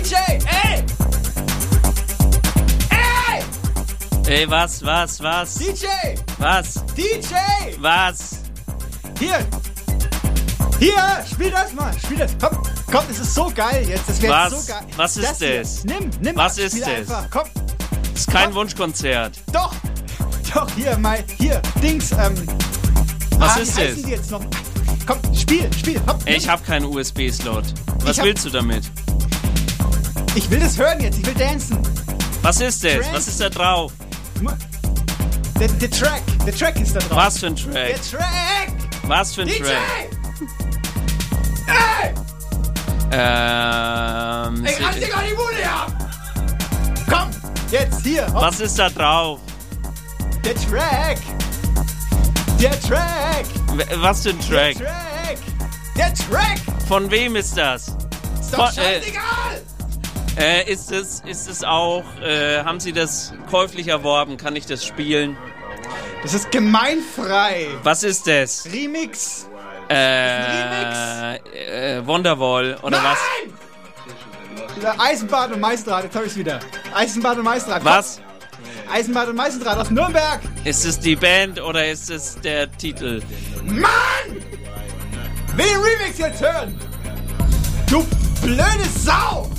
DJ, ey! Ey! Ey, was, was, was? DJ! Was? DJ! Was? Hier! Hier! Spiel das mal! Spiel das! Komm! Komm, das ist so geil jetzt! Das Was? so geil! Was ist hier. das? Nimm, nimm! Was spiel ist das? Einfach. Komm! Das ist kein Wunschkonzert. Doch! Doch, hier, mal, hier, Dings, ähm. Was ah, ist wie das? die jetzt noch? Komm, spiel, spiel, hopp, Ey, ich hab keinen USB-Slot. Was hab- willst du damit? Ich will das hören jetzt, ich will dancen. Was ist das? Was ist da drauf? Der, der Track, der Track ist da drauf. Was für ein Der Track? Track! Was für ein DJ! Track? Ey! Ähm. Ich reiß dir gar die Bude ab! Komm, jetzt hier, hopp, Was ist da drauf? der Track! Der Track! Was für ein Track? Der Track! Der Track! Von wem ist das? Ist doch Von- äh, scheißegal! Äh, ist es, ist es auch, äh, haben Sie das käuflich erworben? Kann ich das spielen? Das ist gemeinfrei! Was ist das? Remix! Äh, äh, Wonderwall oder was? Wieder Eisenbahn und Meisterrad, jetzt hab ich's wieder. Eisenbahn und Meisterrad. Was? Eisenbahn und Meisterrad aus Nürnberg! Ist es die Band oder ist es der Titel? Mann! Will den Remix jetzt hören! Du blöde Sau!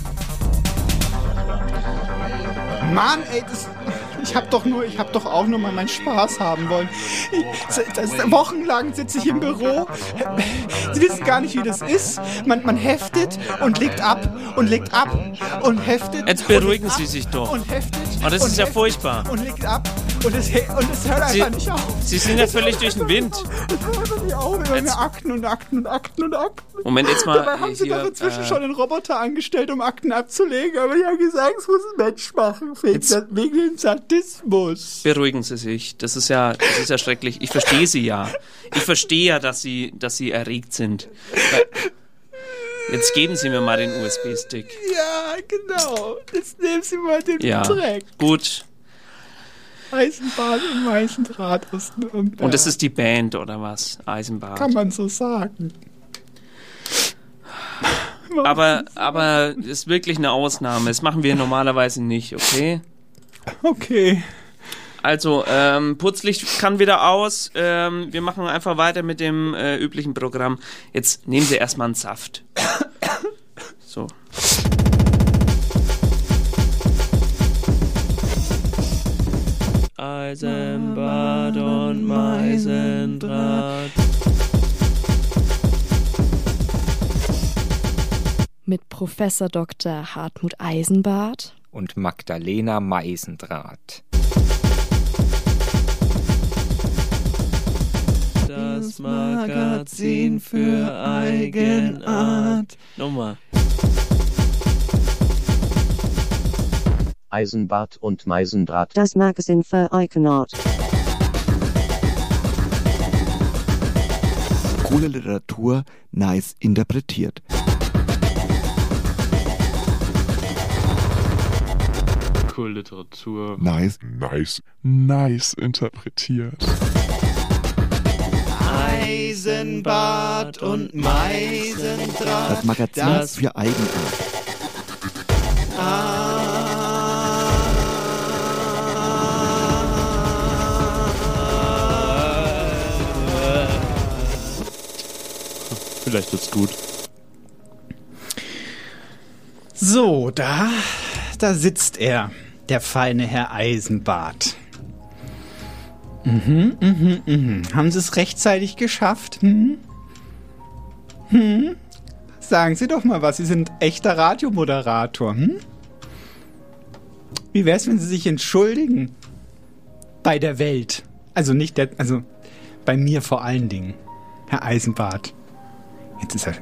Mann, ey, das, ich hab doch nur, ich hab doch auch nur mal meinen Spaß haben wollen. Ich, das, wochenlang sitze ich im Büro. Sie wissen gar nicht, wie das ist. Man, man heftet und legt ab und legt ab und heftet. Jetzt beruhigen Sie sich doch. Und heftet. Oh, das ist ja furchtbar. Und legt ab und es, und es hört Sie, einfach nicht auf. Sie sind ja völlig durch den Wind. Es hört einfach nicht auf. Immer Jetzt- Akten und Akten und Akten und Akten. Moment, jetzt mal Dabei haben sie hier, doch inzwischen äh, schon einen Roboter angestellt, um Akten abzulegen. Aber ich habe gesagt, es muss ein Mensch machen. Wegen, wegen dem Sadismus. Beruhigen Sie sich. Das ist ja, das ist ja schrecklich. Ich verstehe Sie ja. Ich verstehe ja, dass Sie, dass Sie erregt sind. Jetzt geben Sie mir mal den USB-Stick. Ja, genau. Jetzt nehmen Sie mal den Ja, Dreck. gut. Eisenbahn und Meißendraht aus Nürnberg. Und das ist die Band oder was? Eisenbahn. Kann man so sagen. Aber, aber ist wirklich eine Ausnahme. Das machen wir normalerweise nicht, okay? Okay. Also, ähm, Putzlicht kann wieder aus. Ähm, wir machen einfach weiter mit dem äh, üblichen Programm. Jetzt nehmen Sie erstmal einen Saft. So. Eisenbad und Meisendraht. Mit Professor Dr. Hartmut Eisenbart. Und Magdalena Meisendraht. Das Magazin für Eigenart. Nochmal. Eisenbart und Meisendraht. Das Magazin für Iconart. Coole Literatur nice interpretiert. Literatur. Nice, nice, nice interpretiert. Eisenbad und Meisendraht. Das Magazin Das- für Eigenart. Vielleicht wird's gut. So, da, da sitzt er, der feine Herr Eisenbart. Mhm, mhm, mhm. Haben Sie es rechtzeitig geschafft? Hm? Hm? Sagen Sie doch mal was, Sie sind echter Radiomoderator, hm? Wie wär's, wenn Sie sich entschuldigen? Bei der Welt. Also nicht der, also bei mir vor allen Dingen, Herr Eisenbart. Jetzt ist er.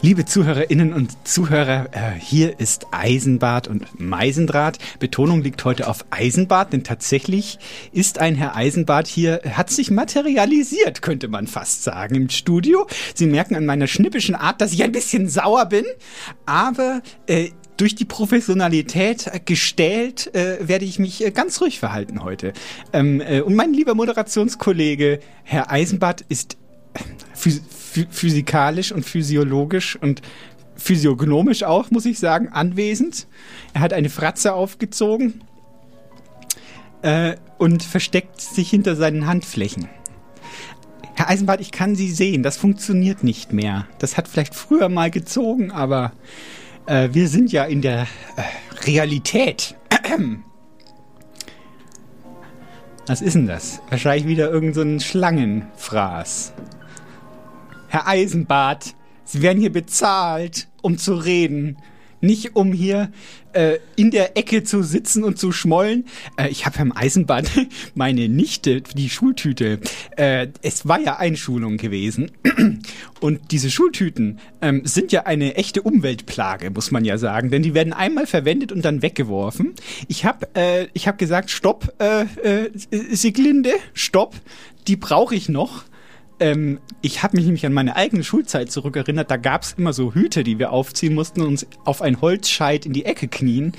Liebe Zuhörerinnen und Zuhörer, äh, hier ist Eisenbart und Meisendraht. Betonung liegt heute auf Eisenbart, denn tatsächlich ist ein Herr Eisenbart hier, hat sich materialisiert, könnte man fast sagen, im Studio. Sie merken an meiner schnippischen Art, dass ich ein bisschen sauer bin, aber äh, durch die Professionalität gestählt äh, werde ich mich äh, ganz ruhig verhalten heute. Ähm, äh, und mein lieber Moderationskollege, Herr Eisenbart, ist physikalisch und physiologisch und physiognomisch auch, muss ich sagen, anwesend. Er hat eine Fratze aufgezogen äh, und versteckt sich hinter seinen Handflächen. Herr Eisenbart, ich kann Sie sehen, das funktioniert nicht mehr. Das hat vielleicht früher mal gezogen, aber äh, wir sind ja in der äh, Realität. Was ist denn das? Wahrscheinlich wieder irgendein so Schlangenfraß. Herr Eisenbart, Sie werden hier bezahlt, um zu reden. Nicht um hier äh, in der Ecke zu sitzen und zu schmollen. Äh, ich habe Herrn Eisenbart, meine Nichte, die Schultüte. Äh, es war ja Einschulung gewesen. Und diese Schultüten ähm, sind ja eine echte Umweltplage, muss man ja sagen. Denn die werden einmal verwendet und dann weggeworfen. Ich habe äh, hab gesagt, stopp, äh, äh, Sieglinde, stopp. Die brauche ich noch ähm, ich habe mich nämlich an meine eigene Schulzeit zurückerinnert. Da gab es immer so Hüte, die wir aufziehen mussten und uns auf ein Holzscheit in die Ecke knien.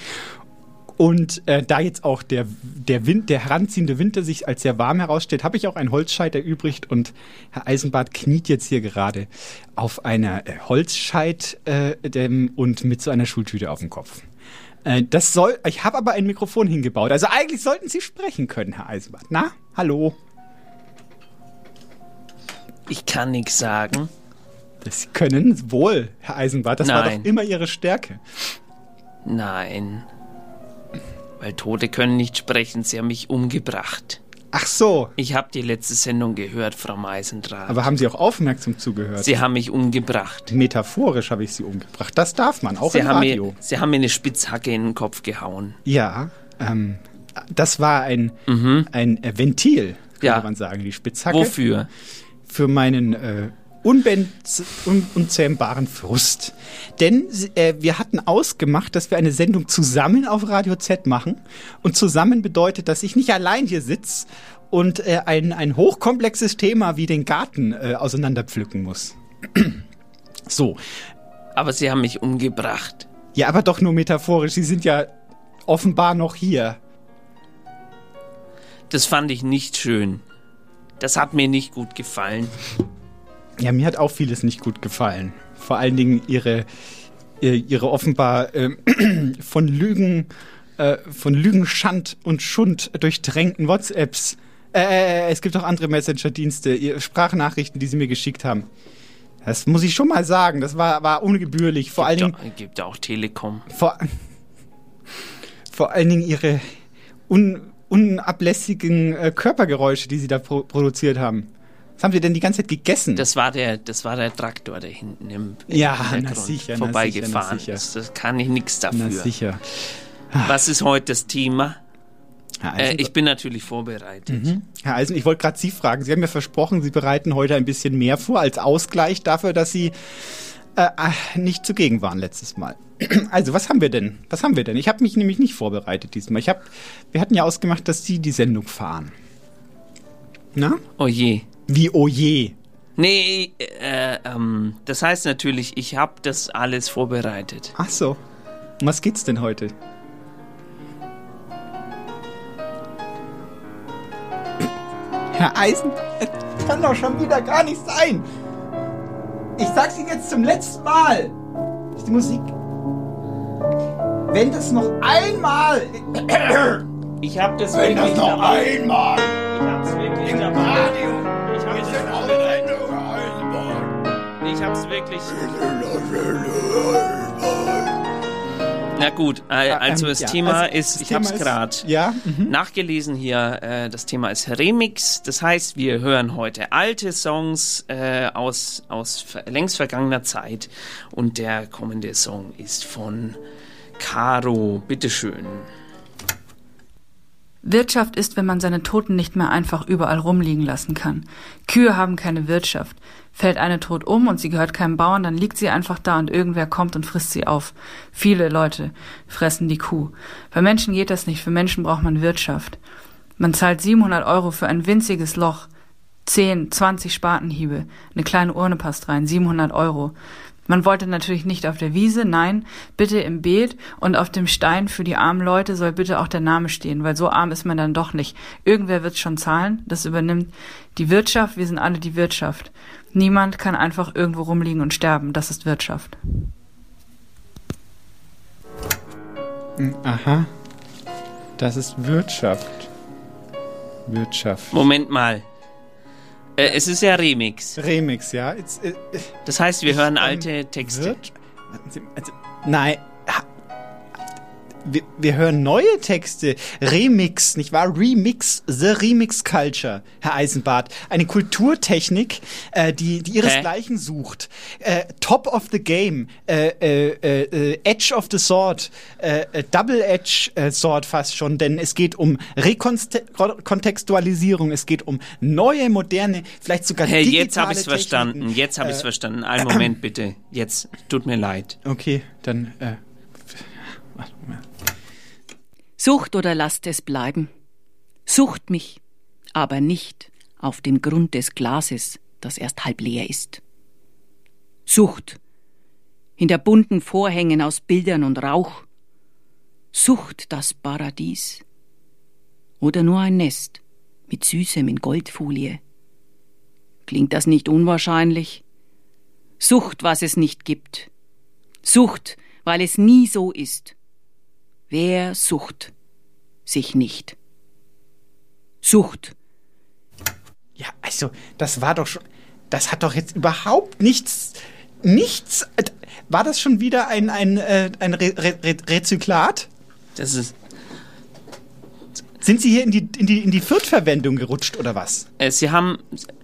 Und äh, da jetzt auch der, der Wind, der heranziehende Winter sich als sehr warm herausstellt, habe ich auch einen Holzscheit erübrigt und Herr Eisenbart kniet jetzt hier gerade auf einer äh, Holzscheit äh, und mit so einer Schultüte auf dem Kopf. Äh, das soll, ich habe aber ein Mikrofon hingebaut. Also eigentlich sollten Sie sprechen können, Herr Eisenbart. Na, hallo. Ich kann nichts sagen. Das können wohl, Herr Eisenbart. Das war Nein. doch immer Ihre Stärke. Nein. Weil Tote können nicht sprechen, sie haben mich umgebracht. Ach so. Ich habe die letzte Sendung gehört, Frau Meisendrath. Aber haben Sie auch aufmerksam zugehört? sie haben mich umgebracht. Metaphorisch habe ich Sie umgebracht. Das darf man, auch Sie im haben, Radio. mir, sie haben mir eine Spitzhacke in den Kopf gehauen. Ja, ähm, das war ein, ein äh, Ventil, könnte Ja. man sagen, die Spitzhacke. Wofür? Für meinen äh, un unzähmbaren Frust. Denn äh, wir hatten ausgemacht, dass wir eine Sendung zusammen auf Radio Z machen. Und zusammen bedeutet, dass ich nicht allein hier sitze und äh, ein, ein hochkomplexes Thema wie den Garten äh, auseinanderpflücken muss. so. Aber sie haben mich umgebracht. Ja, aber doch nur metaphorisch. Sie sind ja offenbar noch hier. Das fand ich nicht schön. Das hat mir nicht gut gefallen. Ja, mir hat auch vieles nicht gut gefallen. Vor allen Dingen ihre, äh, ihre offenbar ähm, von Lügen, äh, von Lügen, Schand und Schund durchtränkten WhatsApps. Äh, es gibt auch andere Messenger-Dienste, Sprachnachrichten, die sie mir geschickt haben. Das muss ich schon mal sagen. Das war, war ungebührlich. Vor allen Dingen, Gibt, gibt auch Telekom. vor, vor allen Dingen ihre un, unablässigen äh, Körpergeräusche, die sie da pro produziert haben. Was haben sie denn die ganze Zeit gegessen? Das war der, das war der Traktor, der hinten im, im Ja, na sicher, na vorbeigefahren sicher, na ist. Das kann ich nichts Na dafür. sicher. Was ist heute das Thema? Äh, ich bin natürlich vorbereitet. Mhm. Herr Eisen, ich wollte gerade Sie fragen. Sie haben mir versprochen, Sie bereiten heute ein bisschen mehr vor als Ausgleich dafür, dass Sie äh, äh, nicht zugegen waren letztes Mal. Also, was haben wir denn? Was haben wir denn? Ich habe mich nämlich nicht vorbereitet diesmal. Ich hab, wir hatten ja ausgemacht, dass Sie die Sendung fahren. Na? Oh je. Wie oh je. Nee, äh, ähm, das heißt natürlich, ich habe das alles vorbereitet. Ach so. Um was geht's denn heute? Herr Eisen, es kann doch schon wieder gar nicht sein. Ich sag's Ihnen jetzt zum letzten Mal. Ist die Musik. Wenn das noch einmal. Ich habe das Wenn das wirklich noch dabei. einmal. Ich hab's wirklich Im dabei. Radio. Ich hab Wir das sind dabei. alle Sendung Ich hab's wirklich. Na gut, äh, also Ähm, das ja, Thema also ist, das ich hab's ist- gerade Ja, mhm. nachgelesen hier, äh, das Thema ist Remix. Das heißt, wir hören heute alte Songs äh, aus, aus längst vergangener Zeit und der kommende Song ist von Caro. Bitteschön. Wirtschaft ist, wenn man seine Toten nicht mehr einfach überall rumliegen lassen kann. Kühe haben keine Wirtschaft. Fällt eine tot um und sie gehört keinem Bauern, dann liegt sie einfach da und irgendwer kommt und frisst sie auf. Viele Leute fressen die Kuh. Bei Menschen geht das nicht. Für Menschen braucht man Wirtschaft. Man zahlt 700 Euro für ein winziges Loch. 10, 20 Spatenhiebe. Eine kleine Urne passt rein. 700 Euro. Man wollte natürlich nicht auf der Wiese, nein, bitte im Beet und auf dem Stein für die armen Leute soll bitte auch der Name stehen, weil so arm ist man dann doch nicht. Irgendwer wird schon zahlen, das übernimmt die Wirtschaft, wir sind alle die Wirtschaft. Niemand kann einfach irgendwo rumliegen und sterben, das ist Wirtschaft. Mm, aha, das ist Wirtschaft. Wirtschaft. Moment mal, äh, es ist ja Remix. Remix, ja. Jetzt, äh, Das heißt, wir hören ähm, alte Texte. Sie, also, nein. Wir, wir hören neue Texte. Remix, nicht wahr? Remix, The Remix Culture, Herr Eisenbart. Eine Kulturtechnik, äh, die, die ihresgleichen sucht. Äh, Top of the Game, äh, äh, äh, Edge of the Sword, äh, äh, Double Edge äh, Sword fast schon, denn es geht um Rekontextualisierung, es geht um neue, moderne, vielleicht sogar Hey, digitale jetzt habe ich es verstanden. Jetzt habe ich es Äh, verstanden. Einen Moment bitte. Jetzt. Tut mir leid. Okay, dann, äh. Sucht oder lasst es bleiben. Sucht mich, aber nicht auf dem Grund des Glases, das erst halb leer ist. Sucht hinter bunten Vorhängen aus Bildern und Rauch. Sucht das Paradies. Oder nur ein Nest mit Süßem in Goldfolie. Klingt das nicht unwahrscheinlich? Sucht, was es nicht gibt. Sucht, weil es nie so ist. Wer sucht sich nicht? Sucht. Ja, also, das war doch schon. Das hat doch jetzt überhaupt nichts. Nichts. äh, War das schon wieder ein, ein, äh, ein Re Re Re Rezyklat? Das ist. Sind Sie hier in die, in die, in die Viertverwendung gerutscht oder was? Äh, Sie haben.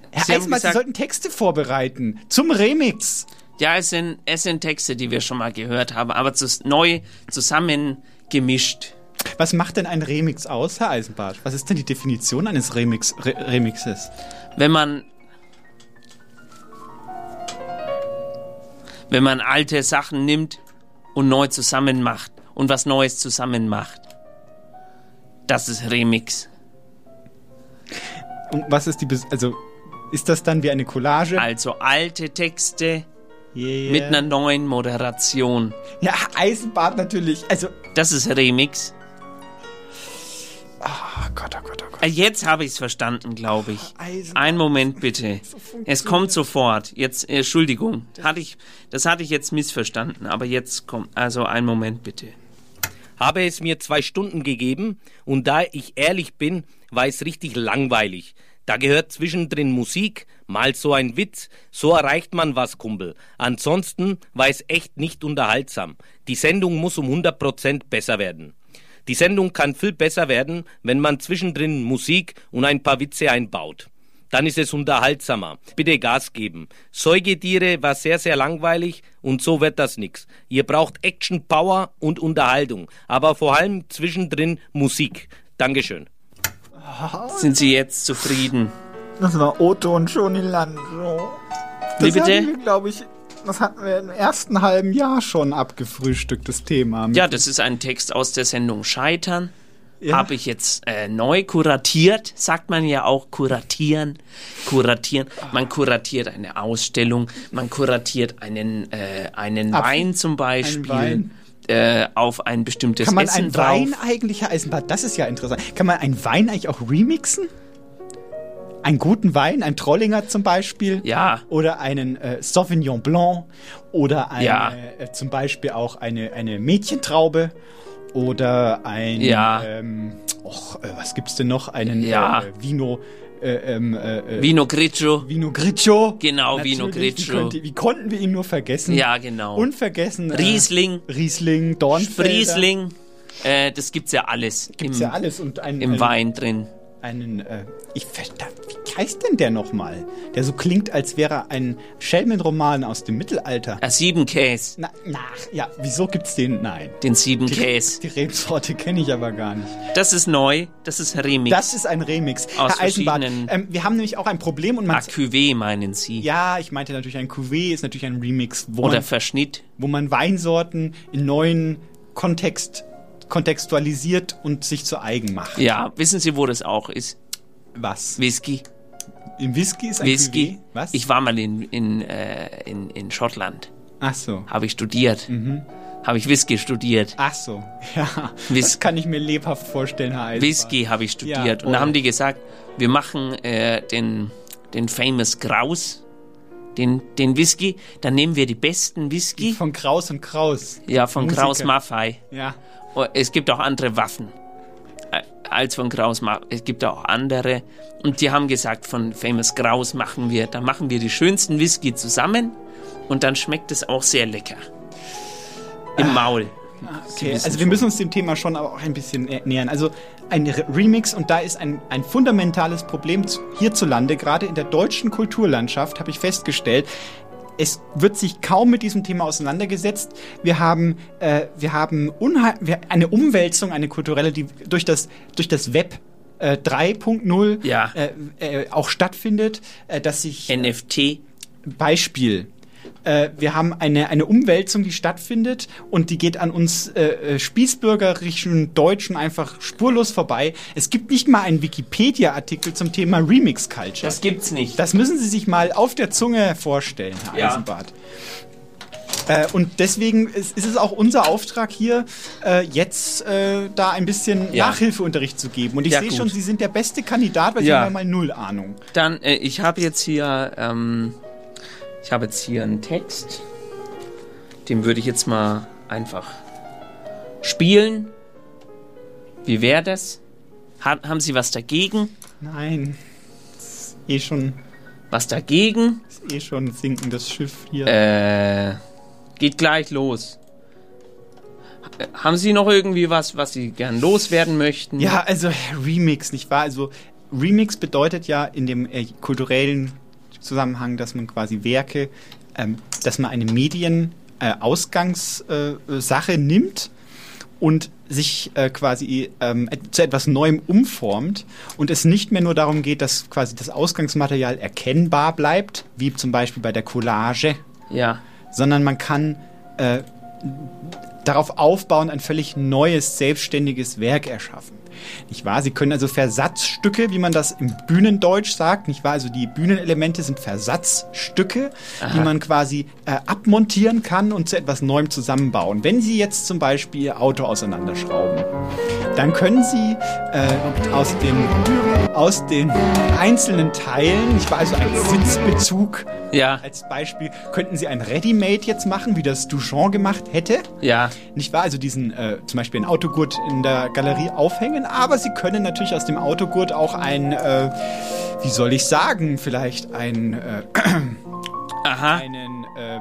Herr Sie haben Eismann, Sie gesagt, sollten Texte vorbereiten. Zum Remix. ja, es sind, es sind Texte, die wir schon mal gehört haben, aber zus neu zusammengemischt. Was macht denn ein Remix aus, Herr Eisenbart? Was ist denn die Definition eines Remix, Re Remixes? Wenn man. Wenn man alte Sachen nimmt und neu zusammen macht und was Neues zusammen macht. Das ist Remix. Und was ist die. Bes also, ist das dann wie eine Collage? Also alte Texte Yeah. mit einer neuen Moderation. Ja, Eisenbart natürlich. Also, Das ist Remix. oh Gott, oh Gott, oh Gott. Äh, Jetzt habe ich es verstanden, glaube ich. Einen Moment bitte. Es kommt sofort. Jetzt, äh, Entschuldigung, hatte ich, das hatte ich jetzt missverstanden, aber jetzt kommt, also einen Moment bitte. habe es mir zwei Stunden gegeben und da ich ehrlich bin, war es richtig langweilig. Da gehört zwischendrin Musik, mal so ein Witz, so erreicht man was, Kumpel. Ansonsten war es echt nicht unterhaltsam. Die Sendung muss um 100% besser werden. Die Sendung kann viel besser werden, wenn man zwischendrin Musik und ein paar Witze einbaut. Dann ist es unterhaltsamer. Bitte Gas geben. Säugetiere war sehr, sehr langweilig und so wird das nix. Ihr braucht Action, Power und Unterhaltung, aber vor allem zwischendrin Musik. Dankeschön. Sind Sie jetzt zufrieden? Das war Otto und Joni Landro. Das Wie bitte? glaube ich, das hatten wir im ersten halben Jahr schon abgefrühstückt, das Thema. Ja, das ist ein Text aus der Sendung Scheitern. Ja. Habe ich jetzt äh, neu kuratiert, sagt man ja auch kuratieren, kuratieren. Man kuratiert eine Ausstellung, man kuratiert einen, äh, einen Wein zum Beispiel Wein. Äh, auf ein bestimmtes Kann man Essen einen drauf. Wein eigentlich, Eisenbart, das ist ja interessant. Kann man einen Wein eigentlich auch remixen? Einen guten Wein, ein Trollinger zum Beispiel? Ja. Oder einen äh, Sauvignon Blanc? Oder eine, Ja. äh, zum Beispiel auch eine, eine Mädchentraube? Oder ein, Ja. ähm, och, äh, was gibt's denn noch? Einen Ja. äh, Vino, äh, ähm, äh, äh, Vino Grigio. Vino Grigio. Genau, Vino Natürlich, wie, konnte, wie konnten wir ihn nur vergessen? Ja, genau. Unvergessen. äh, Riesling. Riesling, Dornfelder. Riesling. Äh, das gibt's ja alles. Gibt's im, ja alles. Und ein, Im ein, Wein drin. Einen, äh, ich verdammt, wie heißt denn der nochmal? Der so klingt, als wäre ein Schelmenroman aus dem Mittelalter. Äh, sieben Käse. Na, na, ja, wieso gibt's den? Nein. Den sieben Die, Käse. die Rebsorte kenne ich aber gar nicht. Das ist neu. Das ist Remix. Das ist ein Remix. Aus Herr Eisenbart, verschiedenen- ähm, wir haben nämlich auch ein Problem und man... Ah, Cuvée meinen Sie. ja, ich meinte natürlich ein Cuvée, ist natürlich ein Remix, wo, Oder man, Verschnitt. wo man Weinsorten in neuen Kontext kontextualisiert und sich zu eigen macht. Ja, wissen Sie, wo das auch ist? Was? Whisky. Im Whisky ist ein Whisky. Cuvée? Was? Ich war mal in, in, äh, in, in Schottland. Ach so. Habe ich studiert. Mhm. Habe ich Whisky studiert. Ach so, ja. Whis- das kann ich mir lebhaft vorstellen, Herr Eisenbart. Whisky habe ich studiert. Ja, und da haben die gesagt, wir machen äh, den, den Famous Kraus, den, den Whisky. Dann nehmen wir die besten Whisky. Von Kraus und Kraus. Ja, von Musiker. Kraus Maffei. Ja. Oh, Es gibt auch andere Waffen äh, als von Kraus. Es gibt auch andere. Und die haben gesagt, von Famous Kraus machen wir, da machen wir die schönsten Whisky zusammen und dann schmeckt es auch sehr lecker. Im Maul. Ah, Okay, wissen also wir schon. müssen uns dem Thema schon aber auch ein bisschen nä- nähern. Also ein Re- Remix und da ist ein, ein fundamentales Problem zu- hierzulande, gerade in der deutschen Kulturlandschaft, habe ich festgestellt. Es wird sich kaum mit diesem Thema auseinandergesetzt. Wir haben, äh, wir haben wir, eine Umwälzung, eine kulturelle, die durch das, durch das Web äh, 3.0 Ja. äh, äh, auch stattfindet, äh, dass sich NFT. Beispiel. Äh, wir haben eine, eine Umwälzung, die stattfindet und die geht an uns äh, äh, spießbürgerischen Deutschen einfach spurlos vorbei. Es gibt nicht mal einen Wikipedia-Artikel zum Thema Remix Culture. Das gibt's nicht. Das müssen Sie sich mal auf der Zunge vorstellen, Herr Ja. Eisenbart. Äh, und deswegen ist, ist es auch unser Auftrag hier, äh, jetzt äh, da ein bisschen Ja. Nachhilfeunterricht zu geben. Und ich Ja, sehe schon, Sie sind der beste Kandidat, weil Sie Ja. haben ja mal null Ahnung. Dann, äh, ich habe jetzt hier, ähm, ich habe jetzt hier einen Text. Den würde ich jetzt mal einfach spielen. Wie wäre das? Ha haben Sie was dagegen? Nein, ist eh schon, Was dagegen? ist eh schon sinkendes Schiff hier. Äh, geht gleich los. Haben Sie noch irgendwie was, was Sie gern loswerden möchten? Ja, also Remix, nicht wahr? Also Remix bedeutet ja in dem äh, kulturellen Zusammenhang, dass man quasi Werke, ähm, dass man eine Medienausgangssache äh, Sache nimmt und sich äh, quasi ähm, zu etwas Neuem umformt und es nicht mehr nur darum geht, dass quasi das Ausgangsmaterial erkennbar bleibt, wie zum Beispiel bei der Collage, Ja. sondern man kann äh, darauf aufbauen, ein völlig neues, selbstständiges Werk erschaffen. Nicht wahr? Sie können also Versatzstücke, wie man das im Bühnendeutsch sagt, nicht wahr? Also die Bühnenelemente sind Versatzstücke, die Aha. man quasi äh, abmontieren kann und zu etwas Neuem zusammenbauen. Wenn Sie jetzt zum Beispiel Ihr Auto auseinanderschrauben, dann können Sie äh, aus, den, aus den einzelnen Teilen, nicht wahr? Also ein Sitzbezug Ja. als Beispiel, könnten Sie ein Ready-Made jetzt machen, wie das Duchamp gemacht hätte. Ja. Nicht wahr? Also diesen, äh, zum Beispiel einen Autogurt in der Galerie aufhängen, aber Sie können natürlich aus dem Autogurt auch ein, äh, wie soll ich sagen, vielleicht ein, äh, Aha. einen, äh,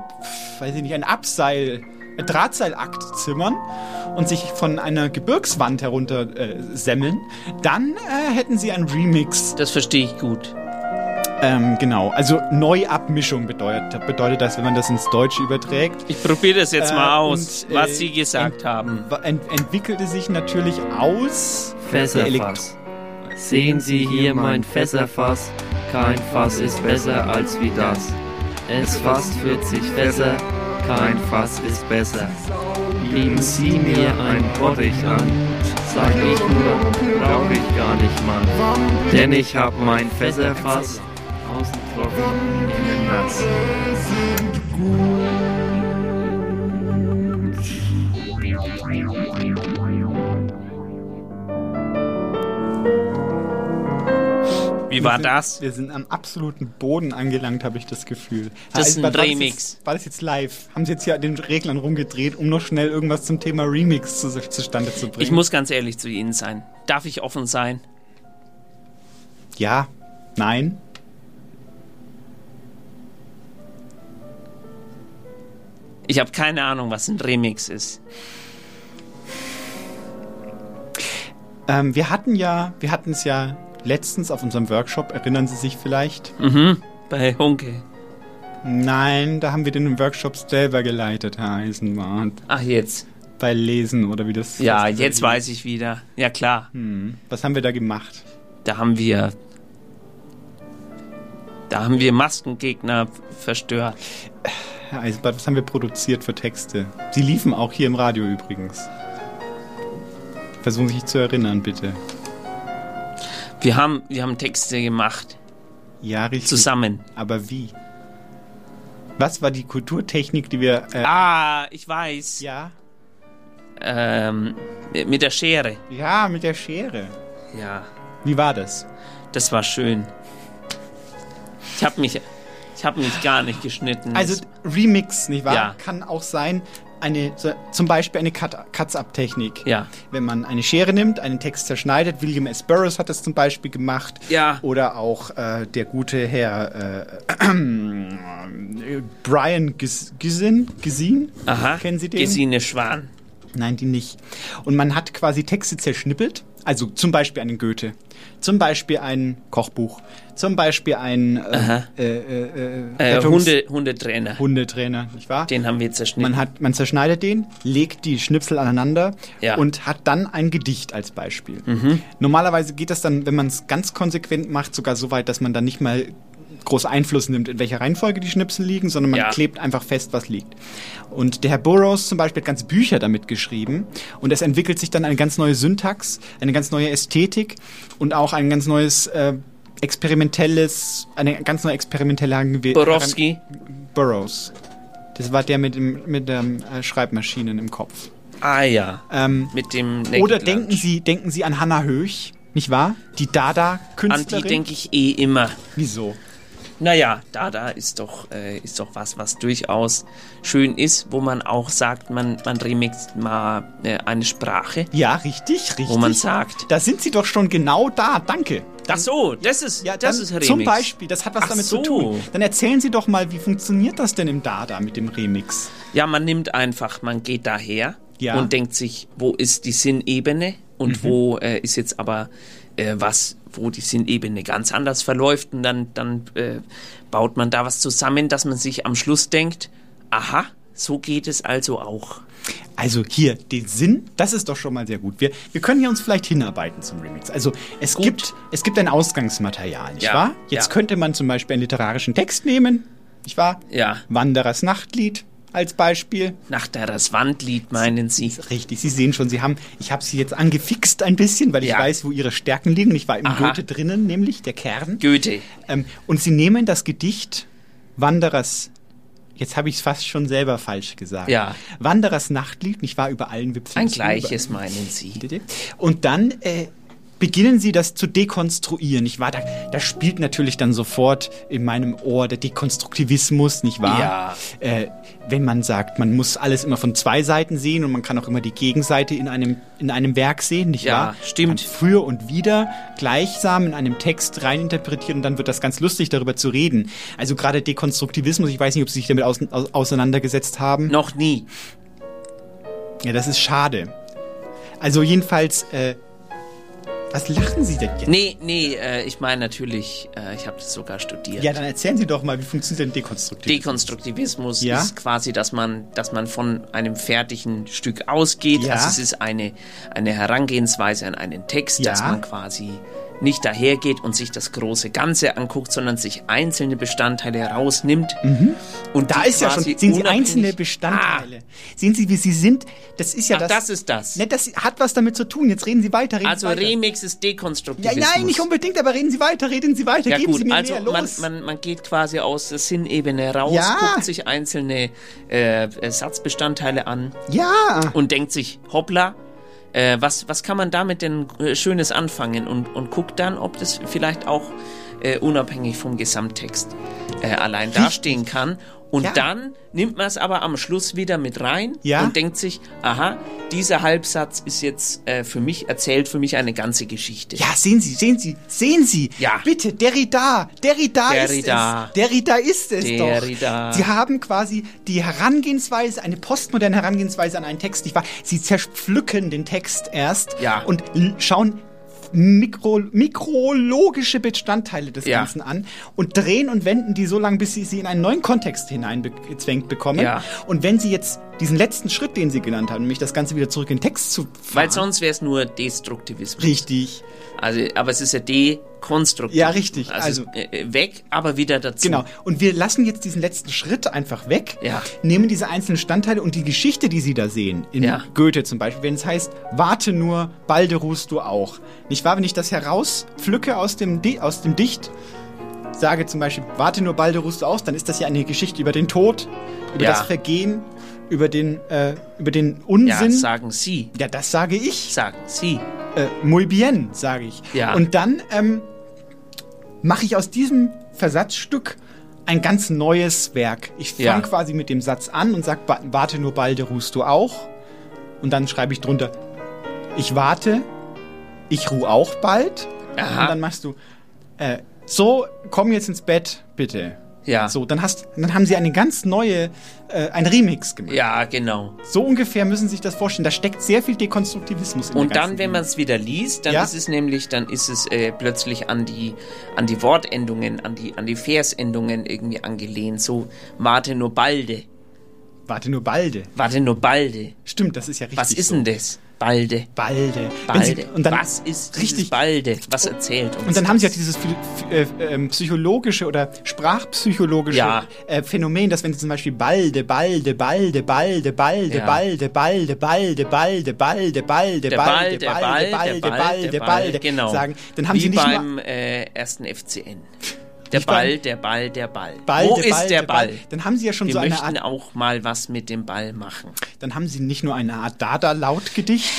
weiß ich nicht, ein Abseil, ein Drahtseilakt zimmern und sich von einer Gebirgswand herunter äh, semmeln, dann äh, hätten Sie einen Remix. Das verstehe ich gut. Ähm, genau, also Neuabmischung bedeutet, bedeutet das, wenn man das ins Deutsche überträgt. Ich probiere das jetzt Äh, mal aus, und, äh, was Sie gesagt haben. Ent entwickelte sich natürlich aus Fässerfass. Sehen Sie hier mein Fässerfass. Kein Fass ist besser als wie das. Es fasst 40 Fässer. Kein Fass ist besser. Bieten Sie mir ein Bottich an. Sag ich nur, brauch ich gar nicht, Mann. Denn ich hab mein Fässerfass. Trocken, innen nass. Wie Wir war sind, das? Wir sind am absoluten Boden angelangt, habe ich das Gefühl. Das ist ein war Remix. jetzt, war das jetzt live? Haben Sie jetzt hier an den Reglern rumgedreht, um noch schnell irgendwas zum Thema Remix zu, zustande zu bringen? Ich muss ganz ehrlich zu Ihnen sein. Darf ich offen sein? Ja, nein. Ich habe keine Ahnung, was ein Remix ist. Ähm, wir hatten ja, wir hatten es ja letztens auf unserem Workshop, erinnern Sie sich vielleicht? Mhm. Bei Hunke. Nein, da haben wir den Workshop selber geleitet, Herr Eisenbahn. Ach, jetzt. Bei Lesen oder wie das Ja, das- jetzt weiß ich wieder. Ja, klar. Hm. Was haben wir da gemacht? Da haben wir. Da haben wir Maskengegner verstört. Herr Eisenbart, was haben wir produziert für Texte? Sie liefen auch hier im Radio übrigens. Versuchen Sie sich zu erinnern, bitte. Wir haben, wir haben Texte gemacht. Ja, richtig. Zusammen. Aber wie? Was war die Kulturtechnik, die wir... Äh, Ah, ich weiß. Ja? Ähm, mit der Schere. Ja, mit der Schere. Ja, Wie war das? das war schön. Ich habe mich Ich habe mich gar nicht geschnitten. Also Remix, nicht wahr? Ja. Kann auch sein, eine, so, zum Beispiel eine Cut- Cuts-Up-Technik. Ja. Wenn man eine Schere nimmt, einen Text zerschneidet. William S. Burroughs hat das zum Beispiel gemacht. Ja. Oder auch äh, der gute Herr äh, äh, Brian Gis- Gisin. Gisin? Aha. Kennen Sie den? Gesine Schwan. Nein, die nicht. Und man hat quasi Texte zerschnippelt. Also zum Beispiel einen Goethe. Zum Beispiel ein Kochbuch. Zum Beispiel ein äh, äh, äh, Äh, Rettungs- Hunde, Hundetrainer. Hundetrainer, nicht wahr? Den haben wir zerschnitten. Man, hat, man zerschneidet den, legt die Schnipsel aneinander Ja. und hat dann ein Gedicht als Beispiel. Mhm. Normalerweise geht das dann, wenn man es ganz konsequent macht, sogar so weit, dass man dann nicht mal groß Einfluss nimmt, in welcher Reihenfolge die Schnipsel liegen, sondern man Ja. klebt einfach fest, was liegt. Und der Herr Burroughs zum Beispiel hat ganze Bücher damit geschrieben und es entwickelt sich dann eine ganz neue Syntax, eine ganz neue Ästhetik und auch ein ganz neues äh, experimentelles, eine ganz neue experimentelle Herangew- Borowski. Burroughs. Das war der mit, dem, mit der äh, Schreibmaschinen im Kopf. Ah ja. Ähm, Mit dem Naked oder Lunch. denken Sie, denken Sie an Hannah Höch, nicht wahr? Die An Dada-Künstlerin. die denke ich eh immer. Wieso? Naja, Dada ist doch, äh, ist doch was, was durchaus schön ist, wo man auch sagt, man, man remixt mal äh, eine Sprache. Ja, richtig, richtig. Wo man sagt. Da sind Sie doch schon genau da, danke. Ach so, das ist, Ja, das ist Remix. Zum Beispiel, das hat was Ach damit so. zu tun. Dann erzählen Sie doch mal, wie funktioniert das denn im Dada mit dem Remix? Ja, man nimmt einfach, man geht daher Ja. und denkt sich, wo ist die Sinnebene und Mhm. wo äh, ist jetzt aber äh, was, wo die Sinnebene ganz anders verläuft und dann, dann äh, baut man da was zusammen, dass man sich am Schluss denkt, aha, so geht es also auch. Also hier, den Sinn, das ist doch schon mal sehr gut. Wir, wir können hier uns vielleicht hinarbeiten zum Remix. Also es gibt, es gibt ein Ausgangsmaterial, nicht Ja, wahr? Jetzt ja. könnte man zum Beispiel einen literarischen Text nehmen, nicht wahr? Ja. Wanderers Nachtlied als Beispiel. Nach das Wandlied meinen Sie? Richtig, Sie sehen schon, Sie haben, ich habe Sie jetzt angefixt ein bisschen, weil ich Ja. weiß, wo Ihre Stärken liegen. Ich war im Aha. Goethe drinnen, nämlich der Kern. Goethe. Ähm, und Sie nehmen das Gedicht Wanderers, jetzt habe ich es fast schon selber falsch gesagt. Ja. Wanderers Nachtlied, nicht wahr, über allen Wipfeln. Ein gleiches über- meinen Sie. Und dann äh, beginnen sie das zu dekonstruieren, nicht wahr? Da, da spielt natürlich dann sofort in meinem Ohr der Dekonstruktivismus, nicht wahr? Ja. Äh, wenn man sagt, man muss alles immer von zwei Seiten sehen und man kann auch immer die Gegenseite in einem, in einem Werk sehen, nicht Ja, wahr? stimmt. Kann für und wieder gleichsam in einem Text reininterpretieren und dann wird das ganz lustig, darüber zu reden. Also gerade Dekonstruktivismus, ich weiß nicht, ob Sie sich damit aus, auseinandergesetzt haben. Noch nie. Ja, das ist schade. Also jedenfalls, äh, was lachen Sie denn jetzt? Nee, nee, äh, ich meine natürlich, äh, ich habe das sogar studiert. Ja, dann erzählen Sie doch mal, wie funktioniert denn Dekonstruktivismus? Dekonstruktivismus Ja? ist quasi, dass man, dass man von einem fertigen Stück ausgeht. Ja. Also es ist eine, eine Herangehensweise an einen Text, Ja. dass man quasi nicht dahergeht und sich das große Ganze anguckt, sondern sich einzelne Bestandteile herausnimmt. Und da ist ja schon, sehen Sie einzelne Bestandteile. Sehen Sie, wie Sie sind? Das ist ja Ach, das. das ist das. Ne, das hat was damit zu tun. Jetzt reden Sie weiter. Reden Also Sie weiter. Remix ist Ja, Dekonstruktivismus. nein, nicht unbedingt, aber reden Sie weiter, reden Sie weiter, Ja geben gut, Sie mir also mehr man, los. man, man geht quasi aus der Sinnebene raus, Ja. guckt sich einzelne äh, Satzbestandteile an ja. und denkt sich, hoppla, äh, was, was kann man damit denn äh, Schönes anfangen und, und guckt dann, ob das vielleicht auch äh, unabhängig vom Gesamttext äh, allein dastehen kann. Und Ja. dann nimmt man es aber am Schluss wieder mit rein Ja. und denkt sich, aha, dieser Halbsatz ist jetzt äh, für mich, erzählt für mich eine ganze Geschichte. Ja, sehen Sie, sehen Sie, sehen Sie. Ja. Bitte, Derrida, Derrida, Derrida. ist es. Derrida ist es Derrida. doch. Sie haben quasi die Herangehensweise, eine postmoderne Herangehensweise an einen Text. Nicht wahr? Sie zerpflücken den Text erst Ja. und schauen Mikro, mikrologische Bestandteile des Ja. Ganzen an und drehen und wenden die so lange, bis sie sie in einen neuen Kontext hineingezwängt bekommen. Ja. Und wenn Sie jetzt diesen letzten Schritt, den Sie genannt haben, nämlich das Ganze wieder zurück in den Text zu Weil sonst wäre es nur Destruktivismus. Richtig. Also, aber es ist ja Dekonstruktivismus. Ja, richtig. Also, Also- äh, weg, aber wieder dazu. Genau. Und wir lassen jetzt diesen letzten Schritt einfach weg, Ja. nehmen diese einzelnen Standteile und die Geschichte, die Sie da sehen, in Ja. Goethe zum Beispiel, wenn es heißt, warte nur, balde ruhst du auch. Nicht wahr? Wenn ich das herauspflücke aus dem, Di aus dem Dicht, sage zum Beispiel, warte nur, balde ruhst du aus, dann ist das ja eine Geschichte über den Tod, über Ja. das Vergehen, über den, äh, über den Ja, Unsinn. sagen Sie. Ja, das sage ich. Sagen Sie. Äh, muy bien, sage ich. Ja. Und dann ähm, mache ich aus diesem Versatzstück ein ganz neues Werk. Ich fange Ja. quasi mit dem Satz an und sag, "Wa- warte nur balde ruhst du auch. Und dann schreibe ich drunter, ich warte, ich ruh auch bald. Aha. Und dann machst du, äh, so, komm jetzt ins Bett, bitte. Ja. So, dann hast, dann haben sie eine ganz neue, äh, ein Remix gemacht. Ja, genau. So ungefähr müssen Sie sich das vorstellen. Da steckt sehr viel Dekonstruktivismus in Und dann, wenn man es wieder liest, dann Ja. ist es nämlich, dann ist es äh, plötzlich an die, an die Wortendungen, an die, an die Versendungen irgendwie angelehnt. So, warte nur balde. Warte nur balde. Warte nur balde. Stimmt, das ist ja richtig Was ist so. denn das? Balde. Balde. Wenn Sie- Balde. und dann, Was ist richtig. Balde? Was erzählt uns Und dann haben Sie ja das? dieses äh, ähm, psychologische oder sprachpsychologische Ja. äh, Phänomen, dass wenn Sie zum Beispiel balde, balde, balde, balde, balde, Ja. balde, balde, balde, balde, balde, balde, der balde, Ball, der Ball, balde, der balde, Ball, balde, der Ball, balde genau. sagen, dann haben Wie Sie nicht beim nur äh, ersten FCN. Der Nicht beim- Ball, der Ball, der Ball. Balde, Wo ist balde, der Ball? Ball. Dann haben Sie ja schon Wir so eine möchten Art- auch mal was mit dem Ball machen. dann haben Sie nicht nur eine Art Dada-Lautgedicht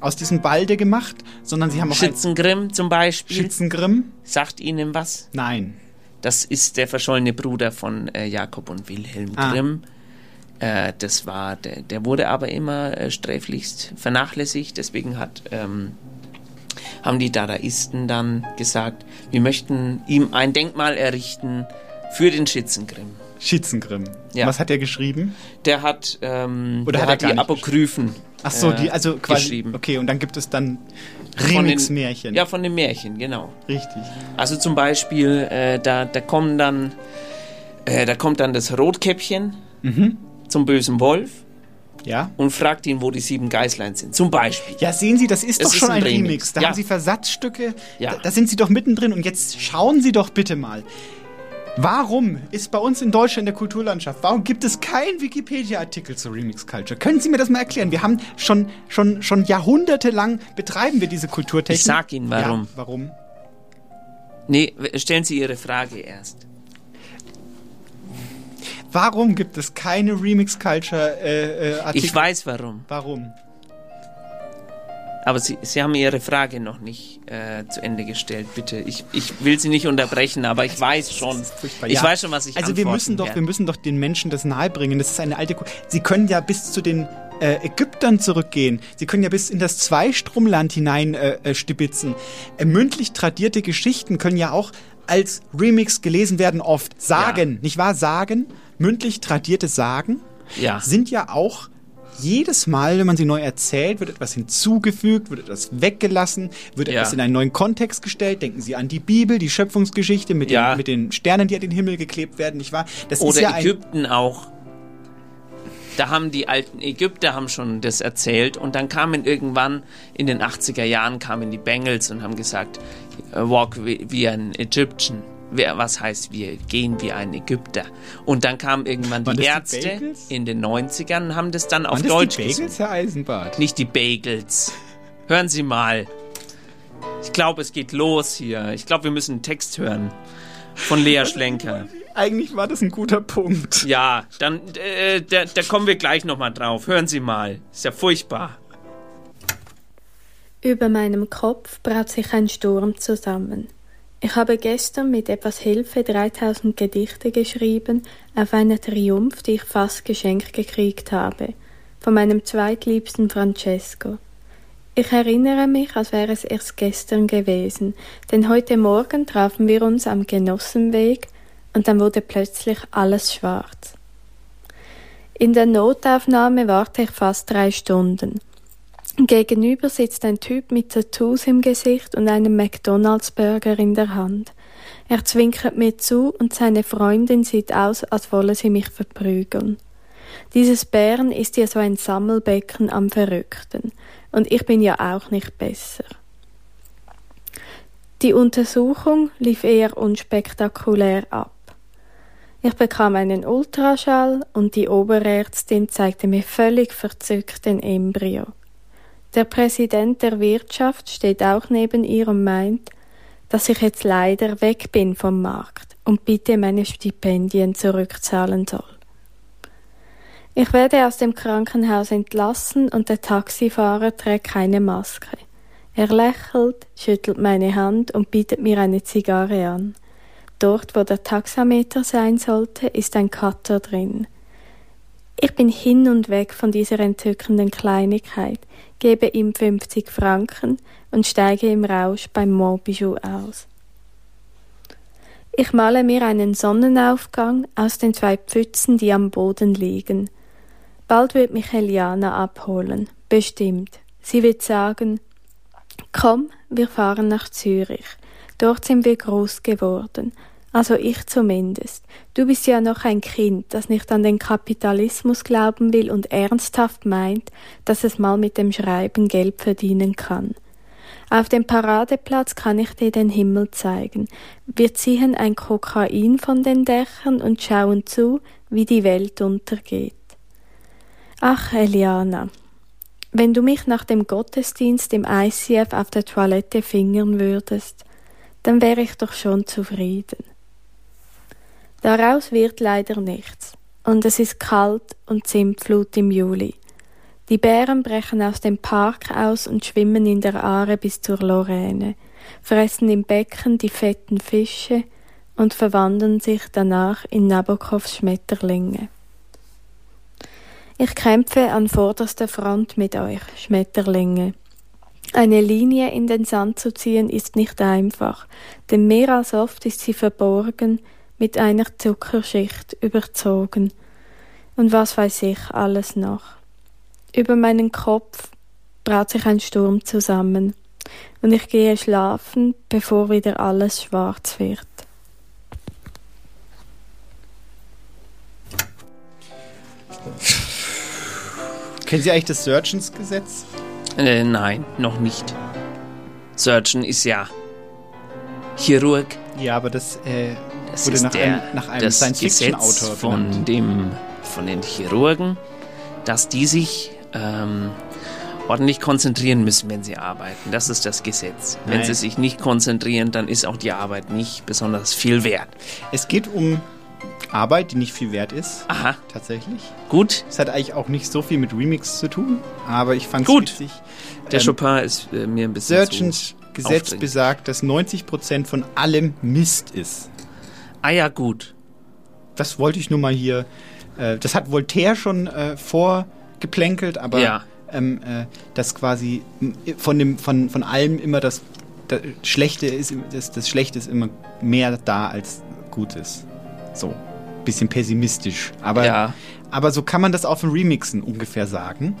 aus diesem Balde gemacht, sondern Sie haben auch Schützengrimm zum Beispiel. Schützengrimm. Sagt Ihnen was? Nein. Das ist der verschollene Bruder von äh, Jakob und Wilhelm Ah. Grimm. Äh, das war, der, der wurde aber immer äh, sträflichst vernachlässigt. Deswegen hat, ähm, haben die Dadaisten dann gesagt, wir möchten ihm ein Denkmal errichten für den Schützengrimm. Schützengrimm. Ja. Was hat er geschrieben? Der hat, ähm, Oder der hat hat die Apokryphen Ach so, äh, die, also quasi. geschrieben. Okay, und dann gibt es dann Remix-Märchen. Ja, von den Märchen, genau. Richtig. Also zum Beispiel, äh, da, da kommen dann, äh, da kommt dann das Rotkäppchen Mhm. zum bösen Wolf Ja. und fragt ihn, wo die sieben Geißlein sind. Zum Beispiel. Ja, sehen Sie, das ist Es doch ist schon ein Remix. Remix. Da Ja. haben Sie Versatzstücke. Ja. Da, da sind Sie doch mittendrin. Und jetzt schauen Sie doch bitte mal. Warum ist bei uns in Deutschland in der Kulturlandschaft, warum gibt es keinen Wikipedia-Artikel zur Remix Culture? Können Sie mir das mal erklären? Wir haben schon, schon, schon jahrhundertelang betreiben wir diese Kulturtechnik. Ich sag Ihnen, warum. Ja, warum? Nee, stellen Sie Ihre Frage erst. Warum gibt es keine Remix Culture äh, äh, Artikel? Ich weiß warum. Warum? Aber Sie, Sie haben Ihre Frage noch nicht äh, zu Ende gestellt, bitte. Ich, ich will Sie nicht unterbrechen, aber ich weiß schon. Ich Ja. weiß schon, was ich Also wir müssen doch, werde. wir müssen doch den Menschen das nahebringen. Das ist eine alte. Ku- Sie können ja bis zu den äh, Ägyptern zurückgehen. Sie können ja bis in das Zweistromland hinein äh, äh, stibitzen. Äh, mündlich tradierte Geschichten können ja auch als Remix gelesen werden oft. Sagen, nicht wahr? Sagen, mündlich tradierte Sagen Ja. sind ja auch jedes Mal, wenn man sie neu erzählt, wird etwas hinzugefügt, wird etwas weggelassen, wird Ja. etwas in einen neuen Kontext gestellt. Denken Sie an die Bibel, die Schöpfungsgeschichte mit, Ja. den, mit den Sternen, die an den Himmel geklebt werden, nicht wahr? Das ist Oder ja ein, Ägypten auch. Da haben die alten Ägypter haben schon das erzählt und dann kamen irgendwann in den 80er Jahren kamen die Bengals und haben gesagt, äh, walk wie, wie ein Egyptian. Wer- Was heißt, wir gehen wie ein Ägypter. Und dann kamen irgendwann Waren die die Ärzte Bagels? in den 90ern und haben das dann auf Waren das Deutsch die Bagels, gesungen. Herr Eisenbart? Nicht die Bagels. Hören Sie mal. Ich glaube, es geht los hier. Ich glaube, wir müssen einen Text hören. Von Lea Schlenker. Eigentlich war das ein guter Punkt. Ja, dann, äh, da, da kommen wir gleich nochmal drauf. Hören Sie mal. Ist ja furchtbar. Über meinem Kopf braut sich ein Sturm zusammen. Ich habe gestern mit etwas Hilfe 3000 Gedichte geschrieben auf einer Triumph, die ich fast geschenkt gekriegt habe, von meinem zweitliebsten Francesco. Ich erinnere mich, als wäre es erst gestern gewesen, denn heute Morgen trafen wir uns am Genossenweg und dann wurde plötzlich alles schwarz. In der Notaufnahme warte ich fast drei Stunden. Gegenüber sitzt ein Typ mit Tattoos im Gesicht und einem McDonalds-Burger in der Hand. Er zwinkert mir zu und seine Freundin sieht aus, als wolle sie mich verprügeln. Dieses Bären ist ja so ein Sammelbecken am Verrückten. Und ich bin ja auch nicht besser. Die Untersuchung lief eher unspektakulär ab. Ich bekam einen Ultraschall und die Oberärztin zeigte mir völlig verzückt den Embryo. Der Präsident der Wirtschaft steht auch neben ihr und meint, dass ich jetzt leider weg bin vom Markt und bitte meine Stipendien zurückzahlen soll. Ich werde aus dem Krankenhaus entlassen und der Taxifahrer trägt keine Maske. Er lächelt, schüttelt meine Hand und bietet mir eine Zigarre an. dort, wo der Taxameter sein sollte, ist ein Cutter drin. Ich bin hin und weg von dieser entzückenden Kleinigkeit, gebe ihm 50 Franken und steige im Rausch beim Montbijou aus. Ich male mir einen Sonnenaufgang aus den zwei Pfützen, die am Boden liegen. Bald wird mich Eliana abholen, bestimmt. Sie wird sagen, komm, wir fahren nach Zürich. Dort sind wir groß geworden. Also ich zumindest. Du bist ja noch ein Kind, das nicht an den Kapitalismus glauben will und ernsthaft meint, dass es mal mit dem Schreiben Geld verdienen kann. Auf dem Paradeplatz kann ich dir den Himmel zeigen. Wir ziehen ein Kokain von den Dächern und schauen zu, wie die Welt untergeht. Ach, Eliana, wenn du mich nach dem Gottesdienst im ICF auf der Toilette fingern würdest, dann wäre ich doch schon zufrieden. Daraus wird leider nichts, und es ist kalt und Zimtflut im Juli. Die Bären brechen aus dem Park aus und schwimmen in der Aare bis zur Lorraine, fressen im Becken die fetten Fische und verwandeln sich danach in Nabokovs Schmetterlinge. Ich kämpfe an vorderster Front mit euch, Schmetterlinge. Eine Linie in den Sand zu ziehen ist nicht einfach, denn mehr als oft ist sie verborgen, mit einer Zuckerschicht überzogen. Und was weiß ich alles noch. Über meinen Kopf braut sich ein Sturm zusammen, und ich gehe schlafen, bevor wieder alles schwarz wird. Kennen Sie eigentlich das Surgeons-Gesetz? Äh, nein, noch nicht. Surgeon ist ja Chirurg. Ja, aber das, äh, Das wurde ist nach der, einem, nach einem Science-Fiction-Autor Gesetz von dem von den Chirurgen, dass die sich ähm, ordentlich konzentrieren müssen, wenn sie arbeiten. Das ist das Gesetz. Wenn Nein. sie sich nicht konzentrieren, dann ist auch die Arbeit nicht besonders viel wert. Es geht um Arbeit, die nicht viel wert ist. Aha. Tatsächlich. Gut. Es hat eigentlich auch nicht so viel mit Remix zu tun, aber ich fand es Gut. witzig. Der Ähm, Chopin ist äh, mir ein bisschen Surgeons Gesetz besagt, dass 90% von allem Mist ist. Ah ja, gut. Das wollte ich nur mal hier. Äh, das hat Voltaire schon äh, vorgeplänkelt, aber Ja. ähm, äh, dass quasi m- von, dem, von, von allem immer das, das Schlechte ist, das, das Schlechte ist immer mehr da als Gutes. So. Bisschen pessimistisch. Aber, Ja. aber so kann man das auch von Remixen ungefähr sagen.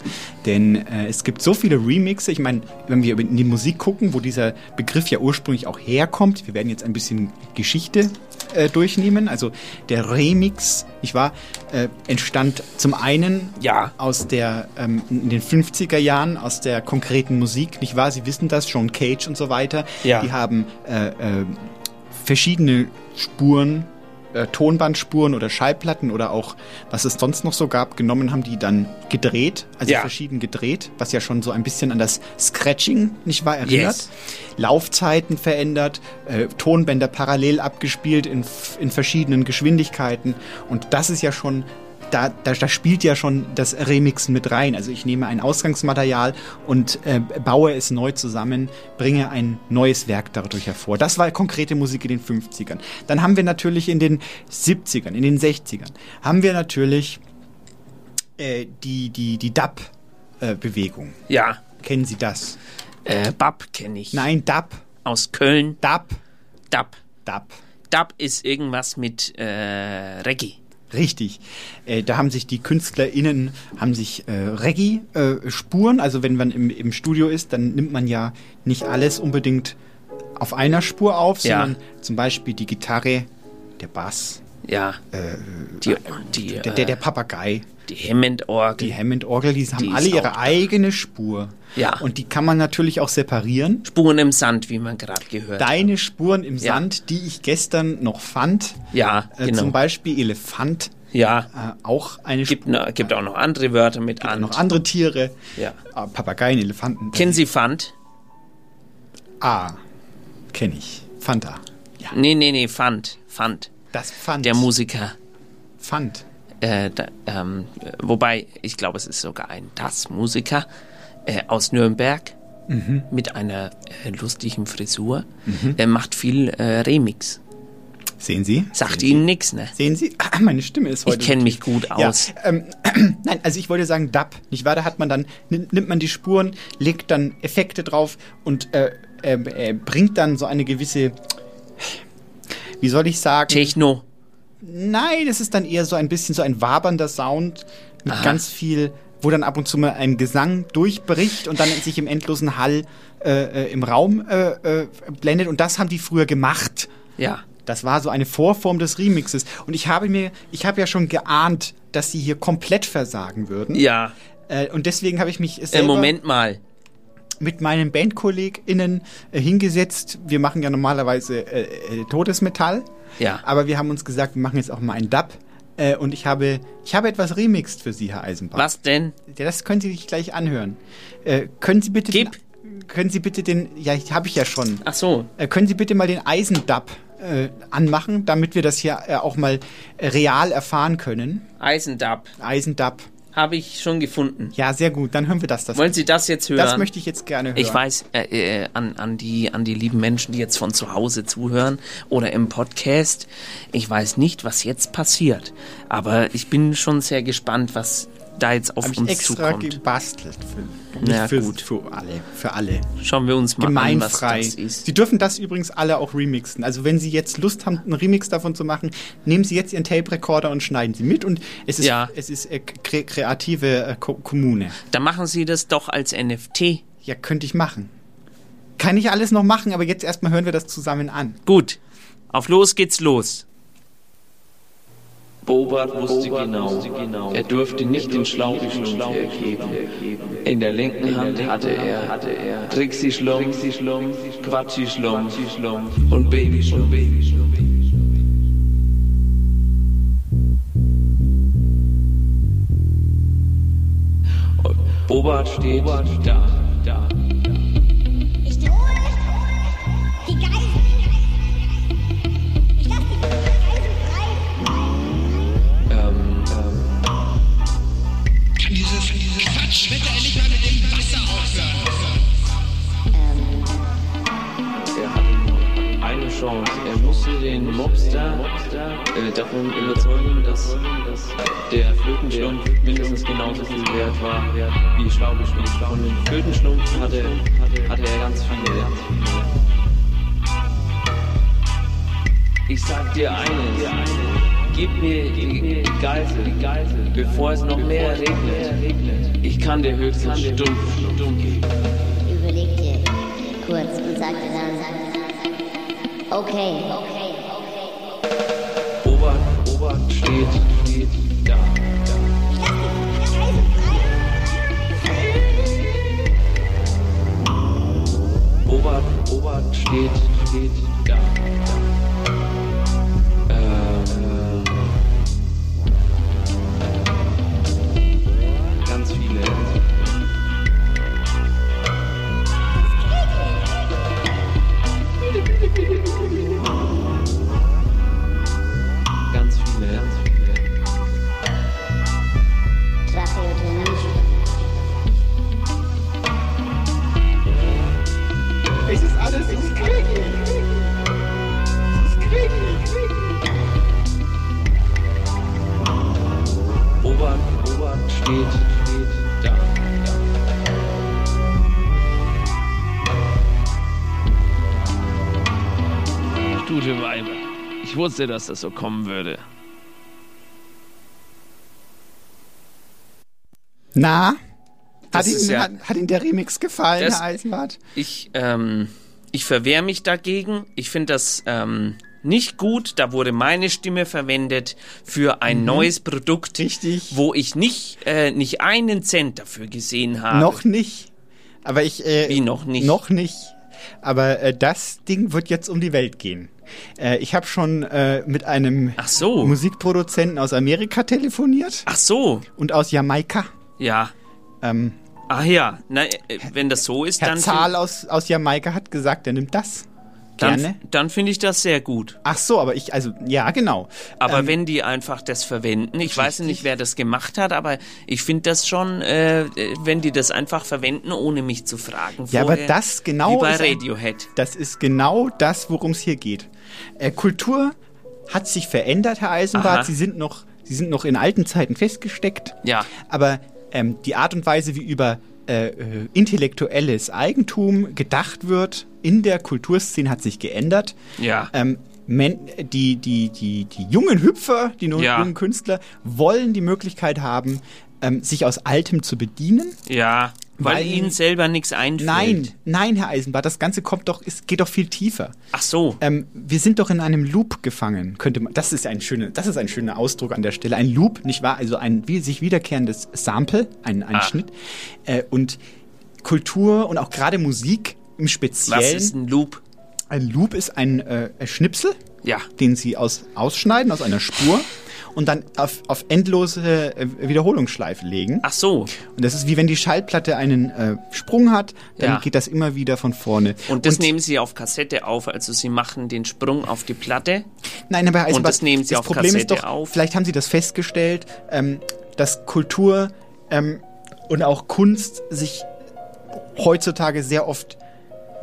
Denn äh, es gibt so viele Remixe. Ich meine, wenn wir in die Musik gucken, wo dieser Begriff ja ursprünglich auch herkommt, wir werden jetzt ein bisschen Geschichte äh, durchnehmen. Also der Remix, nicht wahr, äh, entstand zum einen ja. aus der ähm, in den 50er Jahren aus der konkreten Musik, nicht wahr? Sie wissen das, John Cage und so weiter. Ja. Die haben äh, äh, verschiedene Spuren äh, Tonbandspuren oder Schallplatten oder auch was es sonst noch so gab, genommen haben die dann gedreht, also Ja. verschieden gedreht, was ja schon so ein bisschen an das Scratching, nicht wahr, erinnert. Yes. Laufzeiten verändert, äh, Tonbänder parallel abgespielt in, in verschiedenen Geschwindigkeiten und das ist ja schon da, da, da spielt ja schon das Remixen mit rein. Also ich nehme ein Ausgangsmaterial und äh, baue es neu zusammen, bringe ein neues Werk dadurch hervor. Das war konkrete Musik in den 50ern. Dann haben wir natürlich in den 70ern, in den 60ern, haben wir natürlich äh, die, die, die Dub-Bewegung. Ja. Kennen Sie das? Äh, Bab kenne ich. Nein, Dub. Aus Köln. Dub. Dub. Dub. Dub ist irgendwas mit äh, Reggae. Richtig. Äh, da haben sich die KünstlerInnen, haben sich äh, Reggae-Spuren, also wenn man im, im Studio ist, dann nimmt man ja nicht alles unbedingt auf einer Spur auf, Ja. sondern zum Beispiel die Gitarre, der Bass, Ja. äh, Die, die, der, der, der äh, Papagei, die Hammond-Orgel. die Hammond-Orgel, die haben Die alle ihre auch- eigene Spur. Ja. Und die kann man natürlich auch separieren. Spuren im Sand, wie man gerade gehört hat. Deine Spuren im Ja. Sand, die ich gestern noch fand, Ja, äh, genau. zum Beispiel Elefant, Ja. äh, auch eine Gibt, noch, gibt auch noch andere Wörter mit an. noch andere Tiere, Ja. äh, Papageien, Elefanten. Kennen Sie Fand? Ah, kenne ich. Fanta. Nee, nee, nee, Fand. Fand. Das Fand. Der Musiker. Fand. Äh, da, ähm, äh, wobei, ich glaube, es ist sogar ein Das-Musiker äh, aus Nürnberg Mhm. mit einer äh, lustigen Frisur. Mhm. Er macht viel äh, Remix. Sehen Sie? Sagt Sehen Ihnen nichts, ne? Sehen Sie? Ah, meine Stimme ist heute. Ich kenne mich gut aus. Ja, ähm, nein, also ich wollte sagen Dub, nicht wahr? Da hat man dann, nimmt nimmt man die Spuren, legt dann Effekte drauf und äh, äh, äh, bringt dann so eine gewisse, wie soll ich sagen? Techno. Nein, es ist dann eher so ein bisschen so ein wabernder Sound mit Aha. ganz viel, wo dann ab und zu mal ein Gesang durchbricht und dann sich im endlosen Hall äh, äh, im Raum äh, äh, blendet. Und das haben die früher gemacht. Ja. Das war so eine Vorform des Remixes. Und ich habe mir, ich habe ja schon geahnt, dass sie hier komplett versagen würden. Ja. Äh, und deswegen habe ich mich Äh, selber Moment mal. Mit meinen BandkollegInnen äh, hingesetzt. Wir machen ja normalerweise äh, äh, Todesmetall. Ja. Aber wir haben uns gesagt, wir machen jetzt auch mal einen Dub. Äh, und ich habe, ich habe etwas remixed für Sie, Herr Eisenbach. Was denn? Ja, das können Sie sich gleich anhören. Äh, können Sie bitte Den, können Sie bitte den, ja, habe ich ja schon. Ach so. Äh, können Sie bitte mal den Eisendub äh, anmachen, damit wir das hier auch mal real erfahren können? Eisendub. Eisendub. Habe ich schon gefunden. Ja, sehr gut. Dann hören wir das. das Wollen Sie das jetzt hören? Das möchte ich jetzt gerne hören. Ich weiß, äh, äh, an, an, die, an die lieben Menschen, die jetzt von zu Hause zuhören oder im Podcast, ich weiß nicht, was jetzt passiert. Aber ich bin schon sehr gespannt, was da jetzt auf Hab ich uns extra zukommt. gebastelt. Für, nicht Na für, gut. für alle. Für alle. Schauen wir uns mal Gemeinfrei. an, was das ist. Sie dürfen das übrigens alle auch remixen. Also wenn Sie jetzt Lust haben, einen Remix davon zu machen, nehmen Sie jetzt Ihren Tape-Recorder und schneiden Sie mit. Und es ist, Ja. es ist äh, kre kreative äh, Ko Kommune. Dann machen Sie das doch als NFT. Ja, könnte ich machen. Kann ich alles noch machen, aber jetzt erstmal hören wir das zusammen an. Gut, auf los geht's los. Bobart wusste genau, er durfte nicht den Schlauch ergeben. In der linken Hand hatte er Trixie Schlum, Quatschi Schlum und Baby Schlum. Bobart steht da. Dieses Quatschwetter endlich mal mit dem Wasser aufhören? Er hatte nur eine Chance. Er musste den Mobster äh, davon überzeugen, dass der Flötenschlumpf mindestens genauso viel wert war wie Schlaubeschmied. Von dem Flötenschlumpf hatte, hatte er ganz viele. Ich sag dir eines. Gib mir die Geisel, bevor es noch mehr regnet. Kann dir höchstens stumpf geben. Überlegte kurz und sagte dann: Okay, okay, Obert, Obert steht, steht da. Obert, Obert steht, steht da. Wusste, dass das so kommen würde. Na? Hat Ihnen, ja- hat, hat Ihnen der Remix gefallen, Das- Herr Eisenbart? Ich, ähm, ich verwehre mich dagegen. Ich finde das ähm, nicht gut. Da wurde meine Stimme verwendet für ein Mhm. neues Produkt, Richtig. wo ich nicht, äh, nicht einen Cent dafür gesehen habe. Noch nicht. Aber ich. Äh, Wie noch nicht? Noch nicht. Aber äh, das Ding wird jetzt um die Welt gehen. Äh, ich habe schon äh, mit einem so. Musikproduzenten aus Amerika telefoniert. Ach so. Und aus Jamaika. Ja. Ähm, Ach ja. Na, äh, wenn das so ist, Herr dann, Zahl aus, aus Jamaika hat gesagt, er nimmt das. Gerne. dann, dann finde ich das sehr gut. Ach so, aber ich, also, ja, genau. Aber Ähm, wenn die einfach das verwenden, ich weiß nicht, wer das gemacht hat, aber ich finde das schon, äh, wenn die das einfach verwenden, ohne mich zu fragen. Ja, aber vorher, das genau Wie bei ist Radiohead. Das ist genau das, worum es hier geht. Äh, Kultur hat sich verändert, Herr Eisenbart. Aha. Sie sind noch, Sie sind noch in alten Zeiten festgesteckt. Ja. Aber ähm, die Art und Weise, wie über äh, äh, intellektuelles Eigentum gedacht wird in der Kulturszene, hat sich geändert. Ja. Ähm, die, die, die, die jungen Hüpfer, die Ja. jungen Künstler, wollen die Möglichkeit haben, ähm, sich aus Altem zu bedienen. Ja, weil, Weil- ihnen selber nichts einfällt. Nein, nein, Herr Eisenbart, das Ganze kommt doch, es geht doch viel tiefer. Ach so. Ähm, wir sind doch in einem Loop gefangen, könnte man. Das ist ein schöner, das ist ein schöner Ausdruck an der Stelle. Ein Loop, nicht wahr? Also ein wie, sich wiederkehrendes Sample, ein, ein Ah. Schnitt. Äh, und Kultur und auch gerade Musik im Speziellen. Was ist ein Loop? Ein Loop ist ein äh, Schnipsel, Ja. den Sie aus, ausschneiden aus einer Spur und dann auf, auf endlose äh, Wiederholungsschleife legen. Ach so. Und das ist wie wenn die Schallplatte einen äh, Sprung hat, dann Ja. geht das immer wieder von vorne. Und das nehmen Sie auf Kassette auf, also Sie machen den Sprung auf die Platte. Nein, aber Herr Und das nehmen Sie auf Problem ist Kassette doch, auf. vielleicht haben Sie das festgestellt, ähm, dass Kultur ähm, und auch Kunst sich heutzutage sehr oft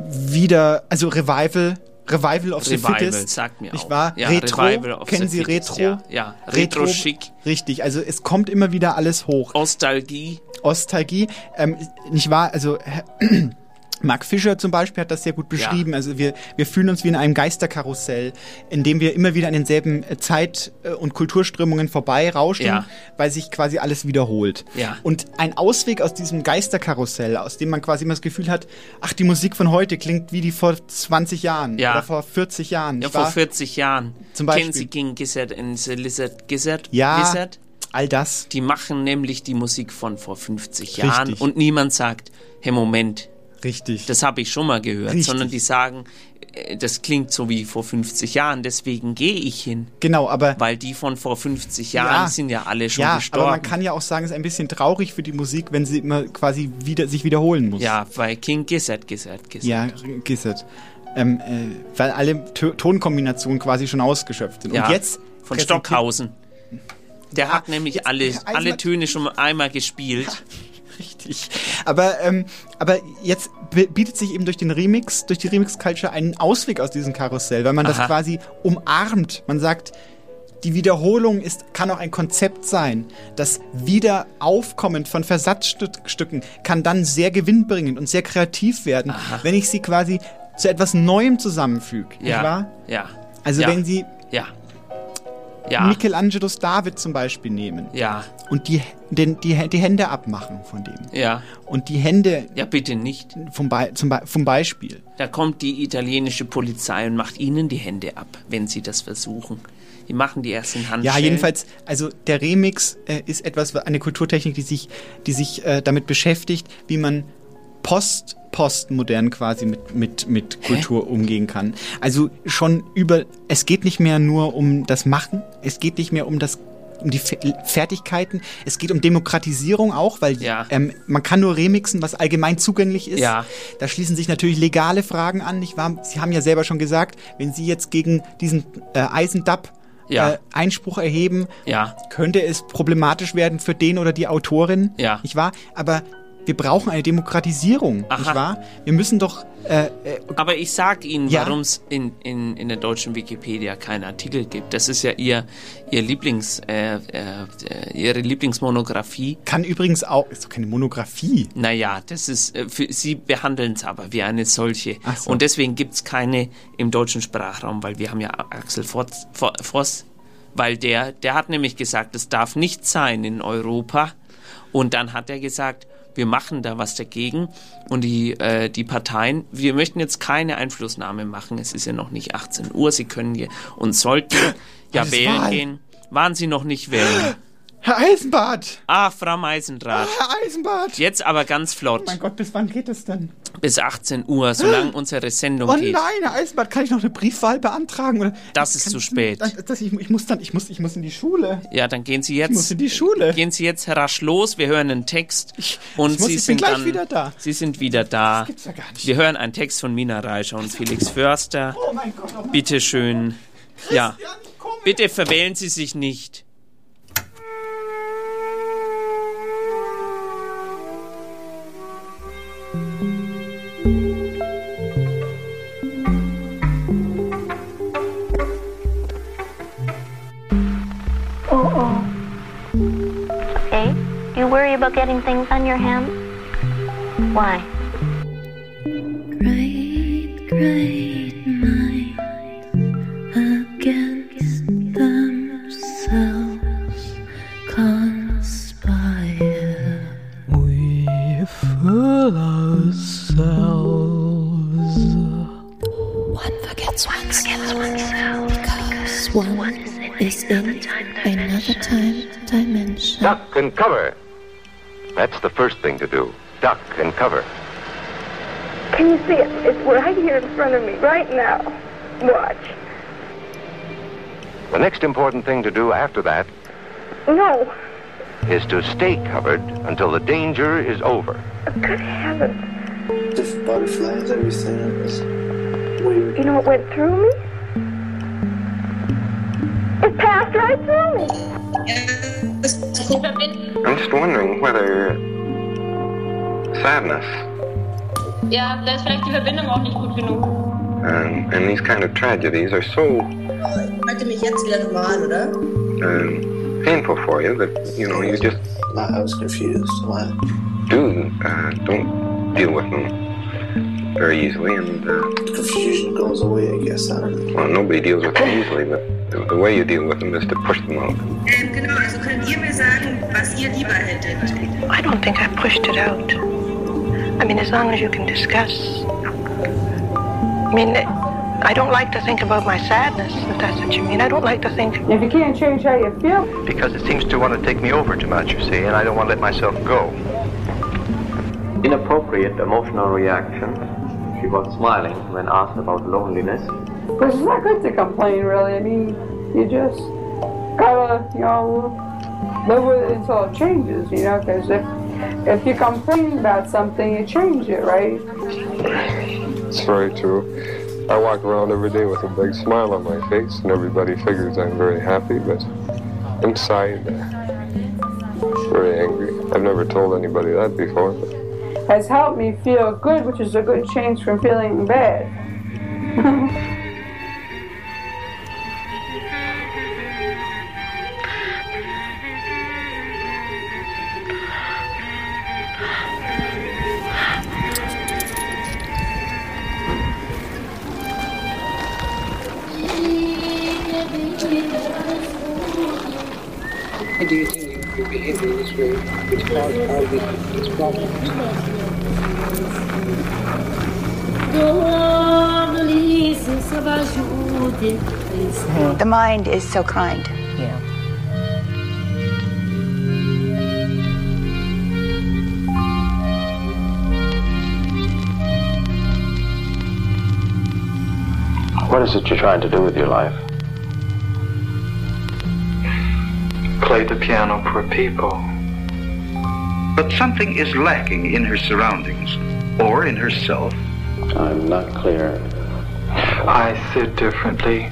wieder, also Revival, Revival of the Revival, Fittest, sagt mir nicht auch. wahr? Ja, Retro, Revival kennen the Sie Fittest, Retro? ja, ja. Retro-schick. Richtig, also es kommt immer wieder alles hoch. Nostalgie. Ostalgie, ähm, nicht wahr? Also Mark Fischer zum Beispiel hat das sehr gut beschrieben. Also wir, wir fühlen uns wie in einem Geisterkarussell, in dem wir immer wieder an denselben äh, Zeit- äh, und Kulturströmungen vorbeirauschen, Ja. weil sich quasi alles wiederholt. Ja. Und ein Ausweg aus diesem Geisterkarussell, aus dem man quasi immer das Gefühl hat, ach, die Musik von heute klingt wie die vor 20 Jahren Ja. oder vor 40 Jahren. Ja, vor wahr? 40 Jahren. Zum Beispiel. Kennen Sie King Gizzard and the Lizard Gizzard? Ja. Wizard? All das. Die machen nämlich die Musik von vor 50 Jahren Richtig. und niemand sagt, hey Moment, Richtig. das habe ich schon mal gehört, Richtig. sondern die sagen, äh, das klingt so wie vor 50 Jahren, deswegen gehe ich hin. Genau, aber Weil die von vor 50 Jahren sind ja alle schon ja, gestorben. aber man kann ja auch sagen, es ist ein bisschen traurig für die Musik, wenn sie immer quasi wieder sich wiederholen muss. ja, bei King Gizzard, Gizzard, Gizzard. Ja, Gizzard. Ähm, äh, weil alle Tö- Tonkombinationen quasi schon ausgeschöpft sind. Ja, Und jetzt von Stockhausen. Der hat nämlich alle, alle Töne schon einmal gespielt. Richtig. Aber, ähm, aber jetzt bietet sich eben durch den Remix, durch die Remix-Culture einen Ausweg aus diesem Karussell, weil man das Aha. quasi umarmt. Man sagt, die Wiederholung ist, kann auch ein Konzept sein. Das Wiederaufkommen von Versatzstücken kann dann sehr gewinnbringend und sehr kreativ werden, wenn ich sie quasi zu etwas Neuem zusammenfüge. Nicht Ja, wahr? ja. Also ja. wenn Sie Ja. Ja. Michelangelos David zum Beispiel nehmen Ja. Und die, den, die, die Hände abmachen von dem. Ja. Und die Hände Ja, bitte nicht. vom, Be zum Be vom Beispiel. Da kommt die italienische Polizei und macht ihnen die Hände ab, wenn sie das versuchen. Die machen die ersten Handschellen. Ja, jedenfalls, also der Remix äh, ist etwas, eine Kulturtechnik, die sich, die sich äh, damit beschäftigt, wie man post postmodern quasi mit, mit, mit Kultur umgehen kann. Also schon über, es geht nicht mehr nur um das Machen, es geht nicht mehr um das um die Fe- Fertigkeiten, es geht um Demokratisierung auch, weil Ja. ähm, man kann nur remixen, was allgemein zugänglich ist. Ja. Da schließen sich natürlich legale Fragen an, nicht wahr? Sie haben ja selber schon gesagt, wenn Sie jetzt gegen diesen äh, Eisendub Ja. äh, Einspruch erheben, Ja. könnte es problematisch werden für den oder die Autorin, Ja. nicht wahr? Aber wir brauchen eine Demokratisierung, Aha. nicht wahr? Wir müssen doch äh, äh, Aber ich sag Ihnen, Ja. warum es in, in, in der deutschen Wikipedia keinen Artikel gibt. Das ist ja Ihr, ihr Lieblings, äh, äh, Ihre Lieblingsmonographie. kann übrigens auch, ist doch keine Monographie. Naja, das ist, äh, für, Sie behandeln es aber wie eine solche. So. Und deswegen gibt es keine im deutschen Sprachraum, weil wir haben ja Axel Voss, Vo- Voss, weil der, der hat nämlich gesagt, es darf nicht sein in Europa. Und dann hat er gesagt, wir machen da was dagegen. Und die, äh, die Parteien, wir möchten jetzt keine Einflussnahme machen. Es ist ja noch nicht 18 Uhr. Sie können hier und sollten ja wählen Wahl. gehen. Waren Sie noch nicht wählen? Herr Eisenbart! Ah, Frau Meisendrath. Herr Eisenbart! Jetzt aber ganz flott. Mein Gott, bis wann geht es denn? Bis 18 Uhr, solange unsere Sendung Oh geht. nein, Herr Eisenbart, kann ich noch eine Briefwahl beantragen? Oder Das ist zu spät. Das, das, ich, ich muss dann, ich muss, ich muss in die Schule. Ja, dann gehen Sie Ich muss jetzt. in die Schule. Gehen Sie jetzt rasch los. Wir hören einen Text und ich muss- Sie ich bin sind gleich dann wieder da. Sie sind wieder da. gibt's ja gar nicht. Wir hören einen Text von Mina Reischer und Felix Förster. Oh mein Gott, oh mein Bitte schön. Ja, Christian, ich komme. bitte verwählen Sie sich nicht. Your hand? Why? Great, great minds against themselves conspire. We fool ourselves. One forgets oneself because one is in another time dimension. Duck and cover. That's the first thing to do. Duck and cover. Can you see it? It's right here in front of me, right now. Watch. The next important thing to do after that No. is to stay covered until the danger is over. Oh, good heavens. The butterflies, everything. It was weird. You know what went through me? It passed right through me. I'm just wondering whether sadness Ja, da ist vielleicht die Verbindung auch nicht gut genug. and, and these kind of tragedies are so Halte mich jetzt wieder normal, oder? um, painful for you that you know you just I was confused. Why? do uh, don't deal with them very easily, and uh, Confusion goes away, I guess. I don't know. well, nobody deals with them easily, but the, the way you deal with them is to push them out. Ähm, genau, also könnt ihr mir sagen, was ihr lieber hättet? I don't think I pushed it out. I mean, as long as you can discuss. I mean, I don't like to think about my sadness, if that's what you mean. I don't like to think. If you can't change how you feel, Because it seems to want to take me over too much, you see, and I don't want to let myself go. Inappropriate emotional reactions. She was smiling when asked about loneliness. because it's not good to complain, really. I mean, you just gotta, you know, live with it until it changes, you know, because if, if you complain about something, you change it, right? It's very true. I walk around every day with a big smile on my face, and everybody figures I'm very happy, but inside, very angry. I've never told anybody that before. But Has helped me feel good, which is a good change from feeling bad. Do you think you behave in this way, which caused all these, these problems? The mind is so kind. Yeah. What is it you're trying to do with your life? Play the piano for people. But something is lacking in her surroundings or in herself. I'm not clear. I sit differently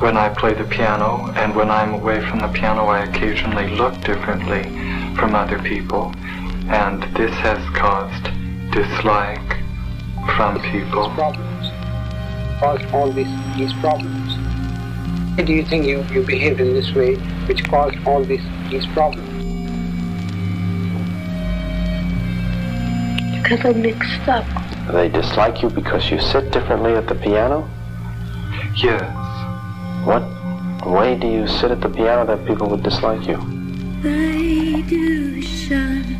when I play the piano, and when I'm away from the piano, I occasionally look differently from other people, and this has caused dislike from people. Problems caused all these, these problems. Do you think you, you behaved in this way, which caused all these, these problems? Because I'm mixed up. They dislike you because you sit differently at the piano? Yes. What way do you sit at the piano that people would dislike you? They do shun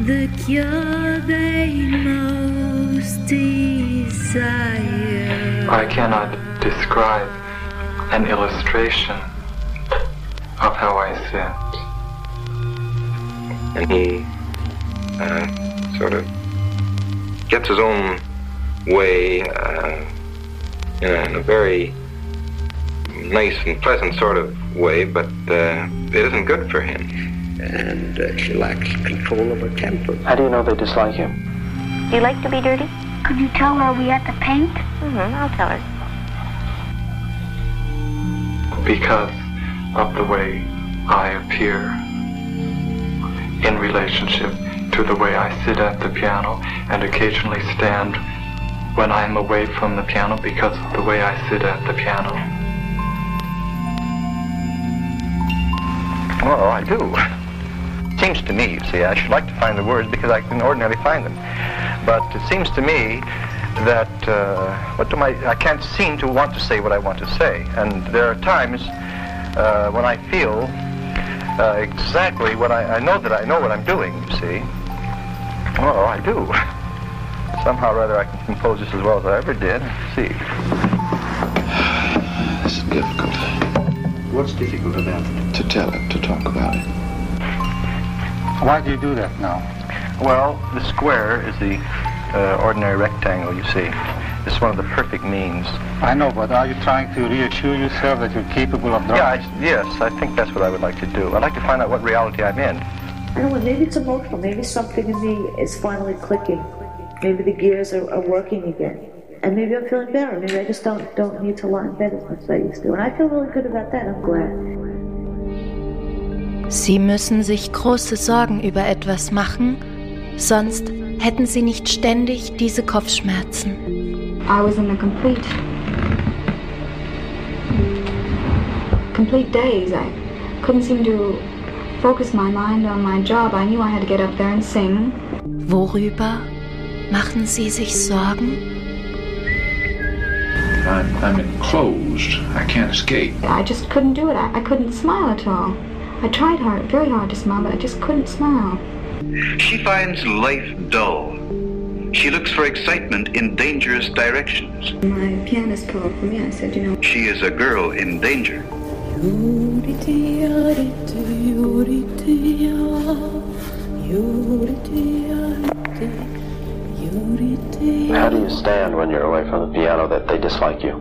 the cure they most desire. I cannot describe an illustration of how I sit. And he uh, sort of gets his own way uh, in, a, in a very nice and pleasant sort of way, but uh, it isn't good for him. And uh, she lacks control of her temper. How do you know they dislike you? Do you like to be dirty? Could you tell her we had to paint? Mm-hmm, I'll tell her. Because of the way I appear in relationship to the way I sit at the piano and occasionally stand when I'm away from the piano because of the way I sit at the piano. Well, I do. seems to me, you see, I should like to find the words because I can ordinarily find them. But it seems to me that uh, what do my I can't seem to want to say what I want to say, and there are times uh, when I feel uh, exactly what I, I know that I know what I'm doing. You see, oh, I do. Somehow or other, I can compose this as well as I ever did. Let's see. This is difficult. What's difficult about it? To tell it, to talk about it. Why do you do that now? Well, the square is the uh, ordinary rectangle, you see. It's one of the perfect means. I know, but are you trying to reassure yourself that you're capable of drawing? Yeah, I, yes, I think that's what I would like to do. I'd like to find out what reality I'm in. I don't know, maybe it's emotional. Maybe something in me is finally clicking. Maybe the gears are, are working again. And maybe I'm feeling better. Maybe I just don't don't need to lie in bed as much as I used to. And I feel really good about that. I'm glad. Sie müssen sich große Sorgen über etwas machen, sonst hätten sie nicht ständig diese Kopfschmerzen. I was in a complete, complete daze. I couldn't seem to focus my mind on my job. I knew I had to get up there and sing. Worüber machen Sie sich Sorgen? I'm, I'm enclosed. I can't escape. I just couldn't do it. I, I couldn't smile at all. I tried hard, very hard to smile, but I just couldn't smile. She finds life dull. She looks for excitement in dangerous directions. My pianist called for me. I said, you know, She is a girl in danger. How do you stand when you're away from the piano that they dislike you?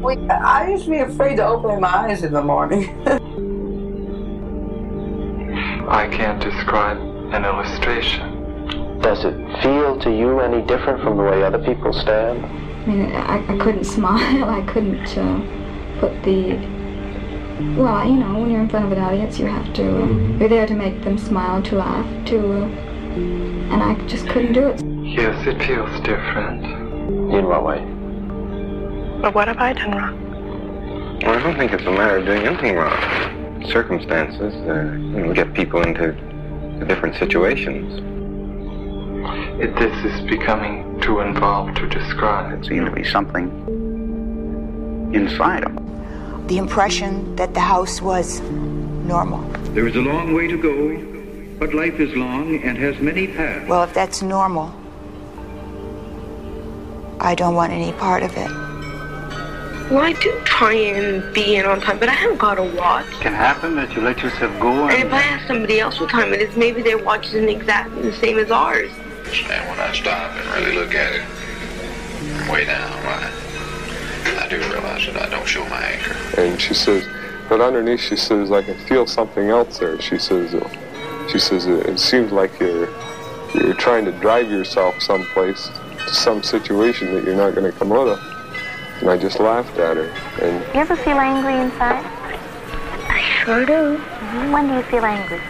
We, I used to be afraid to open my eyes in the morning. I can't describe an illustration. Does it feel to you any different from the way other people stand? I mean, I, I couldn't smile. I couldn't uh, put the. Well, you know, when you're in front of an audience, you have to. Uh, you're there to make them smile, to laugh, to. Uh, and I just couldn't do it. Yes, it feels different. In what way? But what have I done wrong? Well, I don't think it's a matter of doing anything wrong. Circumstances, uh, you know, get people into different situations. It, this is becoming too involved to describe. It seemed to be something inside them. The impression that the house was normal. There is a long way to go, but life is long and has many paths. Well, if that's normal, I don't want any part of it. Well, I do try and be in on time, but I haven't got a watch. It can happen that you let yourself go And and if I ask somebody else what time it is, maybe their watch isn't exactly the same as ours. And when I stop and really look at it, from way down, I, I do realize that I don't show my anger. And she says, but underneath, she says, I can feel something else there. She says, uh, she says, it, it seems like you're you're trying to drive yourself someplace to some situation that you're not going to come out of. And I just laughed at her. And You ever feel angry inside? I sure do. When do you feel angry?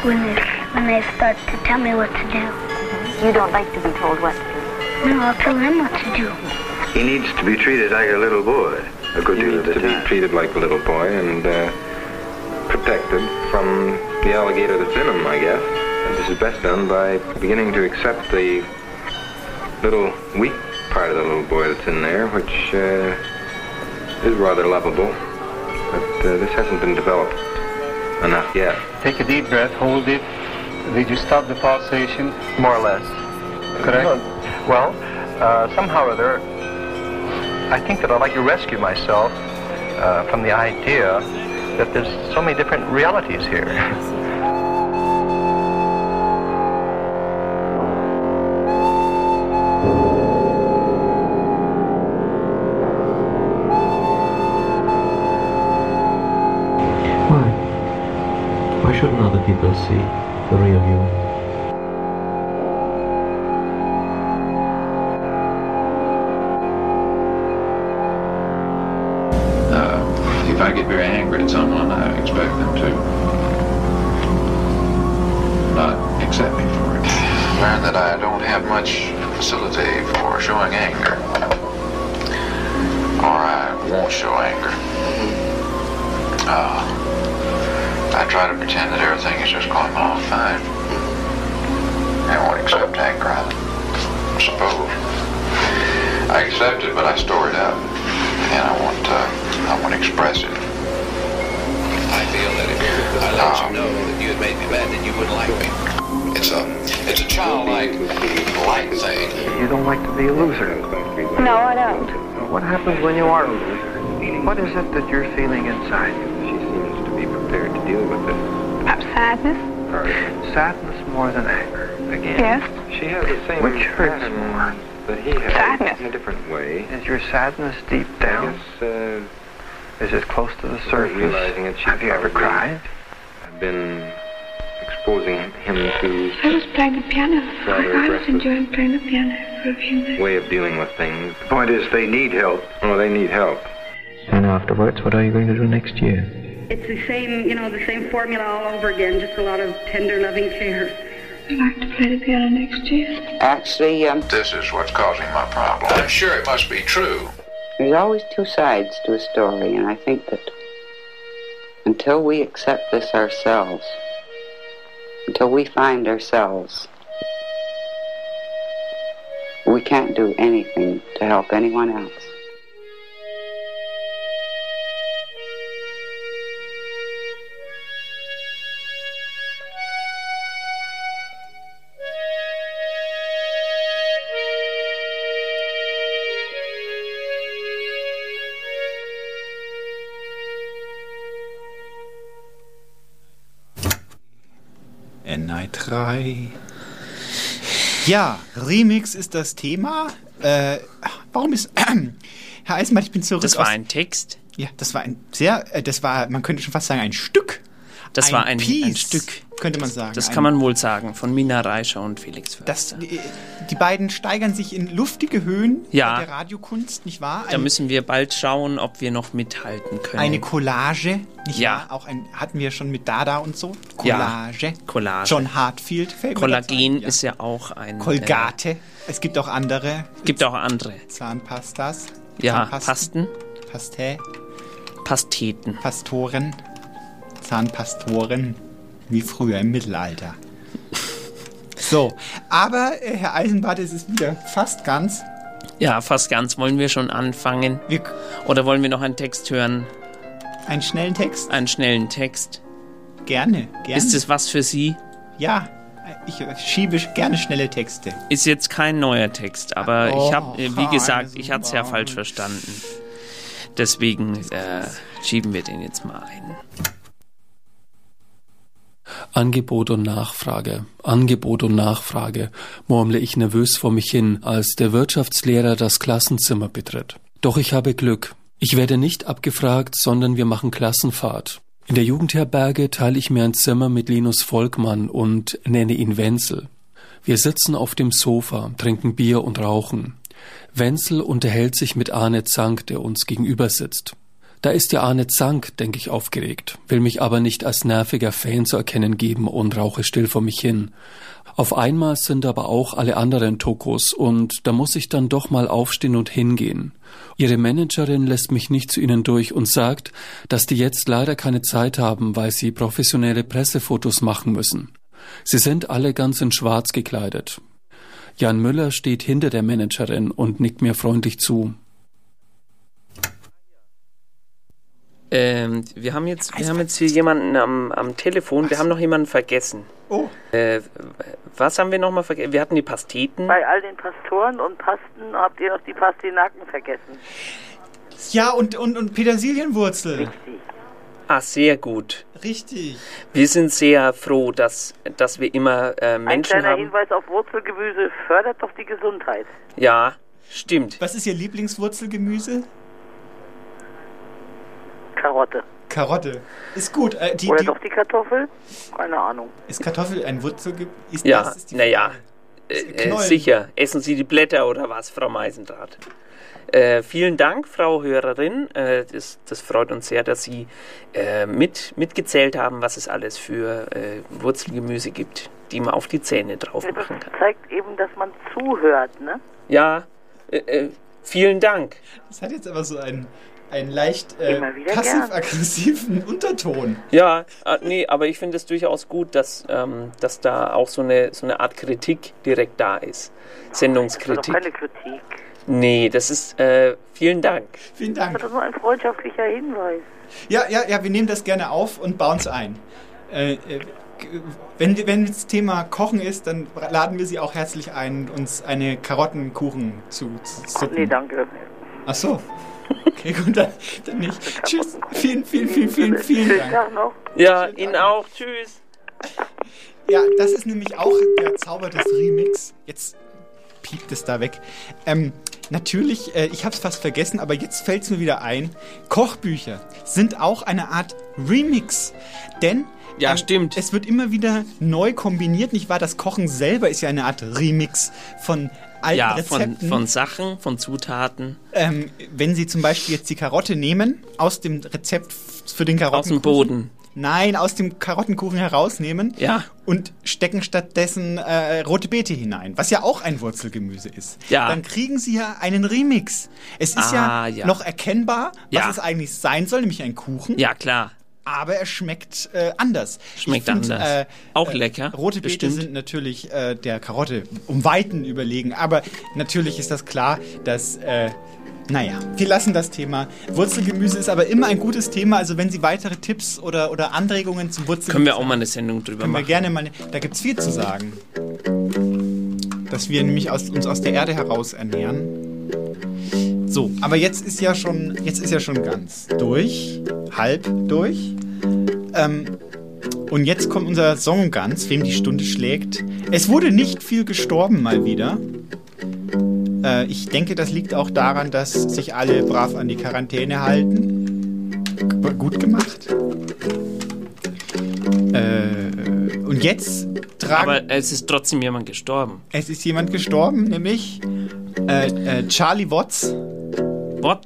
When they, when they start to tell me what to do. You don't like to be told what to do. No, I'll tell them what to do. He needs to be treated like a little boy. A good deal of the to be treated like a little boy and uh, protected from the alligator that's in him, I guess. And this is best done by beginning to accept the little weak part of the little boy that's in there, which uh, is rather lovable. But uh, this hasn't been developed enough yet. take a deep breath, hold it. Did you stop the pulsation? More or less. Correct. Well, uh, somehow or other, I think that I'd like to rescue myself uh, from the idea that there's so many different realities here. see the real you? That he Sadness. in a different way. Is your sadness deep down? Yes, uh, Is it close to the surface? realizing it, Have you ever cried? I've been exposing him to I was playing the piano. Rather I, I was enjoying playing the piano for a few minutes. way of dealing with things. The point is, they need help. Oh, they need help. And afterwards, what are you going to do next year? It's the same, you know, the same formula all over again, just a lot of tender, loving care. I'd like to play the piano next year. Actually, um, This is what's causing my problem. I'm sure it must be true. there's always two sides to a story, and I think that until we accept this ourselves, until we find ourselves, we can't do anything to help anyone else. NI3. Ja, Remix ist das Thema. Äh, warum ist. Herr Eisenbart, ich bin zurück. Das war ein Text. Ja, das war ein sehr. Äh, das war, man könnte schon fast sagen, ein Stück. Das ein war ein, Piece, ein Stück. Könnte man sagen. Das Ein- kann man wohl sagen, von Mina Reischer und Felix Förster. Das, die, die beiden steigern sich in luftige Höhen Ja. der Radiokunst, nicht wahr? Da müssen wir bald schauen, ob wir noch mithalten können. Eine Collage, nicht Ja. wahr? Auch ein, hatten wir schon mit Dada und so. Ja. Collage. Collage. John Hartfield. fällt Kollagen ein, ist ja auch ein. Colgate. Äh, es gibt auch andere. gibt auch andere. Zahnpastas. Ja, Zahnpasten. Pasté. Pasteten. Pastoren. Zahnpastoren. Wie früher im Mittelalter. So, aber äh, Herr Eisenbart, es ist wieder fast ganz. Ja, fast ganz. Wollen wir schon anfangen? Oder wollen wir noch einen Text hören? Einen schnellen Text? Einen schnellen Text. Gerne, gerne. Ist es was für Sie? Ja, ich äh, schiebe gerne schnelle Texte. Ist jetzt kein neuer Text, aber Oh, ich habe, wie gesagt, ich hatte es ja falsch verstanden. Deswegen äh, schieben wir den jetzt mal ein. Angebot und Nachfrage, Angebot und Nachfrage, murmle ich nervös vor mich hin, als der Wirtschaftslehrer das Klassenzimmer betritt. Doch ich habe Glück. Ich werde nicht abgefragt, sondern wir machen Klassenfahrt. In der Jugendherberge teile ich mir ein Zimmer mit Linus Volkmann und nenne ihn Wenzel. Wir sitzen auf dem Sofa, trinken Bier und rauchen. Wenzel unterhält sich mit Arne Zank, der uns gegenüber sitzt. Da ist ja Arne Zank, denke ich aufgeregt, will mich aber nicht als nerviger Fan zu erkennen geben und rauche still vor mich hin. Auf einmal sind aber auch alle anderen Tokos und da muss ich dann doch mal aufstehen und hingehen. Ihre Managerin lässt mich nicht zu ihnen durch und sagt, dass die jetzt leider keine Zeit haben, weil sie professionelle Pressefotos machen müssen. Sie sind alle ganz in schwarz gekleidet. Jan Müller steht hinter der Managerin und nickt mir freundlich zu. Ähm, wir haben jetzt, wir haben jetzt hier jemanden am, am Telefon. Wir haben noch jemanden vergessen. Oh. Äh, was haben wir noch mal vergessen? Wir hatten die Pasteten. Bei all den Pastoren und Pasten habt ihr noch die Pastinaken vergessen. Ja, und, und, und Petersilienwurzel. Ah, sehr gut. Richtig. Wir sind sehr froh, dass, dass wir immer äh, Ein Menschen kleiner haben. Hinweis auf Wurzelgemüse fördert doch die Gesundheit. Ja, stimmt. Was ist Ihr Lieblingswurzelgemüse? Karotte. Karotte. Ist gut. Äh, die, Oder die, doch die Kartoffel? Keine Ahnung. ist Kartoffel ein Wurzelgemüse? Ist Ja, das ist die naja. Äh, äh, sicher. Essen Sie die Blätter oder was, Frau Meisendraht? Äh, vielen Dank, Frau Hörerin. Äh, das, das freut uns sehr, dass Sie äh, mit, mitgezählt haben, was es alles für äh, Wurzelgemüse gibt, die man auf die Zähne drauf Das machen kann. zeigt eben, dass man zuhört, ne? Ja, äh, äh, vielen Dank. Das hat jetzt aber so einen, einen leicht äh, passiv-aggressiven Unterton. Ja, äh, nee, aber ich finde es durchaus gut, dass, ähm, dass da auch so eine, so eine Art Kritik direkt da ist. Das ist doch Sendungskritik. keine Kritik. Nee, das ist, äh, vielen Dank. Vielen Das Dank. ist doch nur ein freundschaftlicher Hinweis. Ja, ja, ja, wir nehmen das gerne auf und bauen es ein. Äh, äh, wenn, wenn das Thema Kochen ist, dann laden wir Sie auch herzlich ein, uns eine Karottenkuchen zu, zu suppen. Nee, danke. Ach so. Okay, gut, dann, dann nicht. Tschüss. Vielen, vielen, vielen, vielen, vielen Dank. Ja, Ihnen auch. Tschüss. Ja, das ist nämlich auch der Zauber des Remix. Jetzt piept es da weg. Ähm, natürlich, äh, ich habe es fast vergessen, aber jetzt fällt es mir wieder ein. Kochbücher sind auch eine Art Remix. Denn Ja, ähm, stimmt. es wird immer wieder neu kombiniert. Nicht wahr? Das Kochen selber ist ja eine Art Remix von alten Ja, von, Rezepten. von Sachen, von Zutaten. ähm, wenn Sie zum Beispiel jetzt die Karotte nehmen, aus dem Rezept für den Aus Karottenkuchen. dem Boden. Nein, aus dem Karottenkuchen herausnehmen Ja. und stecken stattdessen äh, rote Beete hinein, was ja auch ein Wurzelgemüse ist. Ja. Dann kriegen Sie ja einen Remix. Es ist Ah, ja, ja. noch erkennbar, was es eigentlich sein soll, nämlich ein Kuchen. Ja, klar. Aber er schmeckt äh, anders. Schmeckt find, anders. Auch lecker, Rote Beete bestimmt. sind natürlich äh, der Karotte um Weiten überlegen. Aber natürlich ist das klar, dass. Äh, naja, wir lassen das Thema. Wurzelgemüse ist aber immer ein gutes Thema. Also wenn Sie weitere Tipps oder, oder Anregungen zum Wurzelgemüse Können wir auch mal eine Sendung drüber können wir machen. gerne mal. Da gibt es viel zu sagen. Dass wir nämlich aus, uns aus der Erde heraus ernähren. So, aber jetzt ist ja schon, jetzt ist ja schon ganz durch, halb durch. Ähm, und jetzt kommt unser Song ganz, wem die Stunde schlägt. Es wurde nicht viel gestorben mal wieder. Äh, ich denke, das liegt auch daran, dass sich alle brav an die Quarantäne halten. G gut gemacht. Äh, und jetzt tragen. Aber es ist trotzdem jemand gestorben. Es ist jemand gestorben, nämlich äh, äh, Charlie Watts. What?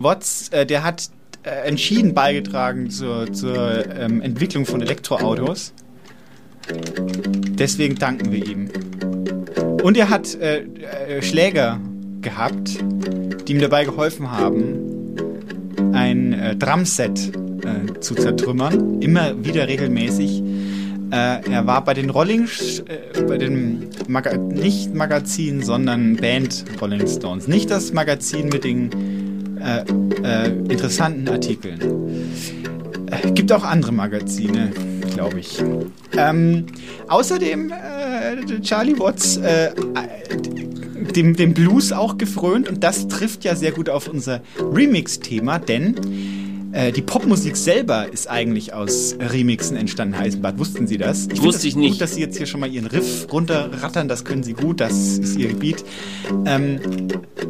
Watts, äh, der hat äh, entschieden beigetragen zur, zur ähm, Entwicklung von Elektroautos. Deswegen danken wir ihm. Und er hat äh, äh, Schläger gehabt, die ihm dabei geholfen haben, ein äh, Drumset äh, zu zertrümmern. Immer wieder regelmäßig. Äh, er war bei den Rolling, äh, bei dem Maga nicht Magazin, sondern Band Rolling Stones. Nicht das Magazin mit den äh, äh, interessanten Artikeln. Äh, gibt auch andere Magazine, glaube ich. Ähm, außerdem äh, Charlie Watts dem, dem Blues auch gefrönt und das trifft ja sehr gut auf unser Remix-Thema, denn äh, die Popmusik selber ist eigentlich aus Remixen entstanden, Heisenbad. Wussten Sie das? Ich Wusste ich nicht. Gut, dass Sie jetzt hier schon mal Ihren Riff runterrattern, das können Sie gut, das ist Ihr Gebiet. Ähm,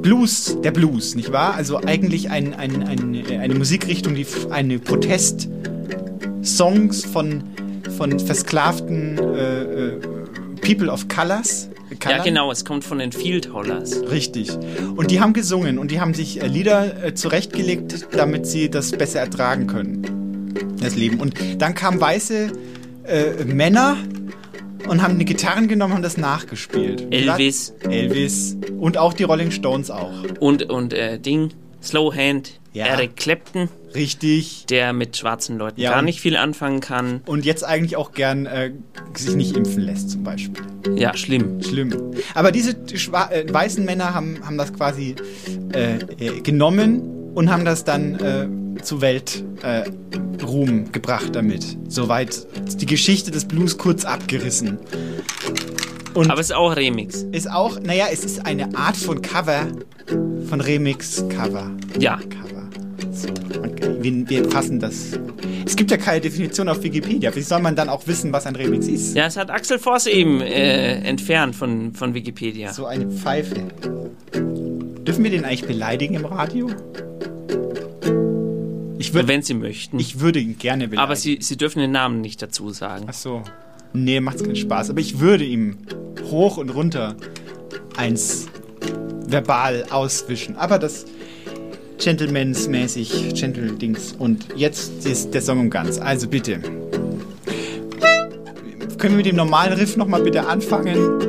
Blues, der Blues, nicht wahr? Also eigentlich ein, ein, ein, eine Musikrichtung, die eine Protest-Songs von, von versklavten äh, äh, People of Colors. Ja, Color. genau, es kommt von den Field Hollers. Richtig. Und die haben gesungen und die haben sich äh, Lieder äh, zurechtgelegt, damit sie das besser ertragen können. Das Leben. Und dann kamen weiße äh, Männer und haben die Gitarren genommen und haben das nachgespielt. Elvis. Elvis. Und auch die Rolling Stones auch. Und, und äh, Ding, Slowhand, Ja. Eric Clapton. Richtig. Der mit schwarzen Leuten Ja, gar nicht viel anfangen kann. Und jetzt eigentlich auch gern äh, sich nicht impfen lässt, zum Beispiel. Ja, schlimm. Schlimm. Aber diese äh, weißen Männer haben, haben das quasi äh, genommen und haben das dann äh, zu Weltruhm äh, gebracht damit. Soweit die Geschichte des Blues kurz abgerissen. Und Aber es ist auch Remix. ist auch, naja, es ist eine Art von Cover, von Remix-Cover. Ja. Cover. So, wir, wir fassen das. Es gibt ja keine Definition auf Wikipedia. Wie soll man dann auch wissen, was ein Remix ist? Ja, es hat Axel Voss eben äh, entfernt von, von Wikipedia. So eine Pfeife. Dürfen wir den eigentlich beleidigen im Radio? Ich würd, Wenn Sie möchten. ich würde ihn gerne beleidigen. Aber Sie, Sie dürfen den Namen nicht dazu sagen. Ach so. Nee, macht's keinen Spaß. Aber ich würde ihm hoch und runter eins verbal auswischen. Aber das Gentlemans-mäßig, Gentle-Dings. Und jetzt ist der Song um ganz. Also bitte. Können wir mit dem normalen Riff nochmal bitte anfangen?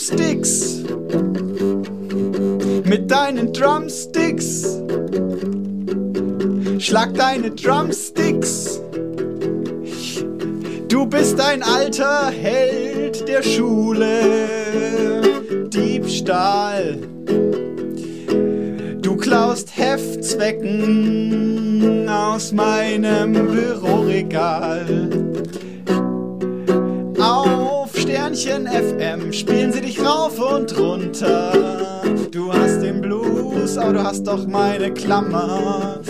Drumsticks mit deinen Drumsticks. Schlag deine Drumsticks. Du bist ein alter Held der Schule. Diebstahl. Du klaust Heftzwecken aus meinem Büroregal. Auf Sternchen FM spielen Du hast doch meine Klammer.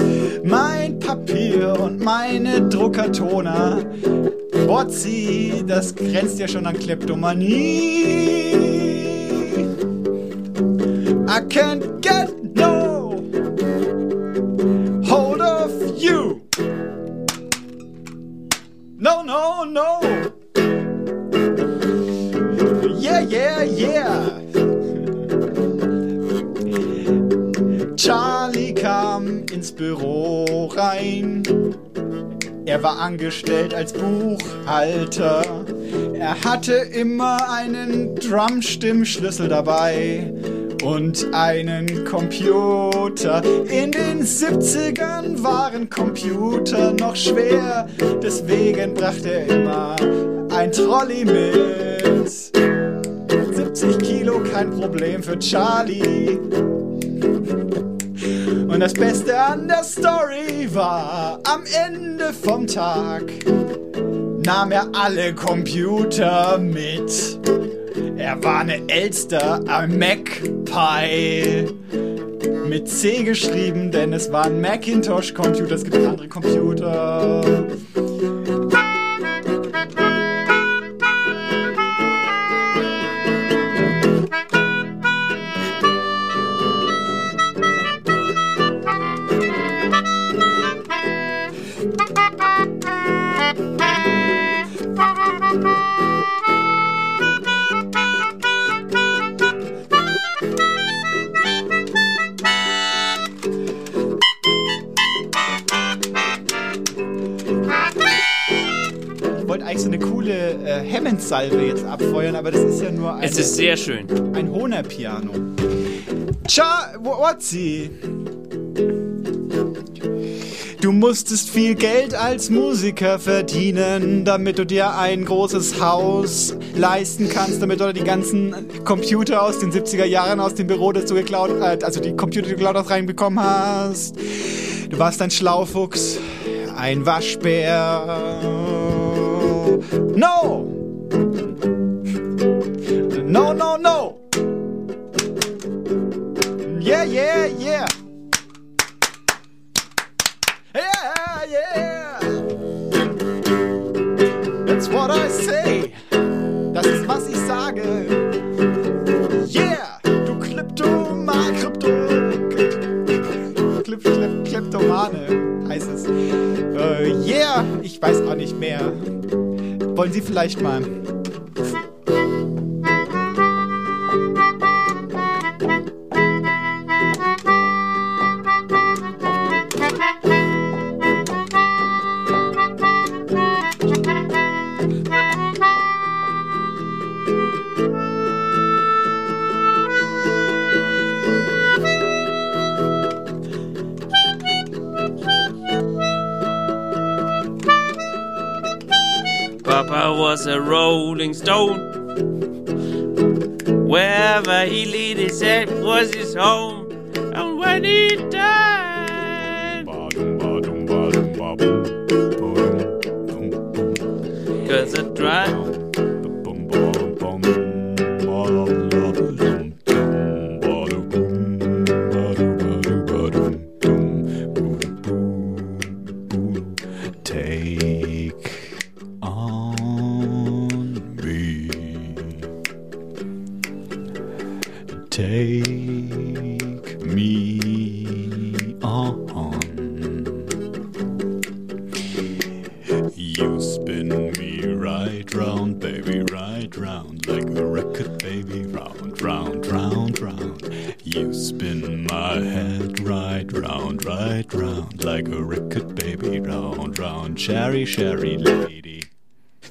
Mein Papier und meine Druckertoner. Botzi, das grenzt ja schon an Kleptomanie. Angestellt als Buchhalter. Er hatte immer einen Drumstimmschlüssel dabei und einen Computer. In den 70ern waren Computer noch schwer, deswegen brachte er immer ein Trolley mit. 70 Kilo, kein Problem für Charlie. Und das Beste an der Story war, am Ende vom Tag nahm er alle Computer mit. Er war eine Elster am MacPie. Mit C geschrieben, denn es war ein Macintosh-Computer. Es gibt andere Computer. Hammond-Salve jetzt abfeuern, aber das ist ja nur ein, Es ist sehr schön. ein Hohner-Piano. Tja, Wotzi. Du musstest viel Geld als Musiker verdienen, damit du dir ein großes Haus leisten kannst, damit du die ganzen Computer aus den 70er Jahren aus dem Büro, das du geklaut, äh, also die Computer, die du geklaut hast, reinbekommen hast. Du warst ein Schlaufuchs, ein Waschbär. No! No, no, no! Yeah, yeah, yeah! Yeah, yeah! That's what I say! Das ist, was ich sage! Yeah! Du Kleptoman, Krypto... Klip, Klip, Kleptomane heißt es. Äh, yeah! Ich weiß auch nicht mehr. Wollen Sie vielleicht mal... stone. Wherever he laid his head was his home.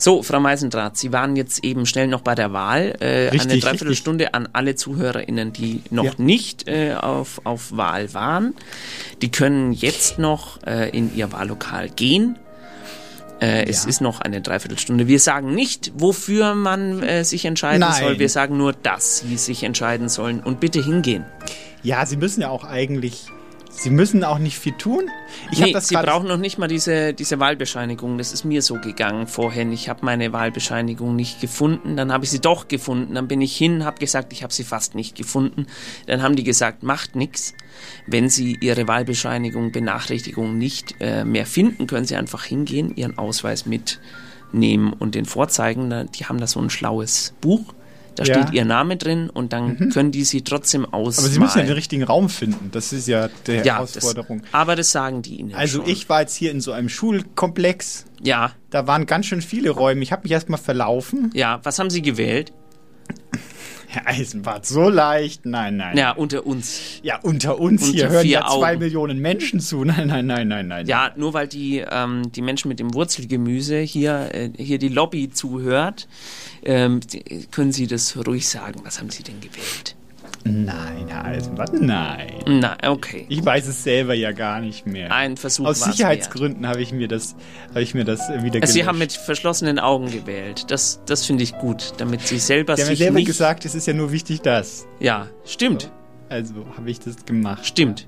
So, Frau Meisendrath, Sie waren jetzt eben schnell noch bei der Wahl. Äh, Richtig, eine Dreiviertelstunde an alle ZuhörerInnen, die noch Ja. nicht äh, auf, auf Wahl waren. Die können jetzt noch äh, in ihr Wahllokal gehen. Äh, Es Ja. ist noch eine Dreiviertelstunde. Wir sagen nicht, wofür man äh, sich entscheiden Nein. soll. Wir sagen nur, dass Sie sich entscheiden sollen. Und bitte hingehen. Ja, Sie müssen ja auch eigentlich, Sie müssen auch nicht viel tun. Ich nee, das Sie brauchen noch nicht mal diese, diese Wahlbescheinigung. Das ist mir so gegangen vorhin. Ich habe meine Wahlbescheinigung nicht gefunden. Dann habe ich sie doch gefunden. Dann bin ich hin, habe gesagt, ich habe sie fast nicht gefunden. Dann haben die gesagt, macht nichts. Wenn Sie Ihre Wahlbescheinigung, Benachrichtigung nicht äh, mehr finden, können Sie einfach hingehen, Ihren Ausweis mitnehmen und den vorzeigen. Die haben da so ein schlaues Buch. Da Ja. steht Ihr Name drin und dann können die Sie trotzdem ausmalen. Aber Sie müssen ja den richtigen Raum finden. Das ist ja die Ja, Herausforderung. Das, aber das sagen die Ihnen also schon. ich war jetzt hier in so einem Schulkomplex. Ja. Da waren ganz schön viele Räume. Ich habe mich erstmal verlaufen. Ja, was haben Sie gewählt? Herr Eisenbart, so leicht? Nein, nein. Ja, unter uns. Ja, unter uns Unter hier hören ja zwei Augen. Millionen Menschen zu. Nein, nein, nein, nein, nein. Ja, nur weil die, ähm, die Menschen mit dem Wurzelgemüse hier, äh, hier die Lobby zuhört, ähm, können Sie das ruhig sagen. Was haben Sie denn gewählt? Nein, Eisenbart, nein. Na, okay. Ich weiß es selber ja gar nicht mehr. Ein Versuch Aus Sicherheitsgründen habe ich mir das, habe ich mir das wieder wert. Sie haben mit verschlossenen Augen gewählt. Das, das finde ich gut, damit Sie selber Sie haben sich selber nicht... gesagt, es ist ja nur wichtig, das. Ja, stimmt. Also habe ich das gemacht. Stimmt.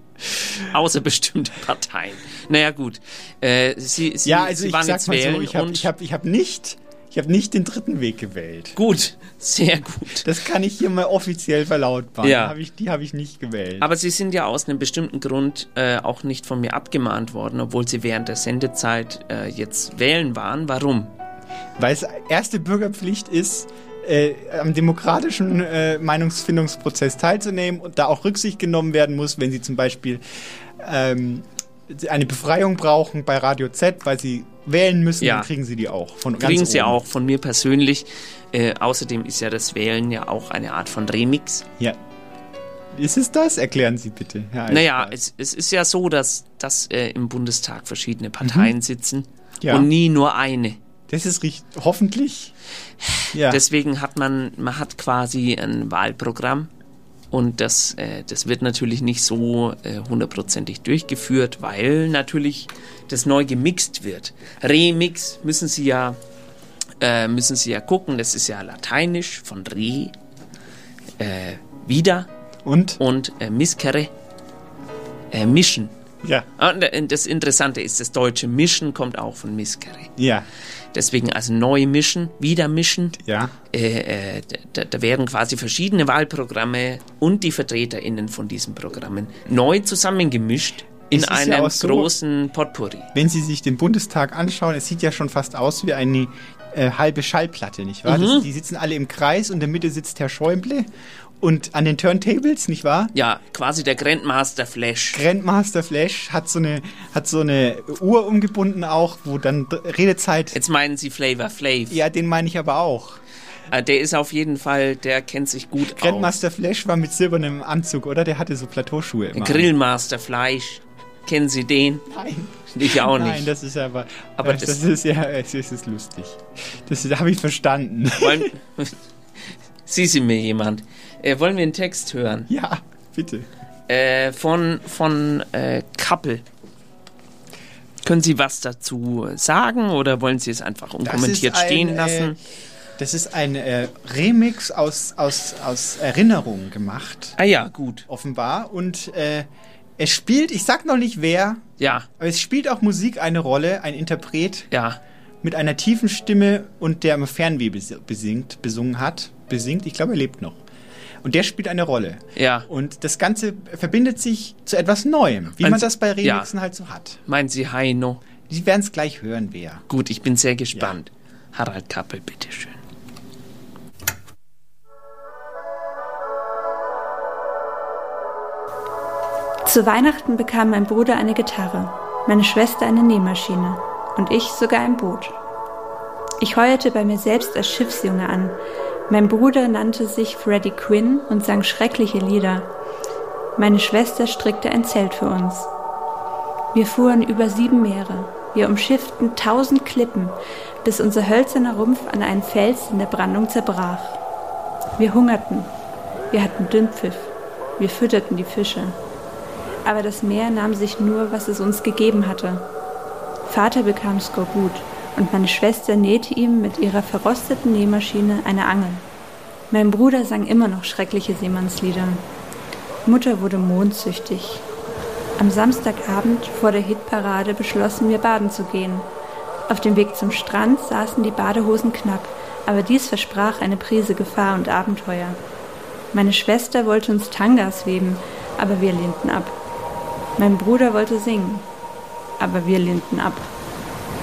Außer bestimmte Parteien. Naja, gut. Äh, Sie, Sie, ja, also Sie ich waren sag jetzt mal so, ich habe ich hab, ich hab nicht, ich habe nicht den dritten Weg gewählt. Gut, sehr gut. Das kann ich hier mal offiziell verlautbaren. Ja. Hab ich, die habe ich nicht gewählt. Aber Sie sind ja aus einem bestimmten Grund äh, auch nicht von mir abgemahnt worden, obwohl Sie während der Sendezeit äh, jetzt wählen waren. Warum? Weil es erste Bürgerpflicht ist, äh, am demokratischen äh, Meinungsfindungsprozess teilzunehmen und da auch Rücksicht genommen werden muss, wenn sie zum Beispiel ähm, eine Befreiung brauchen bei Radio Z, weil sie wählen müssen, Ja. dann kriegen sie die auch. Von Kriegen ganz Sie oben. auch von mir persönlich. Äh, außerdem ist ja das Wählen ja auch eine Art von Remix. Ja. Ist es das? Erklären Sie bitte. Herr Naja, es, es ist ja so, dass, dass äh, im Bundestag verschiedene Parteien sitzen Mhm. Ja. und nie nur eine. Das ist richtig. Hoffentlich. Ja. Deswegen hat man, man hat quasi ein Wahlprogramm und das, äh, das wird natürlich nicht so äh, hundertprozentig durchgeführt, weil natürlich das neu gemixt wird. Remix müssen Sie ja, äh, müssen Sie ja gucken, das ist ja lateinisch von re, äh, wieder und, und äh, miscere, äh, mischen. Ja. Und äh, das Interessante ist, das deutsche Mischen kommt auch von miscere. Ja. Deswegen also neu mischen, wieder mischen. Ja. Äh, äh, da, da werden quasi verschiedene Wahlprogramme und die VertreterInnen von diesen Programmen neu zusammengemischt in ja einem auch so- großen Potpourri. Wenn Sie sich den Bundestag anschauen, es sieht ja schon fast aus wie eine äh, halbe Schallplatte, nicht wahr? Mhm. Das, die sitzen alle im Kreis und in der Mitte sitzt Herr Schäuble und an den Turntables, nicht wahr? Ja, quasi der Grandmaster Flash. Grandmaster Flash hat so eine hat so eine Uhr umgebunden auch, wo dann Redezeit. Jetzt meinen Sie Flavor Flav. Ja, den meine ich aber auch. Äh, der ist auf jeden Fall, der kennt sich gut aus. Grandmaster Flash war mit silbernem Anzug, oder? Der hatte so Plateauschuhe immer. Grillmaster Fleisch. Kennen Sie den? Nein. Ich auch nicht. Nein, das ist aber. Aber äh, das, das- ist ja, es ist, ist lustig. Das habe ich verstanden. Wollen, Sie sind mir jemand. Äh, wollen wir einen Text hören? Ja, bitte. Äh, von von äh, Kappel. Können Sie was dazu sagen oder wollen Sie es einfach unkommentiert ein, stehen äh, lassen? Das ist ein äh, Remix aus, aus, aus Erinnerungen gemacht. Ah ja, gut. Offenbar. Und äh, es spielt, ich sag noch nicht wer, Ja, aber es spielt auch Musik eine Rolle, ein Interpret ja. mit einer tiefen Stimme und der im Fernweh bes- besingt, besungen hat, besingt, ich glaube, er lebt noch. Und der spielt eine Rolle. Ja. Und das Ganze verbindet sich zu etwas Neuem, wie Meinen man das bei ja. Remixen halt so hat. Meinen Sie Heino? Sie werden es gleich hören, wer. Gut, ich bin sehr gespannt. Harald Kappel, bitteschön. Zu Weihnachten bekam mein Bruder eine Gitarre, meine Schwester eine Nähmaschine und ich sogar ein Boot. Ich heuerte bei mir selbst als Schiffsjunge an. Mein Bruder nannte sich Freddie Quinn und sang schreckliche Lieder. Meine Schwester strickte ein Zelt für uns. Wir fuhren über sieben Meere. Wir umschifften tausend Klippen, bis unser hölzerner Rumpf an einen Fels in der Brandung zerbrach. Wir hungerten. Wir hatten Dünnpfiff. Wir fütterten die Fische. Aber das Meer nahm sich nur, was es uns gegeben hatte. Vater bekam Skorbut und meine Schwester nähte ihm mit ihrer verrosteten Nähmaschine eine Angel. Mein Bruder sang immer noch schreckliche Seemannslieder. Mutter wurde mondsüchtig. Am Samstagabend vor der Hitparade beschlossen wir baden zu gehen. Auf dem Weg zum Strand saßen die Badehosen knapp, aber dies versprach eine Prise Gefahr und Abenteuer. Meine Schwester wollte uns Tangas weben, aber wir lehnten ab. Mein Bruder wollte singen, aber wir lehnten ab.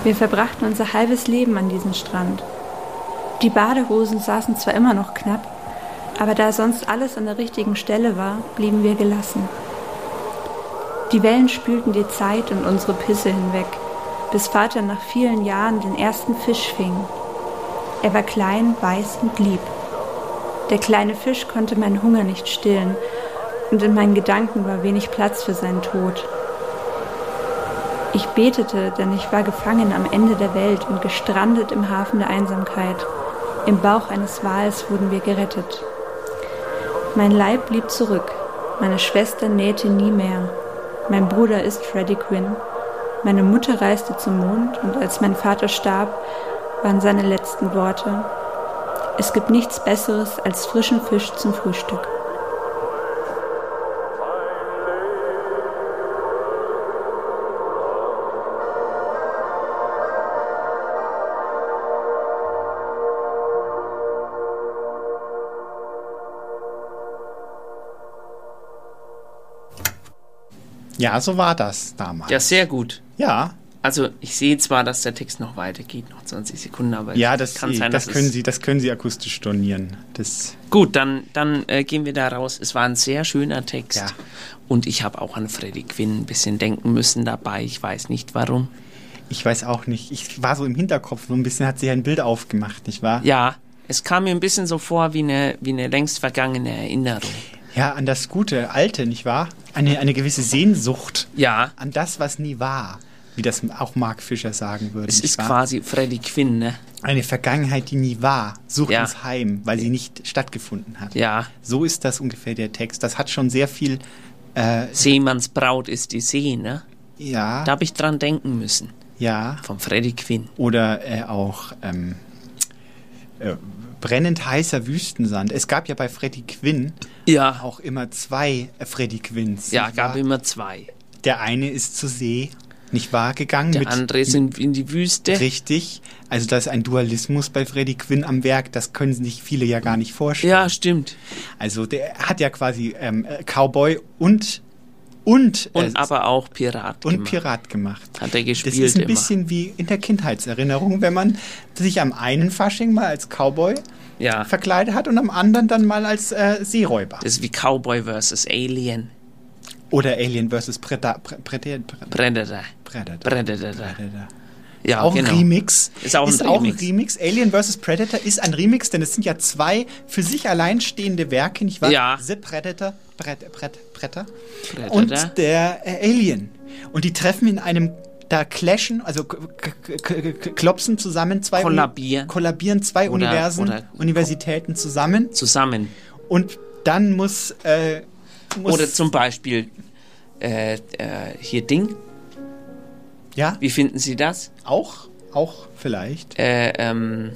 Wir verbrachten unser halbes Leben an diesem Strand. Die Badehosen saßen zwar immer noch knapp, aber da sonst alles an der richtigen Stelle war, blieben wir gelassen. Die Wellen spülten die Zeit und unsere Pisse hinweg, bis Vater nach vielen Jahren den ersten Fisch fing. Er war klein, weiß und lieb. Der kleine Fisch konnte meinen Hunger nicht stillen, und in meinen Gedanken war wenig Platz für seinen Tod. Ich betete, denn ich war gefangen am Ende der Welt und gestrandet im Hafen der Einsamkeit. Im Bauch eines Wals wurden wir gerettet. Mein Leib blieb zurück. Meine Schwester nähte nie mehr. Mein Bruder ist Freddie Quinn. Meine Mutter reiste zum Mond und als mein Vater starb, waren seine letzten Worte. Es gibt nichts Besseres als frischen Fisch zum Frühstück. Ja, so war das damals. Ja, sehr gut. Ja. Also ich sehe zwar, dass der Text noch weitergeht, noch 20 Sekunden, aber ja, das, kann das sein, dass können Sie, das können Sie akustisch stornieren. Das Gut, dann, dann äh, gehen wir da raus. Es war ein sehr schöner Text. Ja. Und ich habe auch an Freddie Quinn ein bisschen denken müssen dabei. Ich weiß nicht warum. Ich weiß auch nicht. Ich war so im Hinterkopf, so ein bisschen hat sich ein Bild aufgemacht, nicht wahr? Ja, es kam mir ein bisschen so vor wie eine, wie eine längst vergangene Erinnerung. Ja, an das gute Alte, nicht wahr? Eine, eine gewisse Sehnsucht. Ja. An das, was nie war. Wie das auch Mark Fischer sagen würde. Es ist wahr? quasi Freddie Quinn, ne? Eine Vergangenheit, die nie war, sucht Ja. uns heim, weil sie nicht stattgefunden hat. Ja. So ist das ungefähr der Text. Das hat schon sehr viel. Äh, Seemanns Braut ist die See, ne? ja. Da habe ich dran denken müssen. Ja. Von Freddie Quinn. Oder äh, auch ähm, äh, brennend heißer Wüstensand. Es gab ja bei Freddie Quinn Ja. auch immer zwei Freddie Quinns. Ja, gab wahr? immer zwei. Der eine ist zur See, nicht wahr, gegangen. Der mit andere ist in, in die Wüste. Richtig. Also da ist ein Dualismus bei Freddie Quinn am Werk. Das können sich viele ja gar nicht vorstellen. Ja, stimmt. Also der hat ja quasi ähm, äh, Cowboy und und, Und aber auch Pirat und gemacht. Pirat gemacht. Hat er gespielt Das ist ein immer. bisschen wie in der Kindheitserinnerung, wenn man sich am einen Fasching mal als Cowboy Ja. verkleidet hat und am anderen dann mal als äh, Seeräuber. Das ist wie Cowboy vs. Alien. Oder Alien vs. Preda Pre Preda Predator. Predator. Predator. Predator. Ja, auch genau. ein Remix. Ist auch ein ist auch ein Remix. Remix. Alien vs. Predator ist ein Remix, denn es sind ja zwei für sich alleinstehende Werke, nicht wahr? Ja. The Predator, Pred, Pred, Predator Predator. und der äh, Alien. Und die treffen in einem, da clashen, also klopsen zusammen zwei Uni- Kollabieren. kollabieren zwei Oder- Universen, oder- Universitäten zusammen. Zusammen. Und dann muss, äh, muss Oder zum Beispiel äh, äh, hier Ding. Ja, Wie finden Sie das? auch, auch vielleicht. Äh, ähm,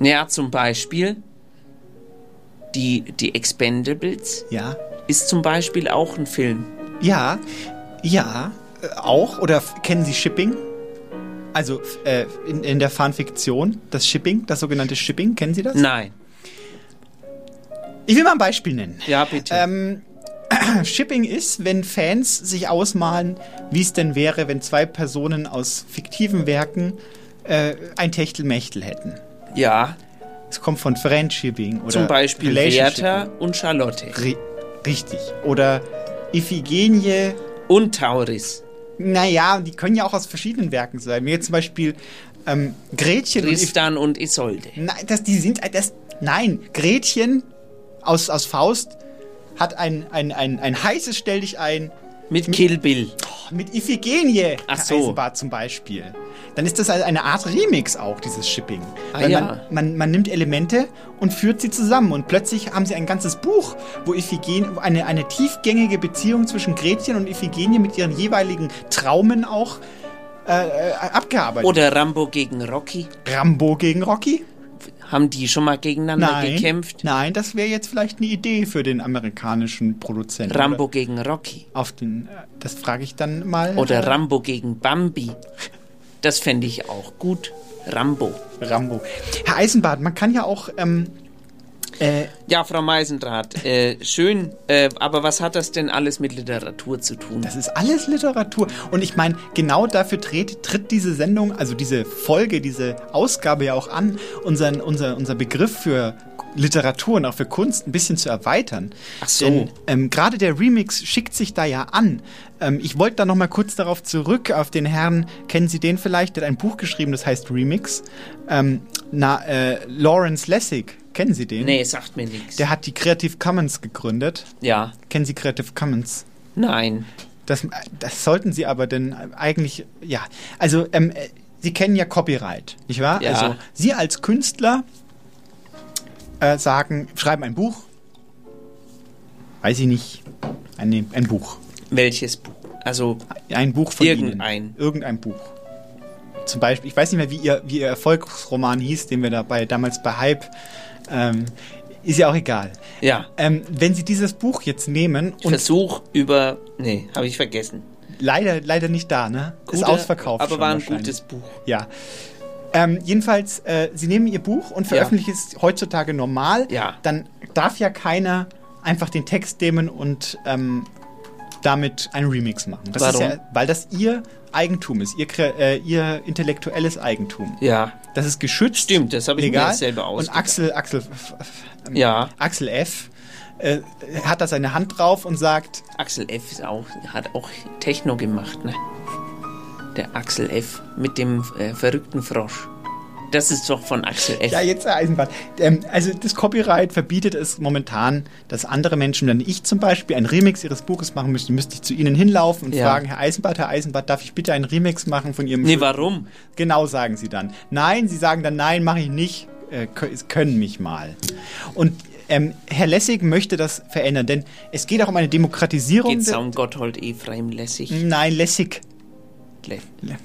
ja, zum Beispiel die, die Expendables Ja. ist zum Beispiel auch ein Film. Ja, ja, äh, auch. Oder kennen Sie Shipping? Also äh, in, in der Fanfiktion, das Shipping, das sogenannte Shipping, kennen Sie das? Nein. Ich will mal ein Beispiel nennen. Ja, bitte. Ähm, Shipping ist, wenn Fans sich ausmalen, wie es denn wäre, wenn zwei Personen aus fiktiven Werken äh, ein Techtelmechtel hätten. ja, Es kommt von Friendshipping oder zum Beispiel. Werther und Charlotte. Ri richtig. Oder Iphigenie Und Tauris. Naja, die können ja auch aus verschiedenen Werken sein. Jetzt zum Beispiel ähm, Gretchen Tristan und Isolde. Nein, das, die sind das. Nein, Gretchen aus, aus Faust hat ein, ein, ein, ein heißes Stell dich ein. Mit Kill Bill. Oh, mit Iphigenie. Ach so. Eisenbart zum Beispiel. Dann ist das also eine Art Remix auch, dieses Shipping. Ah, Weil ja. man, man, man nimmt Elemente und führt sie zusammen. Und plötzlich haben sie ein ganzes Buch, wo Iphigenie, eine, eine tiefgängige Beziehung zwischen Gretchen und Iphigenie mit ihren jeweiligen Traumen auch äh, äh, abgearbeitet. Oder Rambo gegen Rocky. Rambo gegen Rocky? Haben die schon mal gegeneinander Nein, gekämpft? nein, das wäre jetzt vielleicht eine Idee für den amerikanischen Produzenten. Rambo Oder gegen Rocky. Auf den, das frage ich dann mal. Oder Rambo gegen Bambi. Das fände ich auch gut. Rambo. Rambo. Herr Eisenbart, man kann ja auch. Ähm, äh, Ja, Frau Meisendraht, äh, schön, äh, aber was hat das denn alles mit Literatur zu tun? Das ist alles Literatur. Und ich meine, genau dafür tritt, tritt diese Sendung, also diese Folge, diese Ausgabe ja auch an, unseren, unser, unser Begriff für Literatur und auch für Kunst ein bisschen zu erweitern. Ach so. Denn ähm, gerade der Remix schickt sich da ja an. Ähm, ich wollte da noch mal kurz darauf zurück, auf den Herrn, kennen Sie den vielleicht? Der hat ein Buch geschrieben, das heißt Remix. Ähm, na, äh, Lawrence Lessig, kennen Sie den? Nee, sagt mir nichts. Der hat die Creative Commons gegründet. Ja. Kennen Sie Creative Commons? Nein. Das, das sollten Sie aber denn eigentlich, ja. Also, ähm, äh, Sie kennen ja Copyright, nicht wahr? Ja. Also, Sie als Künstler äh, sagen, schreiben ein Buch. Weiß ich nicht. Ein, ein Buch. Welches Buch? Also ein Buch von irgendein. Ihnen. Irgendein Buch. Zum Beispiel, ich weiß nicht mehr, wie Ihr, wie Ihr Erfolgsroman hieß, den wir dabei damals bei Hype. Ähm, ist ja auch egal. Ja. Ähm, wenn Sie dieses Buch jetzt nehmen und Versuch über. Nee, habe ich vergessen. leider, leider nicht da, ne? ist Gute- ausverkauft. aber war ein gutes Buch. Ja. Ähm, jedenfalls, äh, Sie nehmen Ihr Buch und veröffentlichen es heutzutage normal. Ja. Dann darf ja keiner einfach den Text nehmen und ähm, damit einen Remix machen. Das Warum? Ist ja, weil das Ihr Eigentum ist, Ihr, äh, ihr intellektuelles Eigentum. Ja. Das ist geschützt. Stimmt, das habe ich mir legal. selber Und ausgedacht. Axel, Axel, f- f- ähm, Ja. Axel F. Äh, hat da seine Hand drauf und sagt, Axel F. Auch, hat auch Techno gemacht, ne? Der Axel F. mit dem äh, verrückten Frosch. Das ist doch von Axel F. Ja, jetzt Herr Eisenbahn. Ähm, also das Copyright verbietet es momentan, dass andere Menschen, wenn ich zum Beispiel einen Remix ihres Buches machen müsste, müsste ich zu Ihnen hinlaufen und Ja. fragen, Herr Eisenbart, Herr Eisenbart, darf ich bitte einen Remix machen von Ihrem... Nee, warum? Genau sagen Sie dann. Nein, Sie sagen dann, nein, mache ich nicht, äh, kö- es können mich mal. Und ähm, Herr Lessig möchte das verändern, denn es geht auch um eine Demokratisierung... Geht's der- um Gotthold Ephraim Lessig? Nein, Lessig. Le Le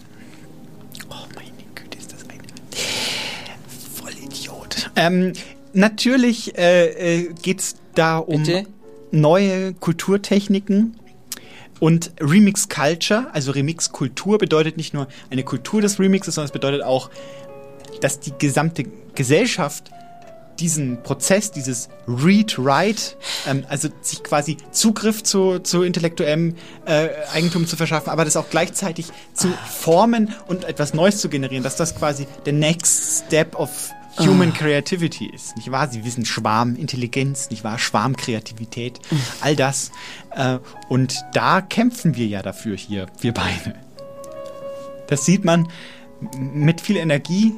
oh, meine Güte, ist das ein Vollidiot. Ähm, natürlich äh, äh, geht es da um Bitte? neue Kulturtechniken und Remix Culture. Also Remix Kultur bedeutet nicht nur eine Kultur des Remixes, sondern es bedeutet auch, dass die gesamte Gesellschaft diesen Prozess, dieses Read-Write, ähm, also sich quasi Zugriff zu, zu intellektuellem äh, Eigentum zu verschaffen, aber das auch gleichzeitig zu formen und etwas Neues zu generieren, dass das quasi der Next Step of Human Creativity ist, nicht wahr? Sie wissen Schwarmintelligenz, nicht wahr? Schwarmkreativität, all das. Äh, und da kämpfen wir ja dafür hier, wir beide. Das sieht man mit viel Energie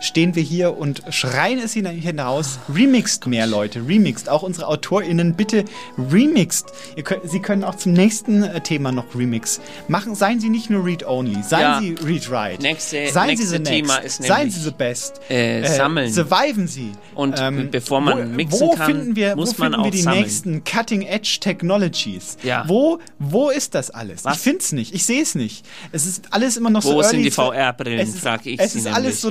stehen wir hier und schreien es hina- hinaus. Remixt mehr, Leute. Remixt. Auch unsere AutorInnen, bitte remixt. Könnt, Sie können auch zum nächsten äh, Thema noch Remix machen. Seien Sie nicht nur Read-Only. Seien Ja. Sie Read-Write. Nächste- Seien nächste Sie the next. Thema ist Seien Sie the best. äh, sammeln. Surviven Sie. Und Ähm, bevor man wo, mixen wo kann, finden wir, muss wo man finden wir die sammeln. nächsten Cutting-Edge Technologies? Ja. Wo, wo ist das alles? Was? Ich finde es nicht. Ich sehe es nicht. Es ist alles immer noch so Wo sind die VR-Brillen, Es ist- frag ich Es ist nämlich. alles so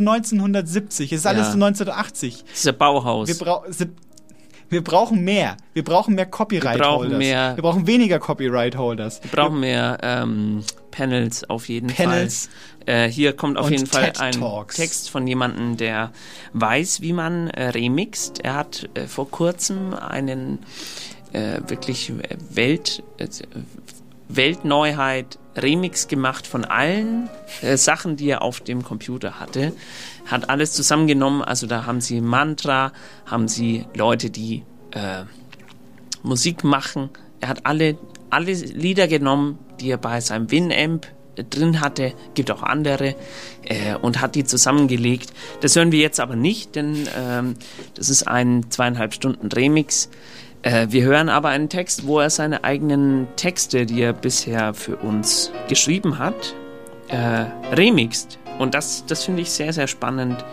1970. Es ist alles Ja. so 1980. Das ist ein Bauhaus. Wir, brau se- wir brauchen mehr. Wir brauchen mehr Copyright-Holders. mehr- Wir brauchen weniger Copyright-Holders. Wir brauchen mehr ähm, Panels auf jeden Panels. Fall. Äh, hier kommt auf Und jeden Fall ein. Text von jemandem, der weiß, wie man äh, remixt. Er hat äh, vor kurzem einen äh, wirklich äh, Welt, äh, Weltneuheit Remix gemacht von allen äh, Sachen, die er auf dem Computer hatte. Hat alles zusammengenommen. Also da haben sie Mantra, haben sie Leute, die äh, Musik machen. Er hat alle, alle Lieder genommen, die er bei seinem Winamp drin hatte, gibt auch andere, äh, und hat die zusammengelegt. Das hören wir jetzt aber nicht, denn ähm, das ist ein zweieinhalb Stunden Remix. Äh, wir hören aber einen Text, wo er seine eigenen Texte, die er bisher für uns geschrieben hat, äh, remixt. Und das, das finde ich sehr, sehr spannend.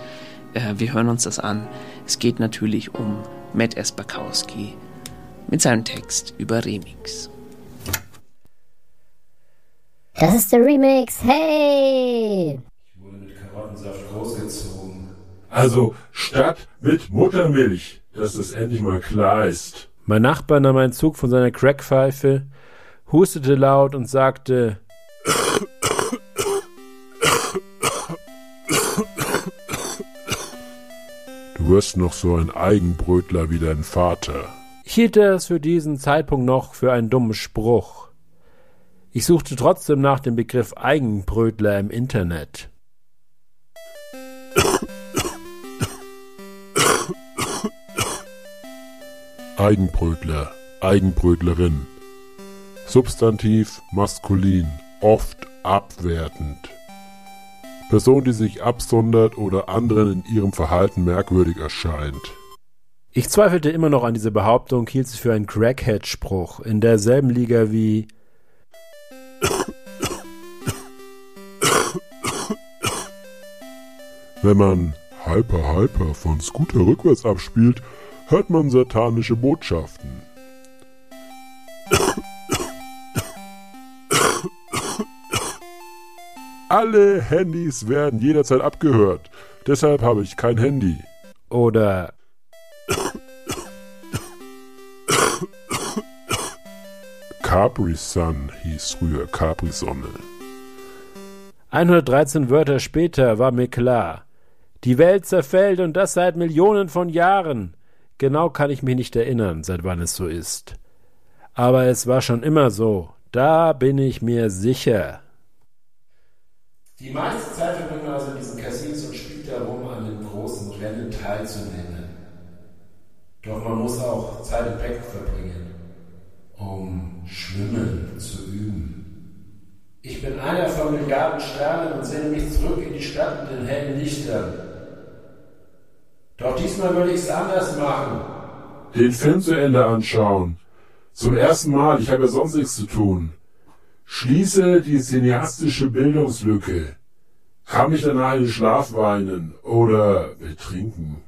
Äh, wir hören uns das an. Es geht natürlich um Matt Espakowski mit seinem Text über Remix. Das ist der Remix. Hey! Karottensaft großgezogen. Also statt mit Muttermilch, dass das endlich mal klar ist. Mein Nachbar nahm einen Zug von seiner Crackpfeife, hustete laut und sagte Du wirst noch so ein Eigenbrötler wie dein Vater. Ich hielt es für diesen Zeitpunkt noch für einen dummen Spruch. Ich suchte trotzdem nach dem Begriff Eigenbrötler im Internet. Eigenbrötler, Eigenbrötlerin. Substantiv maskulin, oft abwertend. Person, die sich absondert oder anderen in ihrem Verhalten merkwürdig erscheint. Ich zweifelte immer noch an dieser Behauptung, hielt sie für einen Crackhead-Spruch in derselben Liga wie Wenn man Hyper Hyper von Scooter rückwärts abspielt, hört man satanische Botschaften. Alle Handys werden jederzeit abgehört. Deshalb habe ich kein Handy. Oder Capri Sun hieß früher Capri Sonne. 113 Wörter später war mir klar. Die Welt zerfällt und das seit Millionen von Jahren. Genau kann ich mich nicht erinnern, seit wann es so ist. Aber es war schon immer so. Da bin ich mir sicher. Die meiste Zeit verbringt man also in diesen Casinos und spielt darum, an den großen Rennen teilzunehmen. Doch man muss auch Zeit im Becken verbringen, um Schwimmen zu üben. Ich bin einer von Milliarden Sternen und sehne mich zurück in die Stadt mit den hellen Lichtern. Doch diesmal will ich es anders machen. Den Film zu Ende anschauen. Zum ersten Mal, ich habe ja sonst nichts zu tun. Schließe die cineastische Bildungslücke. Kann mich danach in den Schlaf weinen oder betrinken.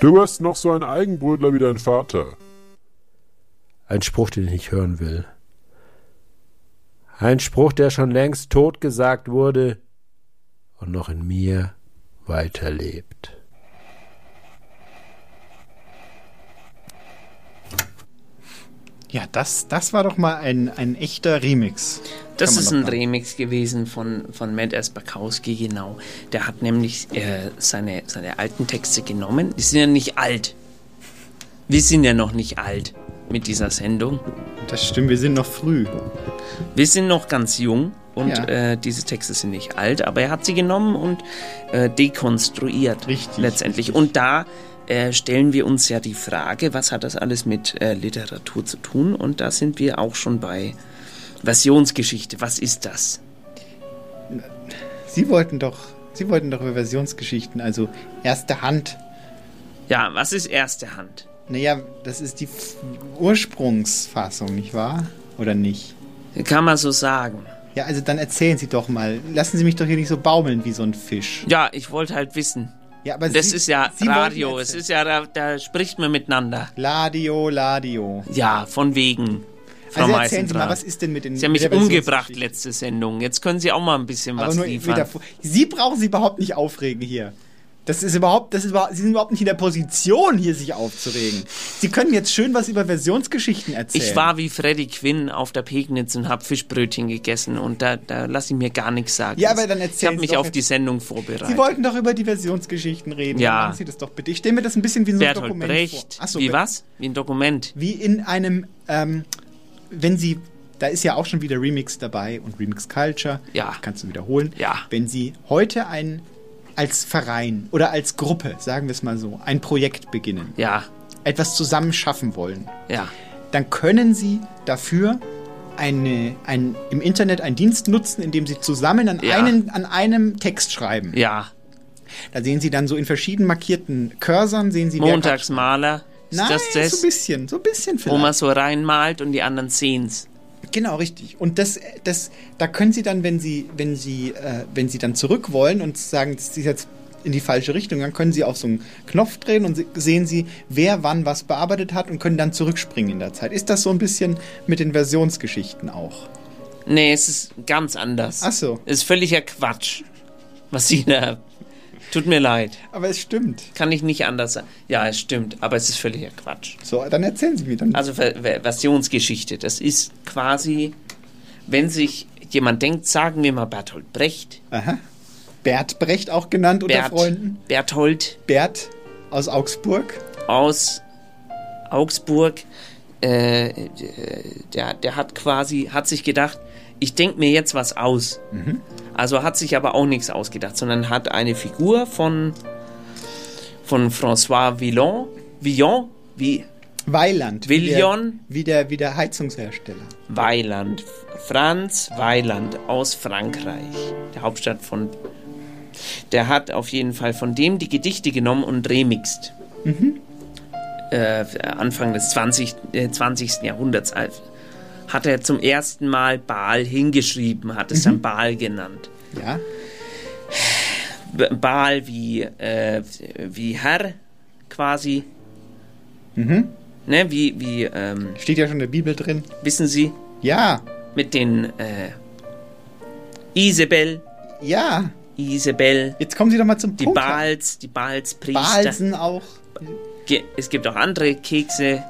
Du wirst noch so ein Eigenbrötler wie dein Vater. Ein Spruch, den ich nicht hören will. Ein Spruch, der schon längst tot gesagt wurde und noch in mir weiterlebt. Ja, das, das war doch mal ein, ein echter Remix. Das ist ein machen. Remix gewesen von, von Matt Espakowski, genau. Der hat nämlich äh, seine, seine alten Texte genommen. Die sind ja nicht alt. Wir sind ja noch nicht alt mit dieser Sendung. Das stimmt, wir sind noch früh. Wir sind noch ganz jung und ja. äh, diese Texte sind nicht alt, aber er hat sie genommen und äh, dekonstruiert richtig, letztendlich. Richtig. Und da äh, stellen wir uns ja die Frage, was hat das alles mit äh, Literatur zu tun? Und da sind wir auch schon bei Versionsgeschichte. Was ist das? Sie wollten doch, Sie wollten doch über Versionsgeschichten, also erste Hand. Ja, was ist erste Hand? Naja, das ist die Ursprungsfassung, nicht wahr? Oder nicht? Kann man so sagen. Ja, also dann erzählen Sie doch mal. Lassen Sie mich doch hier nicht so baumeln wie so ein Fisch. Ja, ich wollte halt wissen. Ja, aber das Sie, ist ja Sie Radio. Es ist ja, da, da, spricht man miteinander. Ladio, Ladio. Ja, von wegen. Frau also erzählen Sie mal, was ist denn mit den Sie haben mich umgebracht letzte Sendung. Jetzt können Sie auch mal ein bisschen aber was liefern. Sie brauchen sich überhaupt nicht aufregen hier. Das ist überhaupt, das ist überhaupt, Sie sind überhaupt nicht in der Position, hier sich aufzuregen. Sie können jetzt schön was über Versionsgeschichten erzählen. Ich war wie Freddy Quinn auf der Pegnitz und habe Fischbrötchen gegessen und da, da lasse ich mir gar nichts sagen. Ja, aber dann Ich erzählen habe Sie mich auf jetzt- die Sendung vorbereitet. Sie wollten doch über die Versionsgeschichten reden. Ja. Dann machen Sie das doch bitte. Ich stelle mir das ein bisschen wie so ein Bertolt Dokument Brecht. vor. Ach so, wie was? Wie ein Dokument. Wie in einem, ähm, wenn Sie, da ist ja auch schon wieder Remix dabei und Remix Culture. Ja. Kannst du wiederholen. Ja. Wenn Sie heute ein, als Verein oder als Gruppe, sagen wir es mal so, ein Projekt beginnen. Ja. etwas zusammen schaffen wollen, Ja. dann können Sie dafür eine, ein, im Internet einen Dienst nutzen, in dem Sie zusammen an, Ja. einen, an einem Text schreiben. Ja. Da sehen Sie dann so in verschieden markierten Cursern, sehen Sie Montagsmaler. Ist Nein, das das? so ein bisschen, so ein bisschen Wo man vielleicht. so reinmalt und die anderen sehen's. Genau, richtig. Und das, das, da können Sie dann, wenn Sie, wenn Sie, äh, wenn Sie dann zurück wollen und sagen, das ist jetzt in die falsche Richtung, dann können Sie auf so einen Knopf drehen und se- sehen Sie, wer wann was bearbeitet hat und können dann zurückspringen in der Zeit. Ist das so ein bisschen mit den Versionsgeschichten auch? Nee, es ist ganz anders. Ach so. Es ist völliger Quatsch, was Sie da. Tut mir leid. Aber es stimmt. Kann ich nicht anders sagen. Ja, es stimmt, aber es ist völliger Quatsch. So, dann erzählen Sie mir dann. Also Ver Ver Versionsgeschichte, das ist quasi, wenn sich jemand denkt, sagen wir mal Bertolt Brecht. Aha. Bert Brecht auch genannt unter Bert, Freunden. Berthold Bert aus Augsburg. aus Augsburg, äh, der, der hat quasi, hat sich gedacht, ich denke mir jetzt was aus. Mhm. Also hat sich aber auch nichts ausgedacht, sondern hat eine Figur von, von François Villon, Villon, wie Weiland. Villion. Wie der, wie der, Heizungshersteller. Weiland, Franz Weiland aus Frankreich, der Hauptstadt von. Der hat auf jeden Fall von dem die Gedichte genommen und remixt. Mhm. Äh, Anfang des 20, äh, 20. Jahrhunderts äh, hat er zum ersten Mal Baal hingeschrieben, hat es dann Baal genannt. Ja. Baal wie, äh, wie Herr quasi, Mhm. ne, wie, wie, ähm, Steht ja schon in der Bibel drin. wissen Sie, Ja. mit den äh, Isabel, Ja. Isabel, Jetzt kommen Sie doch mal zum die Punkt. Baals, die Baalspriester. Balsen auch. Es gibt auch andere Kekse.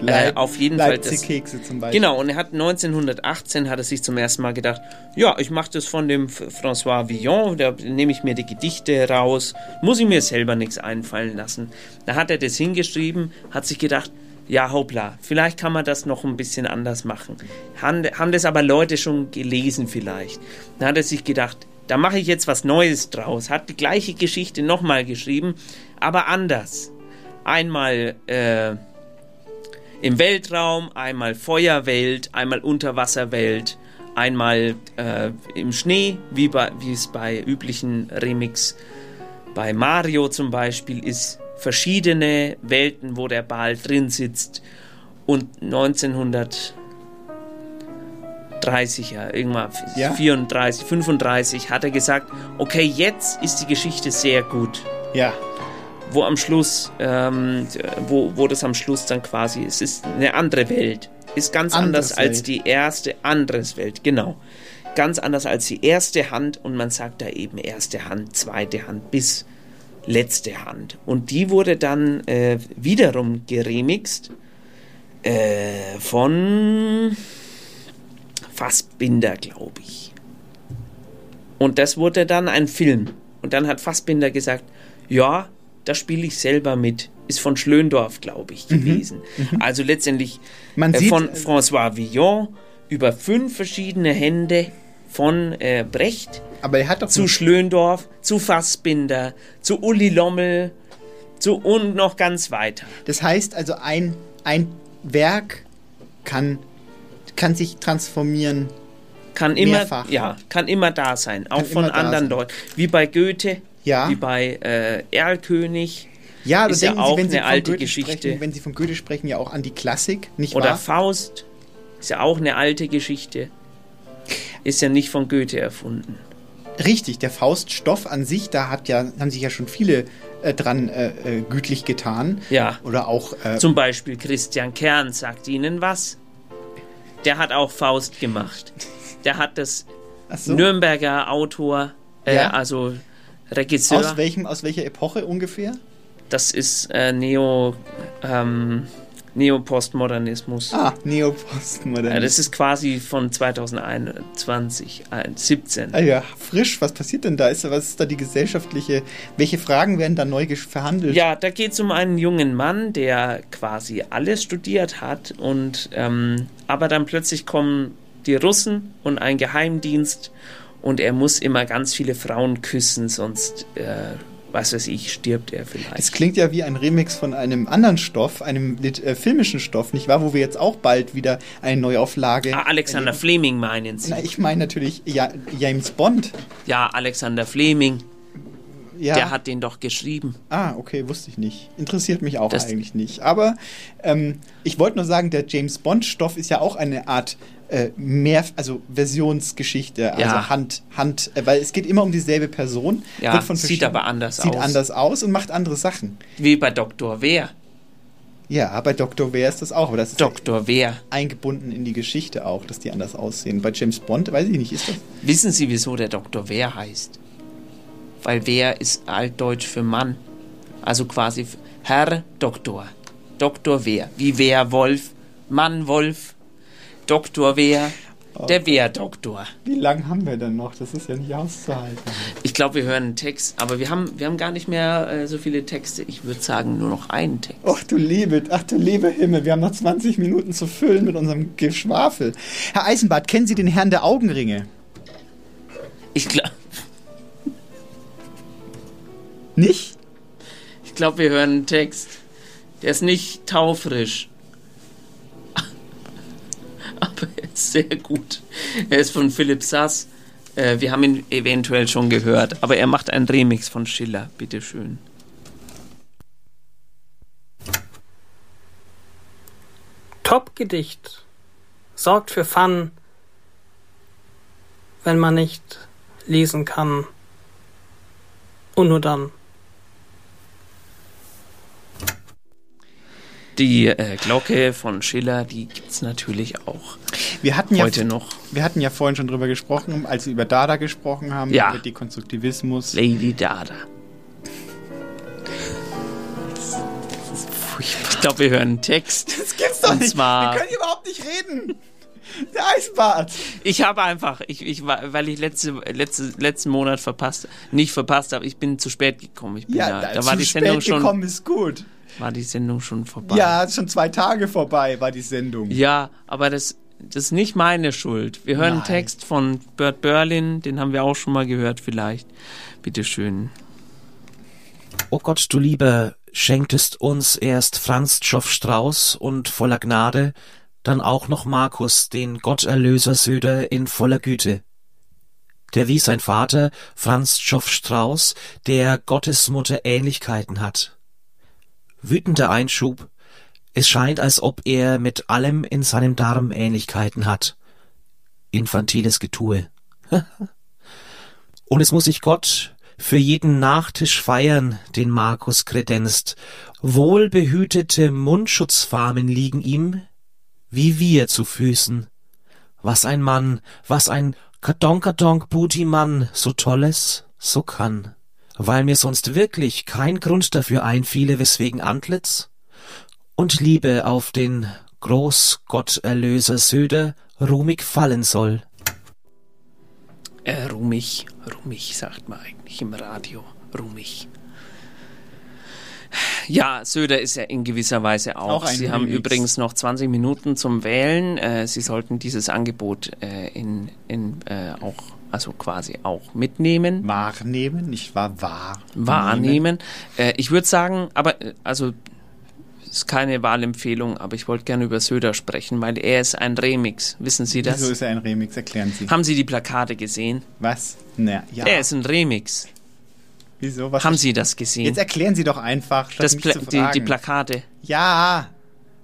Leip- äh, auf jeden Fall. Das, Leipzig-Kekse zum Beispiel. genau, und er hat 1918 hat er sich zum ersten Mal gedacht, ja, ich mache das von dem François Villon, da nehme ich mir die Gedichte raus, muss ich mir selber nichts einfallen lassen. Da hat er das hingeschrieben, hat sich gedacht, ja, hoppla, vielleicht kann man das noch ein bisschen anders machen. Haben, haben das aber Leute schon gelesen vielleicht. Da hat er sich gedacht, da mache ich jetzt was Neues draus. Hat die gleiche Geschichte nochmal geschrieben, aber anders. Einmal äh, im Weltraum, einmal Feuerwelt, einmal Unterwasserwelt, einmal äh, im Schnee, wie, bei, wie es bei üblichen Remix bei Mario zum Beispiel ist. Verschiedene Welten, wo der Ball drin sitzt. Und 1930, ja, irgendwann Ja. 34, 35 hat er gesagt, okay, jetzt ist die Geschichte sehr gut Ja. Wo am Schluss, ähm, wo, wo das am Schluss dann quasi ist, ist eine andere Welt. Ist ganz anders als Welt. die erste, anderes Welt, genau. Ganz anders als die erste Hand und man sagt da eben erste Hand, zweite Hand bis letzte Hand. Und die wurde dann äh, wiederum geremixt äh, von Fassbinder, glaube ich. Und das wurde dann ein Film. Und dann hat Fassbinder gesagt, ja, da spiele ich selber mit. Ist von Schlöndorff, glaube ich, gewesen. Also letztendlich Man äh, sieht, von äh, François Villon über fünf verschiedene Hände von äh, Brecht Aber er hat doch zu Schlöndorff, zu Fassbinder, zu Uli Lommel, zu und noch ganz weiter. Das heißt also, ein, ein Werk kann, kann sich transformieren. Kann immer, Mehrfach. ja, kann immer da sein, auch Kann von anderen. Leuten. Wie bei Goethe, Ja. wie bei äh, Erlkönig. Ja, aber ist ja auch Sie, wenn Sie eine von alte Goethe Geschichte. sprechen, wenn Sie von Goethe sprechen, ja auch an die Klassik, nicht Oder wahr? Faust, ist ja auch eine alte Geschichte. Ist ja nicht von Goethe erfunden. Richtig, der Fauststoff an sich, da hat ja, haben sich ja schon viele äh, dran äh, äh, gütlich getan. Ja. Oder auch äh, Zum Beispiel Christian Kern sagt Ihnen was. Der hat auch Faust gemacht. Der hat das so. Nürnberger Autor, äh, Ja. also Regisseur. aus welchem, aus welcher Epoche ungefähr? Das ist äh, Neo, ähm, Neopostmodernismus. Ah, Neopostmodernismus. Ja, das ist quasi von 2021, äh, 17. Ah ja, frisch, was passiert denn da? Ist, was ist da die gesellschaftliche, welche Fragen werden da neu verhandelt? Ja, da geht es um einen jungen Mann, der quasi alles studiert hat und ähm, aber dann plötzlich kommen die Russen und ein Geheimdienst und er muss immer ganz viele Frauen küssen, sonst äh, was weiß ich, stirbt er vielleicht. Es klingt ja wie ein Remix von einem anderen Stoff, einem äh, filmischen Stoff, nicht wahr? Wo wir jetzt auch bald wieder eine Neuauflage. Ah, Alexander Fleming meinen Sie? Na, ich meine natürlich ja, James Bond. Ja, Alexander Fleming. Ja. Der hat den doch geschrieben. Ah, okay, wusste ich nicht. Interessiert mich auch Das- eigentlich nicht. Aber ähm, ich wollte nur sagen, der James Bond-Stoff ist ja auch eine Art äh, mehr, also Versionsgeschichte, also Ja. Hand, Hand, äh, weil es geht immer um dieselbe Person. Ja, wird von sieht aber anders sieht aus. anders aus und macht andere Sachen. Wie bei Dr. Wer. Ja, bei Dr. Wer ist das auch, aber das ist Dr. Wer. eingebunden in die Geschichte auch, dass die anders aussehen. Bei James Bond, weiß ich nicht, ist das? Wissen Sie, wieso der Dr. Wer heißt? Weil Wer ist altdeutsch für Mann. Also quasi Herr Doktor. Dr. Wer. Wie Werwolf, Mann Wolf, Dr. Wer, der Wehrdoktor. Wie lang haben wir denn noch? Das ist ja nicht auszuhalten. Ich glaube, wir hören einen Text, aber wir haben, wir haben gar nicht mehr äh, so viele Texte. Ich würde sagen, nur noch einen Text. Ach du liebe, ach du liebe Himmel, wir haben noch 20 Minuten zu füllen mit unserem Geschwafel. Herr Eisenbart, kennen Sie den Herrn der Augenringe? Ich glaube. Nicht? Ich glaube, wir hören einen Text. Der ist nicht taufrisch. Aber er ist sehr gut. Er ist von Philipp Sass. Äh, wir haben ihn eventuell schon gehört. Aber er macht einen Remix von Schiller. Bitteschön. Top-Gedicht sorgt für Fun, wenn man nicht lesen kann. Und nur dann. Die äh, Glocke von Schiller, die gibt es natürlich auch. Wir hatten ja Heute noch. Wir hatten ja vorhin schon drüber gesprochen, als wir über Dada gesprochen haben, Ja. über Dekonstruktivismus. Lady Dada. Ich glaube, wir hören einen Text. Das gibt's doch Und nicht. zwar- Wir können überhaupt nicht reden. Der Eisbart. Ich habe einfach, ich, ich weil ich letzte, letzte, letzten Monat verpasst, nicht verpasst habe, ich bin zu spät gekommen. Ich bin Ja, da, da, zu war die spät Sendung schon, gekommen ist gut. War die Sendung schon vorbei. Ja, schon zwei Tage vorbei war die Sendung. Ja, aber das, das ist nicht meine Schuld. Wir hören einen Nein. Text von Bert Berlin, den haben wir auch schon mal gehört vielleicht. Bitteschön. O Gott, du Lieber, schenktest uns erst Franz Schoff Strauß und voller Gnade, dann auch noch Markus, den Gotterlöser Söder in voller Güte. Der wie sein Vater, Franz Schoff Strauß, der Gottesmutter Ähnlichkeiten hat. Wütender Einschub, es scheint, als ob er mit allem in seinem Darm Ähnlichkeiten hat. Infantiles Getue. Und es muss sich Gott für jeden Nachtisch feiern, den Markus kredenzt. Wohlbehütete Mundschutzfarmen liegen ihm, wie wir zu Füßen. Was ein Mann, was ein Kadonkadonk-Booty-Mann so Tolles, so kann. Weil mir sonst wirklich kein Grund dafür einfiele, weswegen Antlitz und Liebe auf den Großgotterlöser Söder ruhmig fallen soll. Äh, ruhmig, ruhmig, sagt man eigentlich im Radio. Ruhmig. Ja, Söder ist ja in gewisser Weise auch. Auch Sie haben Remix. übrigens noch 20 Minuten zum Wählen. Äh, Sie sollten dieses Angebot äh, in, in äh, auch, also quasi auch mitnehmen. Wahrnehmen, nicht wahr? Wahr. Wahrnehmen. Äh, ich würde sagen, aber äh, also ist keine Wahlempfehlung, aber ich wollte gerne über Söder sprechen, weil er ist ein Remix. Wissen Sie das? Wieso ist er ein Remix? Erklären Sie. Haben Sie die Plakate gesehen? Was? Na, ja. Er ist ein Remix. Wieso? Was Haben Sie das gesehen? Jetzt erklären Sie doch einfach, statt das Pla die, die Plakate. Ja,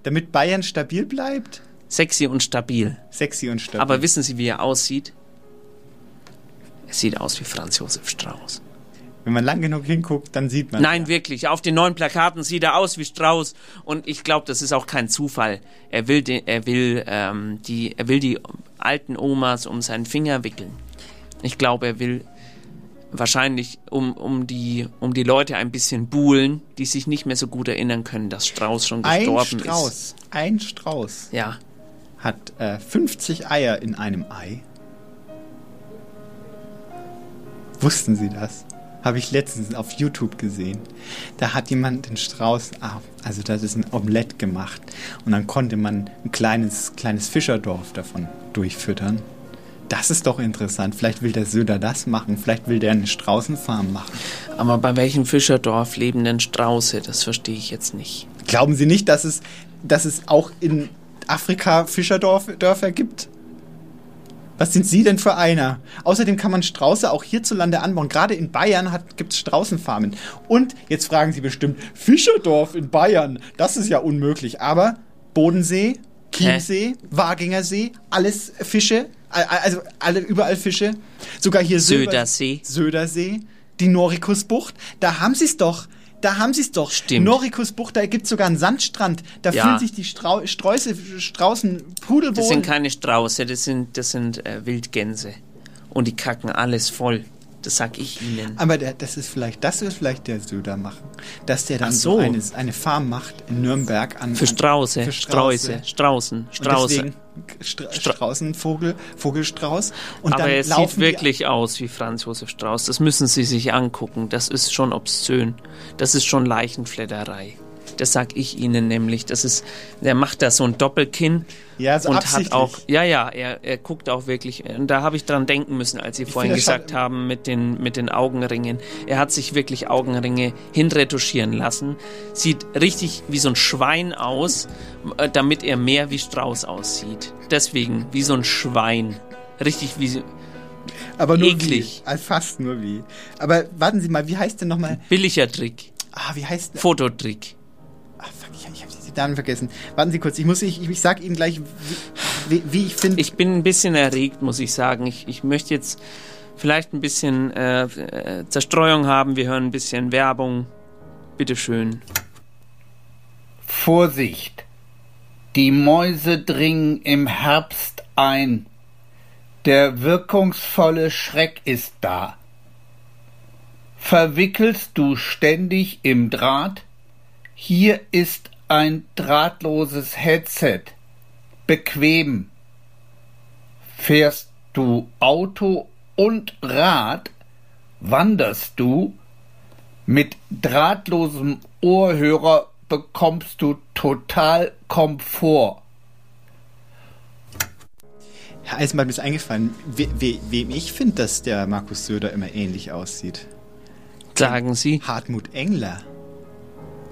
damit Bayern stabil bleibt. Sexy und stabil. Sexy und stabil. Aber wissen Sie, wie er aussieht? Er sieht aus wie Franz Josef Strauß. Wenn man lang genug hinguckt, dann sieht man. Nein, wirklich. Auf den neuen Plakaten sieht er aus wie Strauß. Und ich glaube, das ist auch kein Zufall. Er will, den, er will, ähm, die, er will die alten Omas um seinen Finger wickeln. Ich glaube, er will wahrscheinlich um, um, die, um die Leute ein bisschen buhlen, die sich nicht mehr so gut erinnern können, dass Strauß schon Ein gestorben Strauß, ist. ein Strauß Ja. hat äh, 50 Eier in einem Ei. Wussten Sie das? Habe ich letztens auf YouTube gesehen. Da hat jemand den Strauß, ah, also das ist ein Omelett gemacht. Und dann konnte man ein kleines, kleines Fischerdorf davon durchfüttern. Das ist doch interessant. Vielleicht will der Söder das machen. Vielleicht will der eine Straußenfarm machen. Aber bei welchem Fischerdorf leben denn Strauße? Das verstehe ich jetzt nicht. Glauben Sie nicht, dass es, dass es auch in Afrika Fischerdörfer gibt? Was sind Sie denn für einer? Außerdem kann man Strauße auch hierzulande anbauen. Gerade in Bayern gibt es Straußenfarmen. Und jetzt fragen Sie bestimmt, Fischerdorf in Bayern, das ist ja unmöglich. Aber Bodensee, Chiemsee, Waginger See, alles Fische, also alle, überall Fische. Sogar hier Södersee. Södersee, die Norikusbucht, da haben Sie es doch. Da haben sie es doch. Stimmt. Norikusbucht, da gibt es sogar einen Sandstrand. Da Ja. fühlen sich die Strau Sträuße, Straußen pudelwohl. Das sind keine Strauße, das sind, das sind äh, Wildgänse. Und die kacken alles voll. Das sag ich Ihnen. Aber der, das ist vielleicht, das wird vielleicht der Söder machen. Dass der dann Ach so, so. eine, eine Farm macht in Nürnberg an. Für an- Strauße, für Sträuße, Straußen, Strauße. Stra Straußenvogel, Vogelstrauß. Und Aber er sieht wirklich aus wie Franz Josef Strauß. Das müssen Sie sich angucken. Das ist schon obszön. Das ist schon Leichenfledderei. Das sag ich Ihnen nämlich. Das ist, der macht da so ein Doppelkinn. ja, so und hat auch, ja, ja, er, er guckt auch wirklich, und da habe ich dran denken müssen, als Sie vorhin gesagt haben mit den, mit den Augenringen. Er hat sich wirklich Augenringe hinretuschieren lassen, sieht richtig wie so ein Schwein aus, äh, damit er mehr wie Strauß aussieht. Deswegen, wie so ein Schwein. Richtig wie, aber nur eklig. Wie. Also fast nur wie. Aber warten Sie mal, wie heißt denn nochmal? billiger Trick. Ah, wie heißt der? Fototrick. Ah, fuck, ich, ich habe die Namen vergessen. Warten Sie kurz, ich muss, ich, ich sag Ihnen gleich, wie, wie, wie ich finde. Ich bin ein bisschen erregt, muss ich sagen. Ich, ich möchte jetzt vielleicht ein bisschen äh, äh, Zerstreuung haben. Wir hören ein bisschen Werbung. Bitteschön. Vorsicht! Die Mäuse dringen im Herbst ein. Der wirkungsvolle Schreck ist da. Verwickelst du ständig im Draht? Hier ist ein drahtloses Headset. Bequem. Fährst du Auto und Rad? Wanderst du? Mit drahtlosem Ohrhörer bekommst du total Komfort. Herr Eisenbahn, mir ist eingefallen, we, we, wem ich finde, dass der Markus Söder immer ähnlich aussieht. Sagen Sie. Hartmut Engler.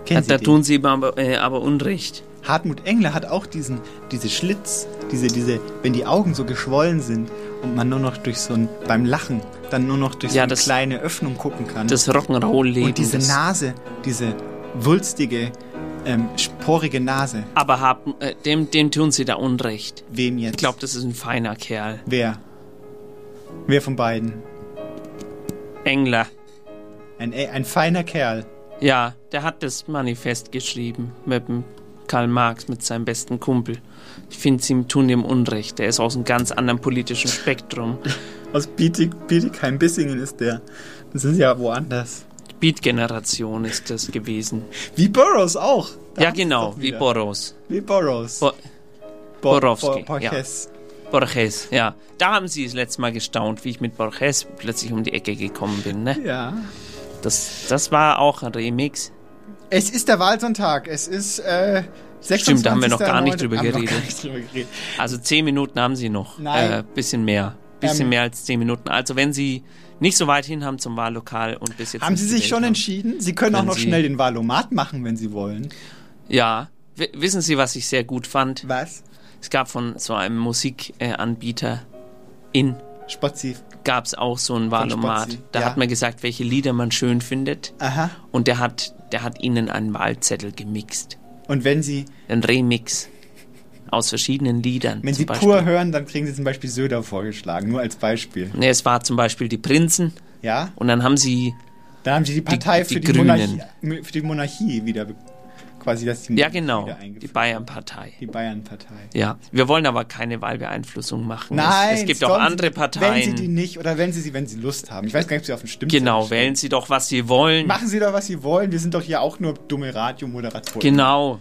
Da den? tun Sie ihm aber, äh, aber Unrecht. Hartmut Engler hat auch diesen, diese Schlitz, diese, diese, wenn die Augen so geschwollen sind und man nur noch durch so ein, beim Lachen, dann nur noch durch so Ja, eine das- kleine Öffnung gucken kann. Das Rock'n'Roll-Leben. Und diese Nase, diese wulstige, ähm, sporige Nase. Aber hab, äh, dem, dem tun Sie da Unrecht. Wem jetzt? Ich glaube, das ist ein feiner Kerl. Wer? Wer von beiden? Engler. Ein, ein feiner Kerl. Ja, der hat das Manifest geschrieben mit dem Karl Marx, mit seinem besten Kumpel. Ich finde, sie tun ihm Unrecht. Der ist aus einem ganz anderen politischen Spektrum. Aus Bietig, Bietigheim-Bissingen ist der. Das sind ja woanders. Beat-Generation ist das gewesen. Wie Burroughs auch. Da ja, genau, wie. Boros. Wie Burroughs. Bo Bo- Borowski. Bo- Borges. Ja. Borges, ja. Da haben Sie das letzte Mal gestaunt, wie ich mit Borges plötzlich um die Ecke gekommen bin, ne? Ja. Das, das war auch ein Remix. Es ist der Wahlsonntag. Es ist, äh, 26. Stimmt, da haben wir noch gar nicht drüber geredet. nicht drüber geredet. Also zehn Minuten haben Sie noch. Nein. Äh, bisschen mehr. Bisschen Ähm, mehr als zehn Minuten. Also wenn Sie nicht so weit hin haben zum Wahllokal und bis jetzt Haben Sie sich schon haben. entschieden? Sie können, auch noch Sie- schnell den Wahlomat machen, wenn Sie wollen. Ja. W wissen Sie, was ich sehr gut fand? Was? Es gab von so einem Musikanbieter in Spaziv. gab es auch so ein Wahlomat. Da ja. hat man gesagt, welche Lieder man schön findet. Aha. Und der hat, der hat ihnen einen Wahlzettel gemixt. Und wenn Sie, Ein Remix aus verschiedenen Liedern. wenn Sie Beispiel. pur hören, dann kriegen Sie zum Beispiel Söder vorgeschlagen. Nur als Beispiel. Ne, es war zum Beispiel die Prinzen. Ja. Und dann haben sie. Da haben Sie die Partei die für, die Grünen. Monarchie, für die Monarchie wieder quasi das die Ja, genau. Die. Bayern-Partei. Die Bayern-Partei. Ja, wir wollen aber keine Wahlbeeinflussung machen. Nein, es, es gibt auch Sie- andere Parteien. Wählen Sie die nicht oder wählen Sie sie, wenn Sie Lust haben. Ich weiß gar nicht, ob Sie auf den Stimmzettel genau, stehen. wählen Sie doch, was Sie wollen. Machen Sie doch, was Sie wollen. Wir sind doch hier auch nur dumme Radiomoderatoren. Genau.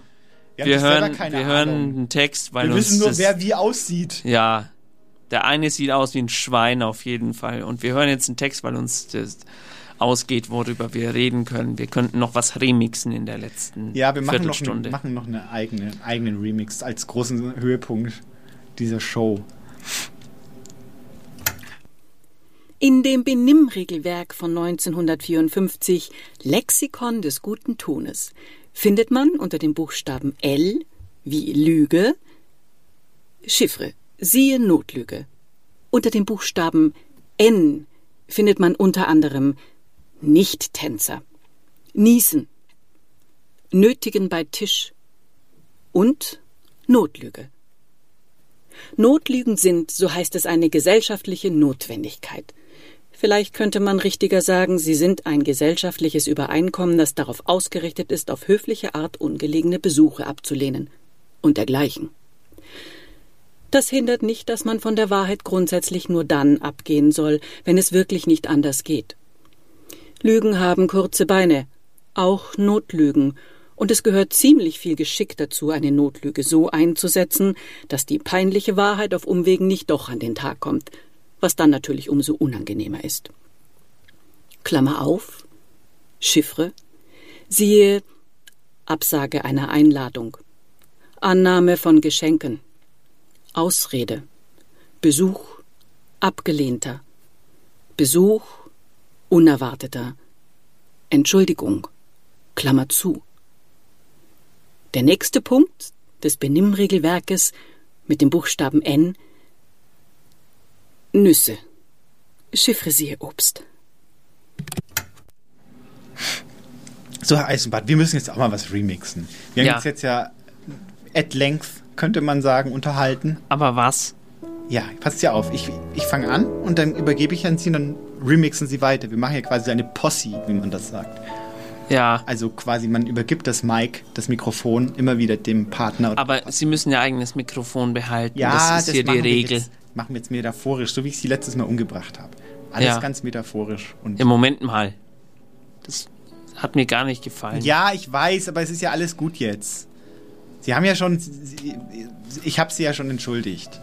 Wir, Wir, hören, wir hören einen Text, weil Wir wissen nur, wer wie aussieht. Ja, der eine sieht aus wie ein Schwein auf jeden Fall. Und wir hören jetzt einen Text, weil uns das ausgeht, worüber wir reden können. Wir könnten noch was remixen in der letzten Ja, wir machen noch, machen noch eine eigene, eigenen Remix als großen Höhepunkt dieser Show. In dem Benimmregelwerk von 1954 Lexikon des guten Tones findet man unter dem Buchstaben L wie Lüge Chiffre, siehe Notlüge. Unter dem Buchstaben N findet man unter anderem Nicht-Tänzer, Niesen, Nötigen bei Tisch und Notlüge. Notlügen sind, so heißt es, eine gesellschaftliche Notwendigkeit. Vielleicht könnte man richtiger sagen, sie sind ein gesellschaftliches Übereinkommen, das darauf ausgerichtet ist, auf höfliche Art ungelegene Besuche abzulehnen und dergleichen. Das hindert nicht, dass man von der Wahrheit grundsätzlich nur dann abgehen soll, wenn es wirklich nicht anders geht. Lügen haben kurze Beine, auch Notlügen, und es gehört ziemlich viel Geschick dazu, eine Notlüge so einzusetzen, dass die peinliche Wahrheit auf Umwegen nicht doch an den Tag kommt, was dann natürlich umso unangenehmer ist. Klammer auf, Chiffre, siehe Absage einer Einladung, Annahme von Geschenken, Ausrede, Besuch, abgelehnter, Besuch, unerwarteter, Entschuldigung, Klammer zu. Der nächste Punkt des Benimmregelwerkes mit dem Buchstaben N Nüsse. Chiffrisier Obst. So, Herr Eisenbart, wir müssen jetzt auch mal was remixen. Wir haben Ja. uns jetzt ja at length, könnte man sagen, unterhalten. Aber was? Ja, passt ja auf. Ich, ich fange an und dann übergebe ich an Sie und dann remixen Sie weiter. Wir machen ja quasi eine Posse, wie man das sagt. Ja. Also quasi, man übergibt das Mic, das Mikrofon immer wieder dem Partner. Aber Sie müssen Ihr eigenes Mikrofon behalten. ja, das ist hier die Regel. Jetzt, machen wir jetzt metaphorisch, so wie ich Sie letztes Mal umgebracht habe. Alles Ja. ganz metaphorisch. Und Im Moment mal. Das hat mir gar nicht gefallen. Ja, ich weiß, aber es ist ja alles gut jetzt. Sie haben ja schon. Ich habe Sie ja schon entschuldigt.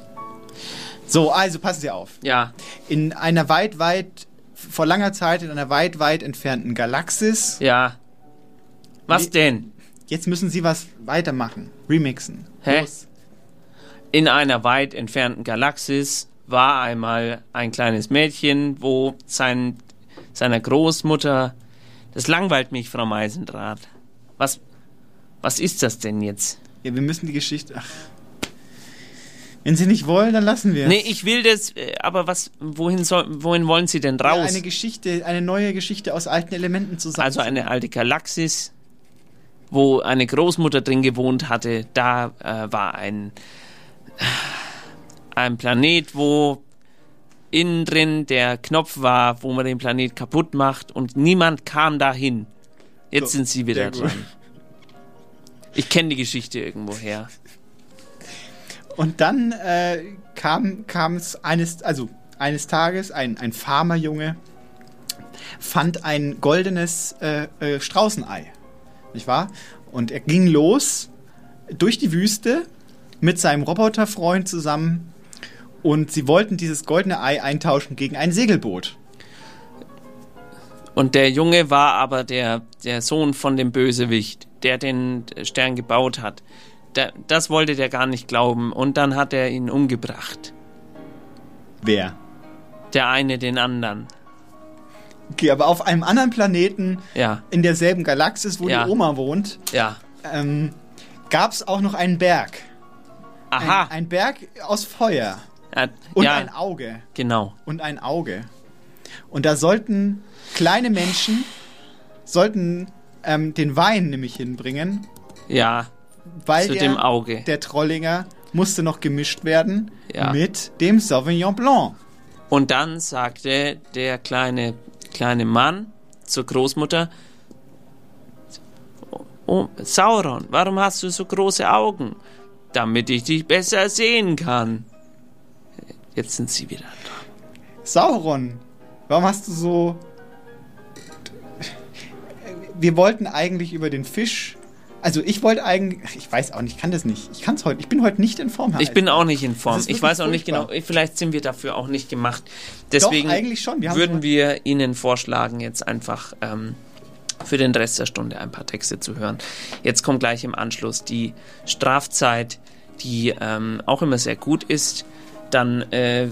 So, also passen Sie auf. Ja. In einer weit, weit. Vor langer Zeit in einer weit, weit entfernten Galaxis. Ja. Was Nee. denn? Jetzt müssen Sie was weitermachen. Remixen. Hä? Los. In einer weit entfernten Galaxis war einmal ein kleines Mädchen, wo sein, seiner Großmutter. Das langweilt mich, Frau Meisendraht. Was, was ist das denn jetzt? Ja, wir müssen die Geschichte. Ach. Wenn Sie nicht wollen, dann lassen wir es. Nee, ich will das, äh, aber was, wohin soll, wohin wollen Sie denn Ja, raus? eine Geschichte, eine neue Geschichte aus alten Elementen zusammen. Also eine alte Galaxis, wo eine Großmutter drin gewohnt hatte. Da äh, war ein, ein Planet, wo innen drin der Knopf war, wo man den Planet kaputt macht und niemand kam dahin. Jetzt So, sind Sie wieder sehr gut. Ich kenne die Geschichte irgendwoher. Und dann äh, kam es eines, also eines Tages ein, ein Farmerjunge fand ein goldenes äh, äh, Straußenei, nicht wahr? Und er ging los durch die Wüste mit seinem Roboterfreund zusammen und sie wollten dieses goldene Ei eintauschen gegen ein Segelboot. Und der Junge war aber der, der Sohn von dem Bösewicht, der den Stern gebaut hat. Da, das wollte der gar nicht glauben. Und dann hat er ihn umgebracht. Wer? Der eine den anderen. Okay, aber auf einem anderen Planeten Ja, in derselben Galaxis, wo Ja. die Oma wohnt, ja. ähm, gab es auch noch einen Berg. Aha. Ein, ein Berg aus Feuer. Ja, Und ein Auge. genau. Und ein Auge. Und da sollten kleine Menschen sollten ähm, den Wein nämlich hinbringen, Ja, weil zu der, dem Auge. der Trollinger musste noch gemischt werden Ja. mit dem Sauvignon Blanc. Und dann sagte der kleine, kleine Mann zur Großmutter, oh, Sauron, warum hast du so große Augen? Damit ich dich besser sehen kann. Jetzt sind sie wieder dran. Sauron, warum hast du so... Wir wollten eigentlich über den Fisch... Also ich wollte eigentlich... Ich weiß auch nicht, ich kann das nicht. Ich kann es heute. Ich bin heute nicht in Form. Herr Ich bin auch nicht in Form. Ich weiß auch nicht furchtbar. genau, vielleicht sind wir dafür auch nicht gemacht. Deswegen eigentlich schon. Wir würden wir Ihnen vorschlagen, jetzt einfach ähm, für den Rest der Stunde ein paar Texte zu hören. Jetzt kommt gleich im Anschluss die Strafzeit, die ähm, auch immer sehr gut ist. Dann äh,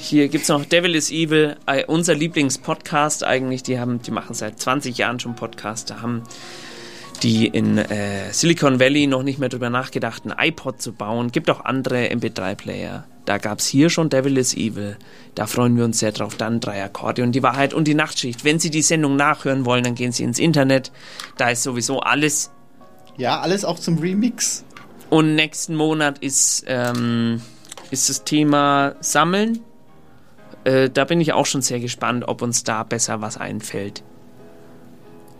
hier gibt's noch Devil is Evil, äh, unser Lieblingspodcast eigentlich. Die haben, die machen seit 20 Jahren schon Podcast. Da haben die in äh, Silicon Valley noch nicht mehr drüber nachgedacht, ein iPod zu bauen. Gibt auch andere MP3-Player. Da gab's hier schon Devil is Evil. Da freuen wir uns sehr drauf. Dann drei Akkorde und die Wahrheit und die Nachtschicht. Wenn Sie die Sendung nachhören wollen, dann gehen Sie ins Internet. Da ist sowieso alles. Ja, alles auch zum Remix. Und nächsten Monat ist, ähm, ist das Thema Sammeln. Äh, da bin ich auch schon sehr gespannt, ob uns da besser was einfällt.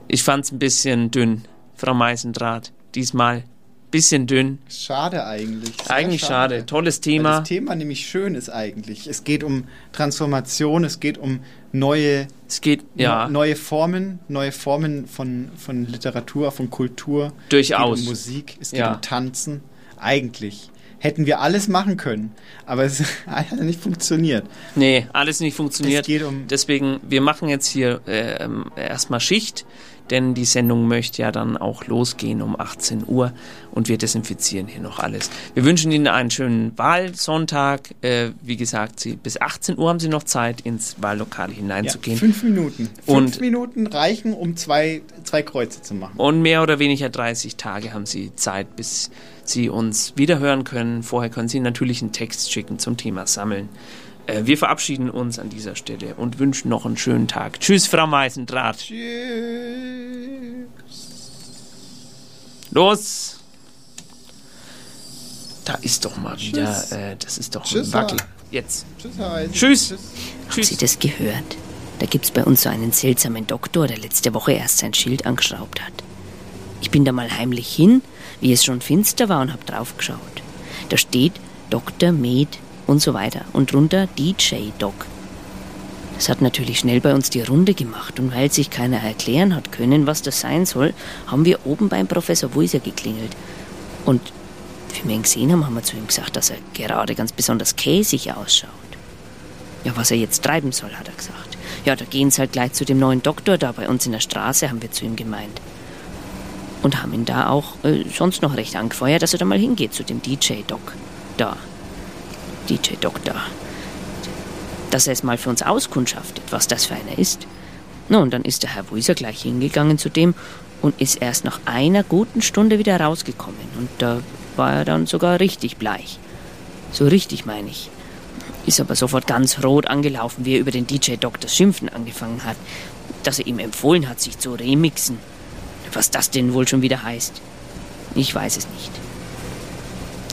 Ich fand's ein bisschen dünn, Frau Meisendraht. Diesmal bisschen dünn. Schade eigentlich. Sehr Eigentlich schade. Tolles Weil Thema. das Thema nämlich schön ist eigentlich. Es geht um Transformation, es geht um neue, es geht, ja. neue Formen, neue Formen von, von Literatur, von Kultur. Durchaus. Es geht um Musik, es geht Ja. um Tanzen. Eigentlich hätten wir alles machen können, aber es hat nicht funktioniert. Nee, alles nicht funktioniert. Es geht um- Deswegen, wir machen jetzt hier äh, ähm, erstmal Schicht, denn die Sendung möchte ja dann auch losgehen um 18 Uhr und wir desinfizieren hier noch alles. Wir wünschen Ihnen einen schönen Wahlsonntag. Äh, wie gesagt, Sie, bis 18 Uhr haben Sie noch Zeit, ins Wahllokal Ja, hineinzugehen. fünf Minuten. Fünf Und- Minuten reichen, um zwei, zwei Kreuze zu machen. Und mehr oder weniger 30 Tage haben Sie Zeit, bis Sie uns wiederhören können. Vorher können Sie natürlich einen Text schicken zum Thema Sammeln. Äh, wir verabschieden uns an dieser Stelle und wünschen noch einen schönen Tag. Tschüss, Frau Meisendraht. Los! Da ist doch mal wieder, Tschüss. äh, das ist doch Tschüss, ein Wackel. Jetzt. Tschüss, Herr Eisen. Tschüss. Haben Sie das gehört? Da gibt's bei uns so einen seltsamen Doktor, der letzte Woche erst sein Schild angeschraubt hat. Ich bin da mal heimlich hin, wie es schon finster war und hab draufgeschaut. Da steht Dr. Med und so weiter und drunter DJ Doc. Das hat natürlich schnell bei uns die Runde gemacht und weil sich keiner erklären hat können, was das sein soll, haben wir oben beim Professor Wuiser geklingelt. Und wie wir ihn gesehen haben, haben wir zu ihm gesagt, dass er gerade ganz besonders käsig ausschaut. Ja, was er jetzt treiben soll, hat er gesagt. Ja, da gehen sie halt gleich zu dem neuen Doktor da bei uns in der Straße, haben wir zu ihm gemeint. Und haben ihn da auch äh, sonst noch recht angefeuert, dass er da mal hingeht zu dem DJ-Doc. Da. DJ-Doc da. Dass er es mal für uns auskundschaftet, was das für einer ist. Na, und dann ist der Herr Wuiser gleich hingegangen zu dem und ist erst nach einer guten Stunde wieder rausgekommen. Und da war er dann sogar richtig bleich. So richtig, meine ich. Ist aber sofort ganz rot angelaufen, wie er über den DJ-Doc das Schimpfen angefangen hat. Dass er ihm empfohlen hat, sich zu remixen. Was das denn wohl schon wieder heißt. Ich weiß es nicht.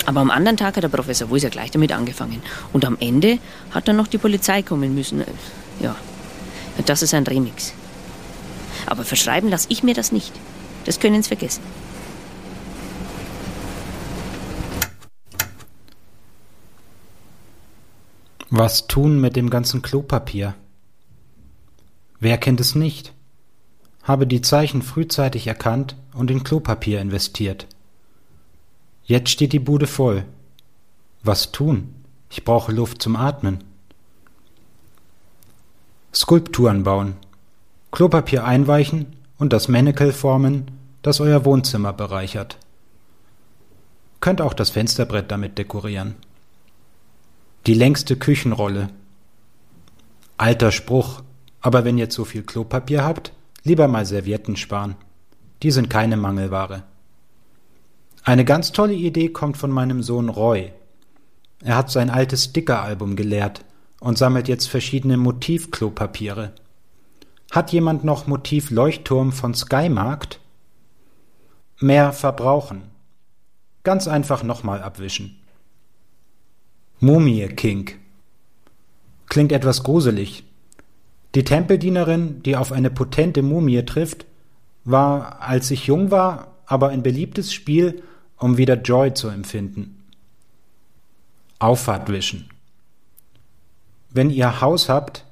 Aber am anderen Tag hat der Professor Wuiser gleich damit angefangen. Und am Ende hat dann noch die Polizei kommen müssen. Ja, das ist ein Remix. Aber verschreiben lasse ich mir das nicht. Das können Sie vergessen. Was tun mit dem ganzen Klopapier? Wer kennt es nicht? Habe die Zeichen frühzeitig erkannt und in Klopapier investiert. Jetzt steht die Bude voll. Was tun? Ich brauche Luft zum Atmen. Skulpturen bauen. Klopapier einweichen und das Manacle formen, das euer Wohnzimmer bereichert. Könnt auch das Fensterbrett damit dekorieren. Die längste Küchenrolle. Alter Spruch, aber wenn ihr zu viel Klopapier habt, lieber mal Servietten sparen. Die sind keine Mangelware. Eine ganz tolle Idee kommt von meinem Sohn Roy. Er hat sein altes Sticker-Album geleert und sammelt jetzt verschiedene Motiv-Klopapiere. Hat jemand noch Motiv Leuchtturm von Skymarkt? Mehr verbrauchen. Ganz einfach nochmal abwischen. Mumie King. Klingt etwas gruselig. Die Tempeldienerin, die auf eine potente Mumie trifft, war, als ich jung war, aber ein beliebtes Spiel, um wieder Joy zu empfinden. Auffahrt wischen. Wenn ihr Haus habt,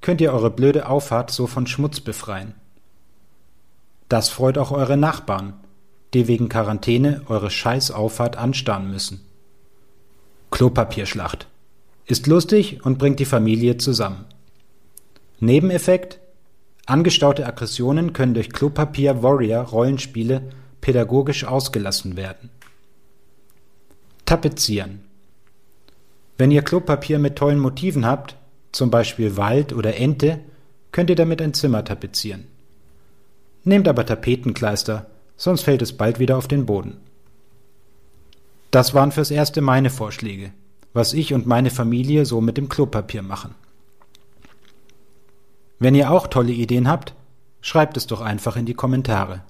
könnt ihr eure blöde Auffahrt so von Schmutz befreien. Das freut auch eure Nachbarn, die wegen Quarantäne eure Scheißauffahrt anstarren müssen. Klopapierschlacht. Ist lustig und bringt die Familie zusammen. Nebeneffekt? Angestaute Aggressionen können durch Klopapier Warrior Rollenspiele pädagogisch ausgelassen werden. Tapezieren. Wenn ihr Klopapier mit tollen Motiven habt, zum Beispiel Wald oder Ente, könnt ihr damit ein Zimmer tapezieren. Nehmt aber Tapetenkleister, sonst fällt es bald wieder auf den Boden. Das waren fürs Erste meine Vorschläge, was ich und meine Familie so mit dem Klopapier machen. Wenn ihr auch tolle Ideen habt, schreibt es doch einfach in die Kommentare.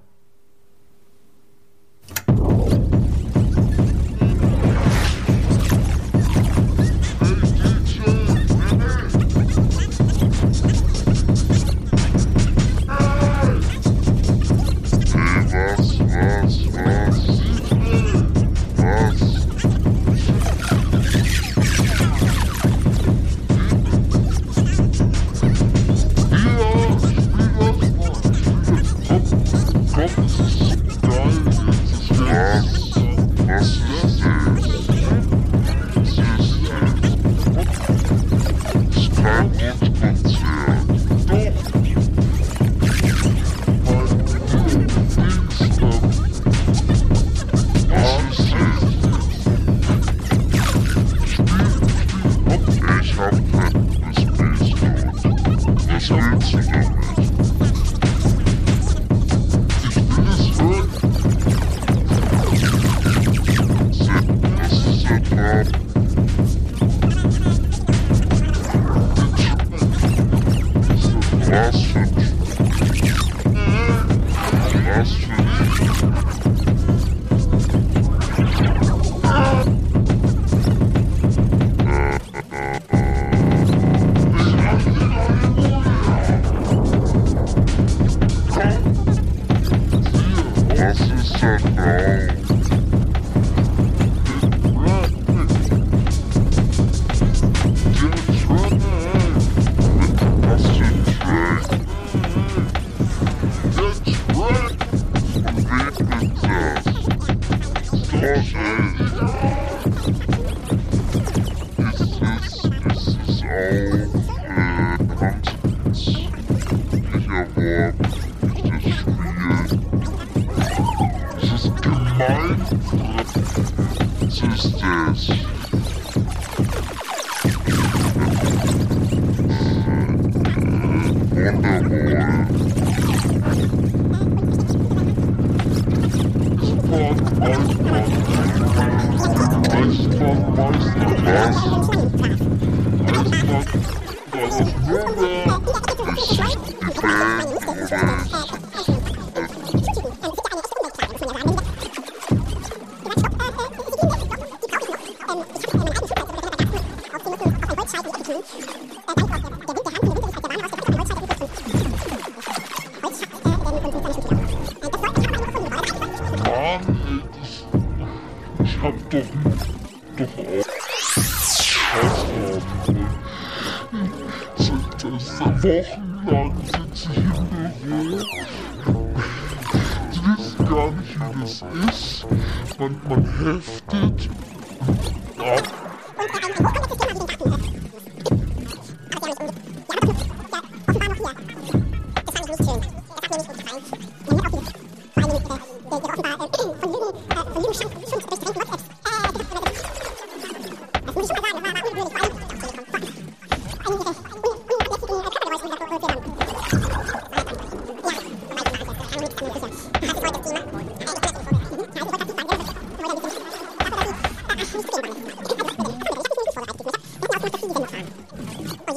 Wochenlang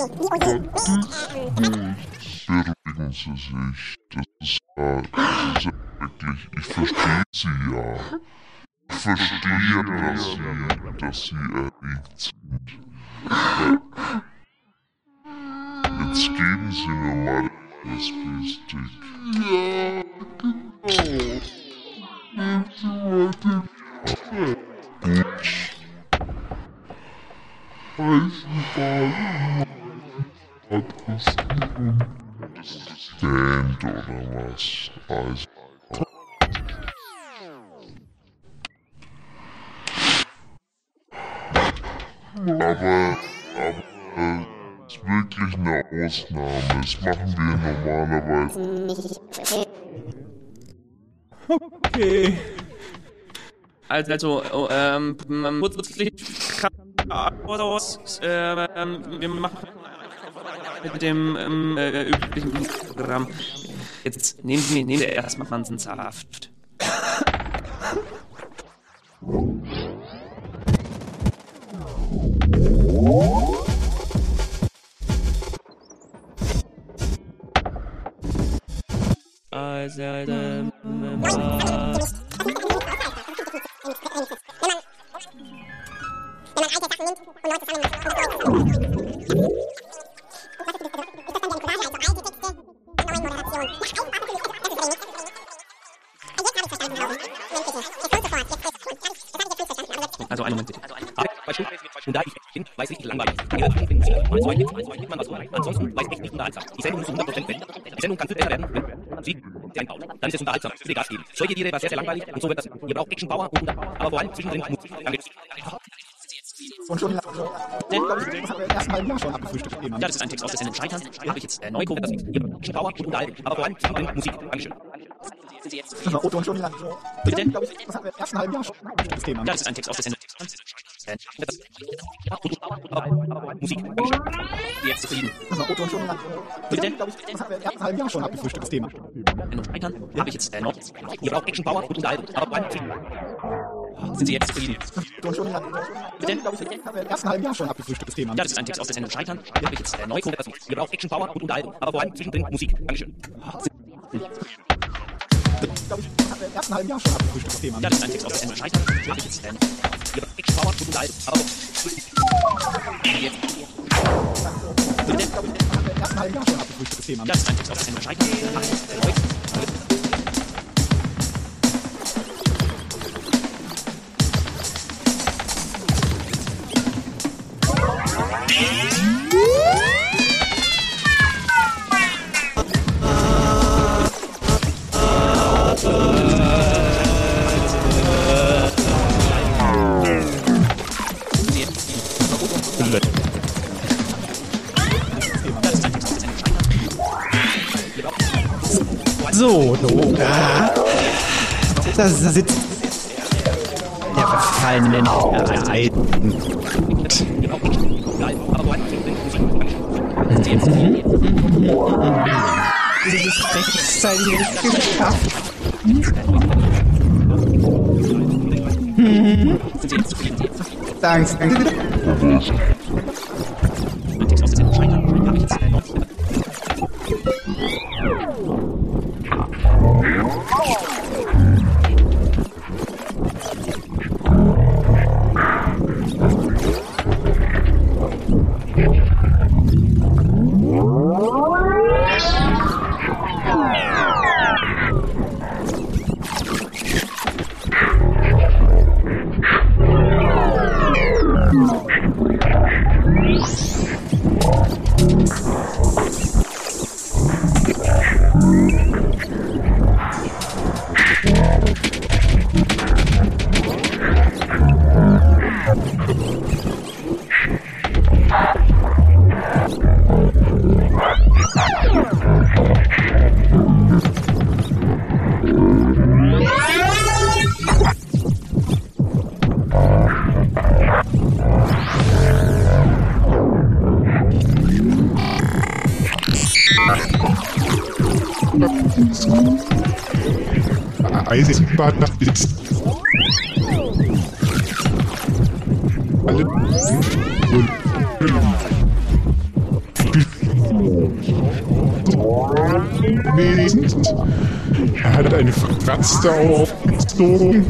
Beruhigen Sie sich. Das ist ja, das ist ja wirklich, ich verstehe Sie ja. Ich verstehe, dass Sie, dass Sie erregt sind. Jetzt geben Sie mir mal den USB-Stick. Ja, genau. Nehmen Sie mal den Gut. Eisenbahn. Adressieren. Stand oder was? Also. Aber, aber, äh, ist wirklich eine Ausnahme. Das machen wir normalerweise. Okay. Also, also oh, ähm, man muss wirklich Autos, äh, ähm, wir machen mit dem ähm, äh, üblichen Programm. Jetzt nehmen Sie nehmen Sie erstmal Mansensaft. Also, ähm, Also einen Moment bitte. Beispiel. Und da ich bin, weiß ich, langweilig. Ihre Abschnitt finden Sie. Mal zwei, gibt man was rein. Ansonsten weiß ich nicht unterhaltsam. Die Sendung muss zu 100% wenden. Die Sendung kann viel besser werden, wenn Sie sie einbauen. Dann ist es unterhaltsam. Bitte Gas geben. Solche Tiere war sehr, sehr langweilig und so wird das. Ihr braucht Action Power und aber vor allem zwischendrin Mut. Danke. Und schon ersten halben Jahr schon abgefrühstückt. Ja, das ist ein Text aus der Sendung Scheitern. Habe ich jetzt äh, neu gucken, das Ihr braucht Action Power und Unterhaltung. Aber vor allem zwischendrin Musik. Dankeschön. Das war Otto und schon lang. Bitte? glaube ich, das haben wir im ersten halben Jahr schon abgefrühstückt. Thema. Ja, das ist ein Text aus der Sendung. Äh, Musik. Jetzt zufrieden. Das war Otto und schon lang. Bitte? glaube ich, das haben wir im ersten halben Jahr schon abgefrühstückt. Thema. Sendung Scheitern. Habe ich jetzt äh, noch. Ihr braucht Action Power und Unterhaltung. Aber vor allem. Sind Sie jetzt zufrieden? Otto und schon lang. Bitte? glaube ich, das haben wir im ersten halben Jahr schon abgefrühstückt. Thema. Ja, das ist ein Text aus der Sendung Scheitern. Hier habe ich jetzt äh, neu das Ihr braucht Action Power und Unterhaltung. Aber vor allem zwischendrin Musik. Dankeschön. glaube ich, das haben wir im ersten halben Jahr schon abgefrühstückt. Thema. Ja, das ist ein Text aus der Sendung Scheitern. Hier habe ich jetzt äh, Ihr braucht Action Power und Unterhaltung. Aber jetzt. Bitte? glaube ich, das haben wir im ersten halben Jahr schon abgefrühstückt. Thema. Ja, das ist ein Text aus der Sendung Scheitern. Hier habe ich jetzt äh, neu. So, no. Ah. Da sitzt der verfallene Neid. Dieses rechtzeitig geschafft. Danke. Eisenbahn ist alle und er hat eine Fratze aufgezogen.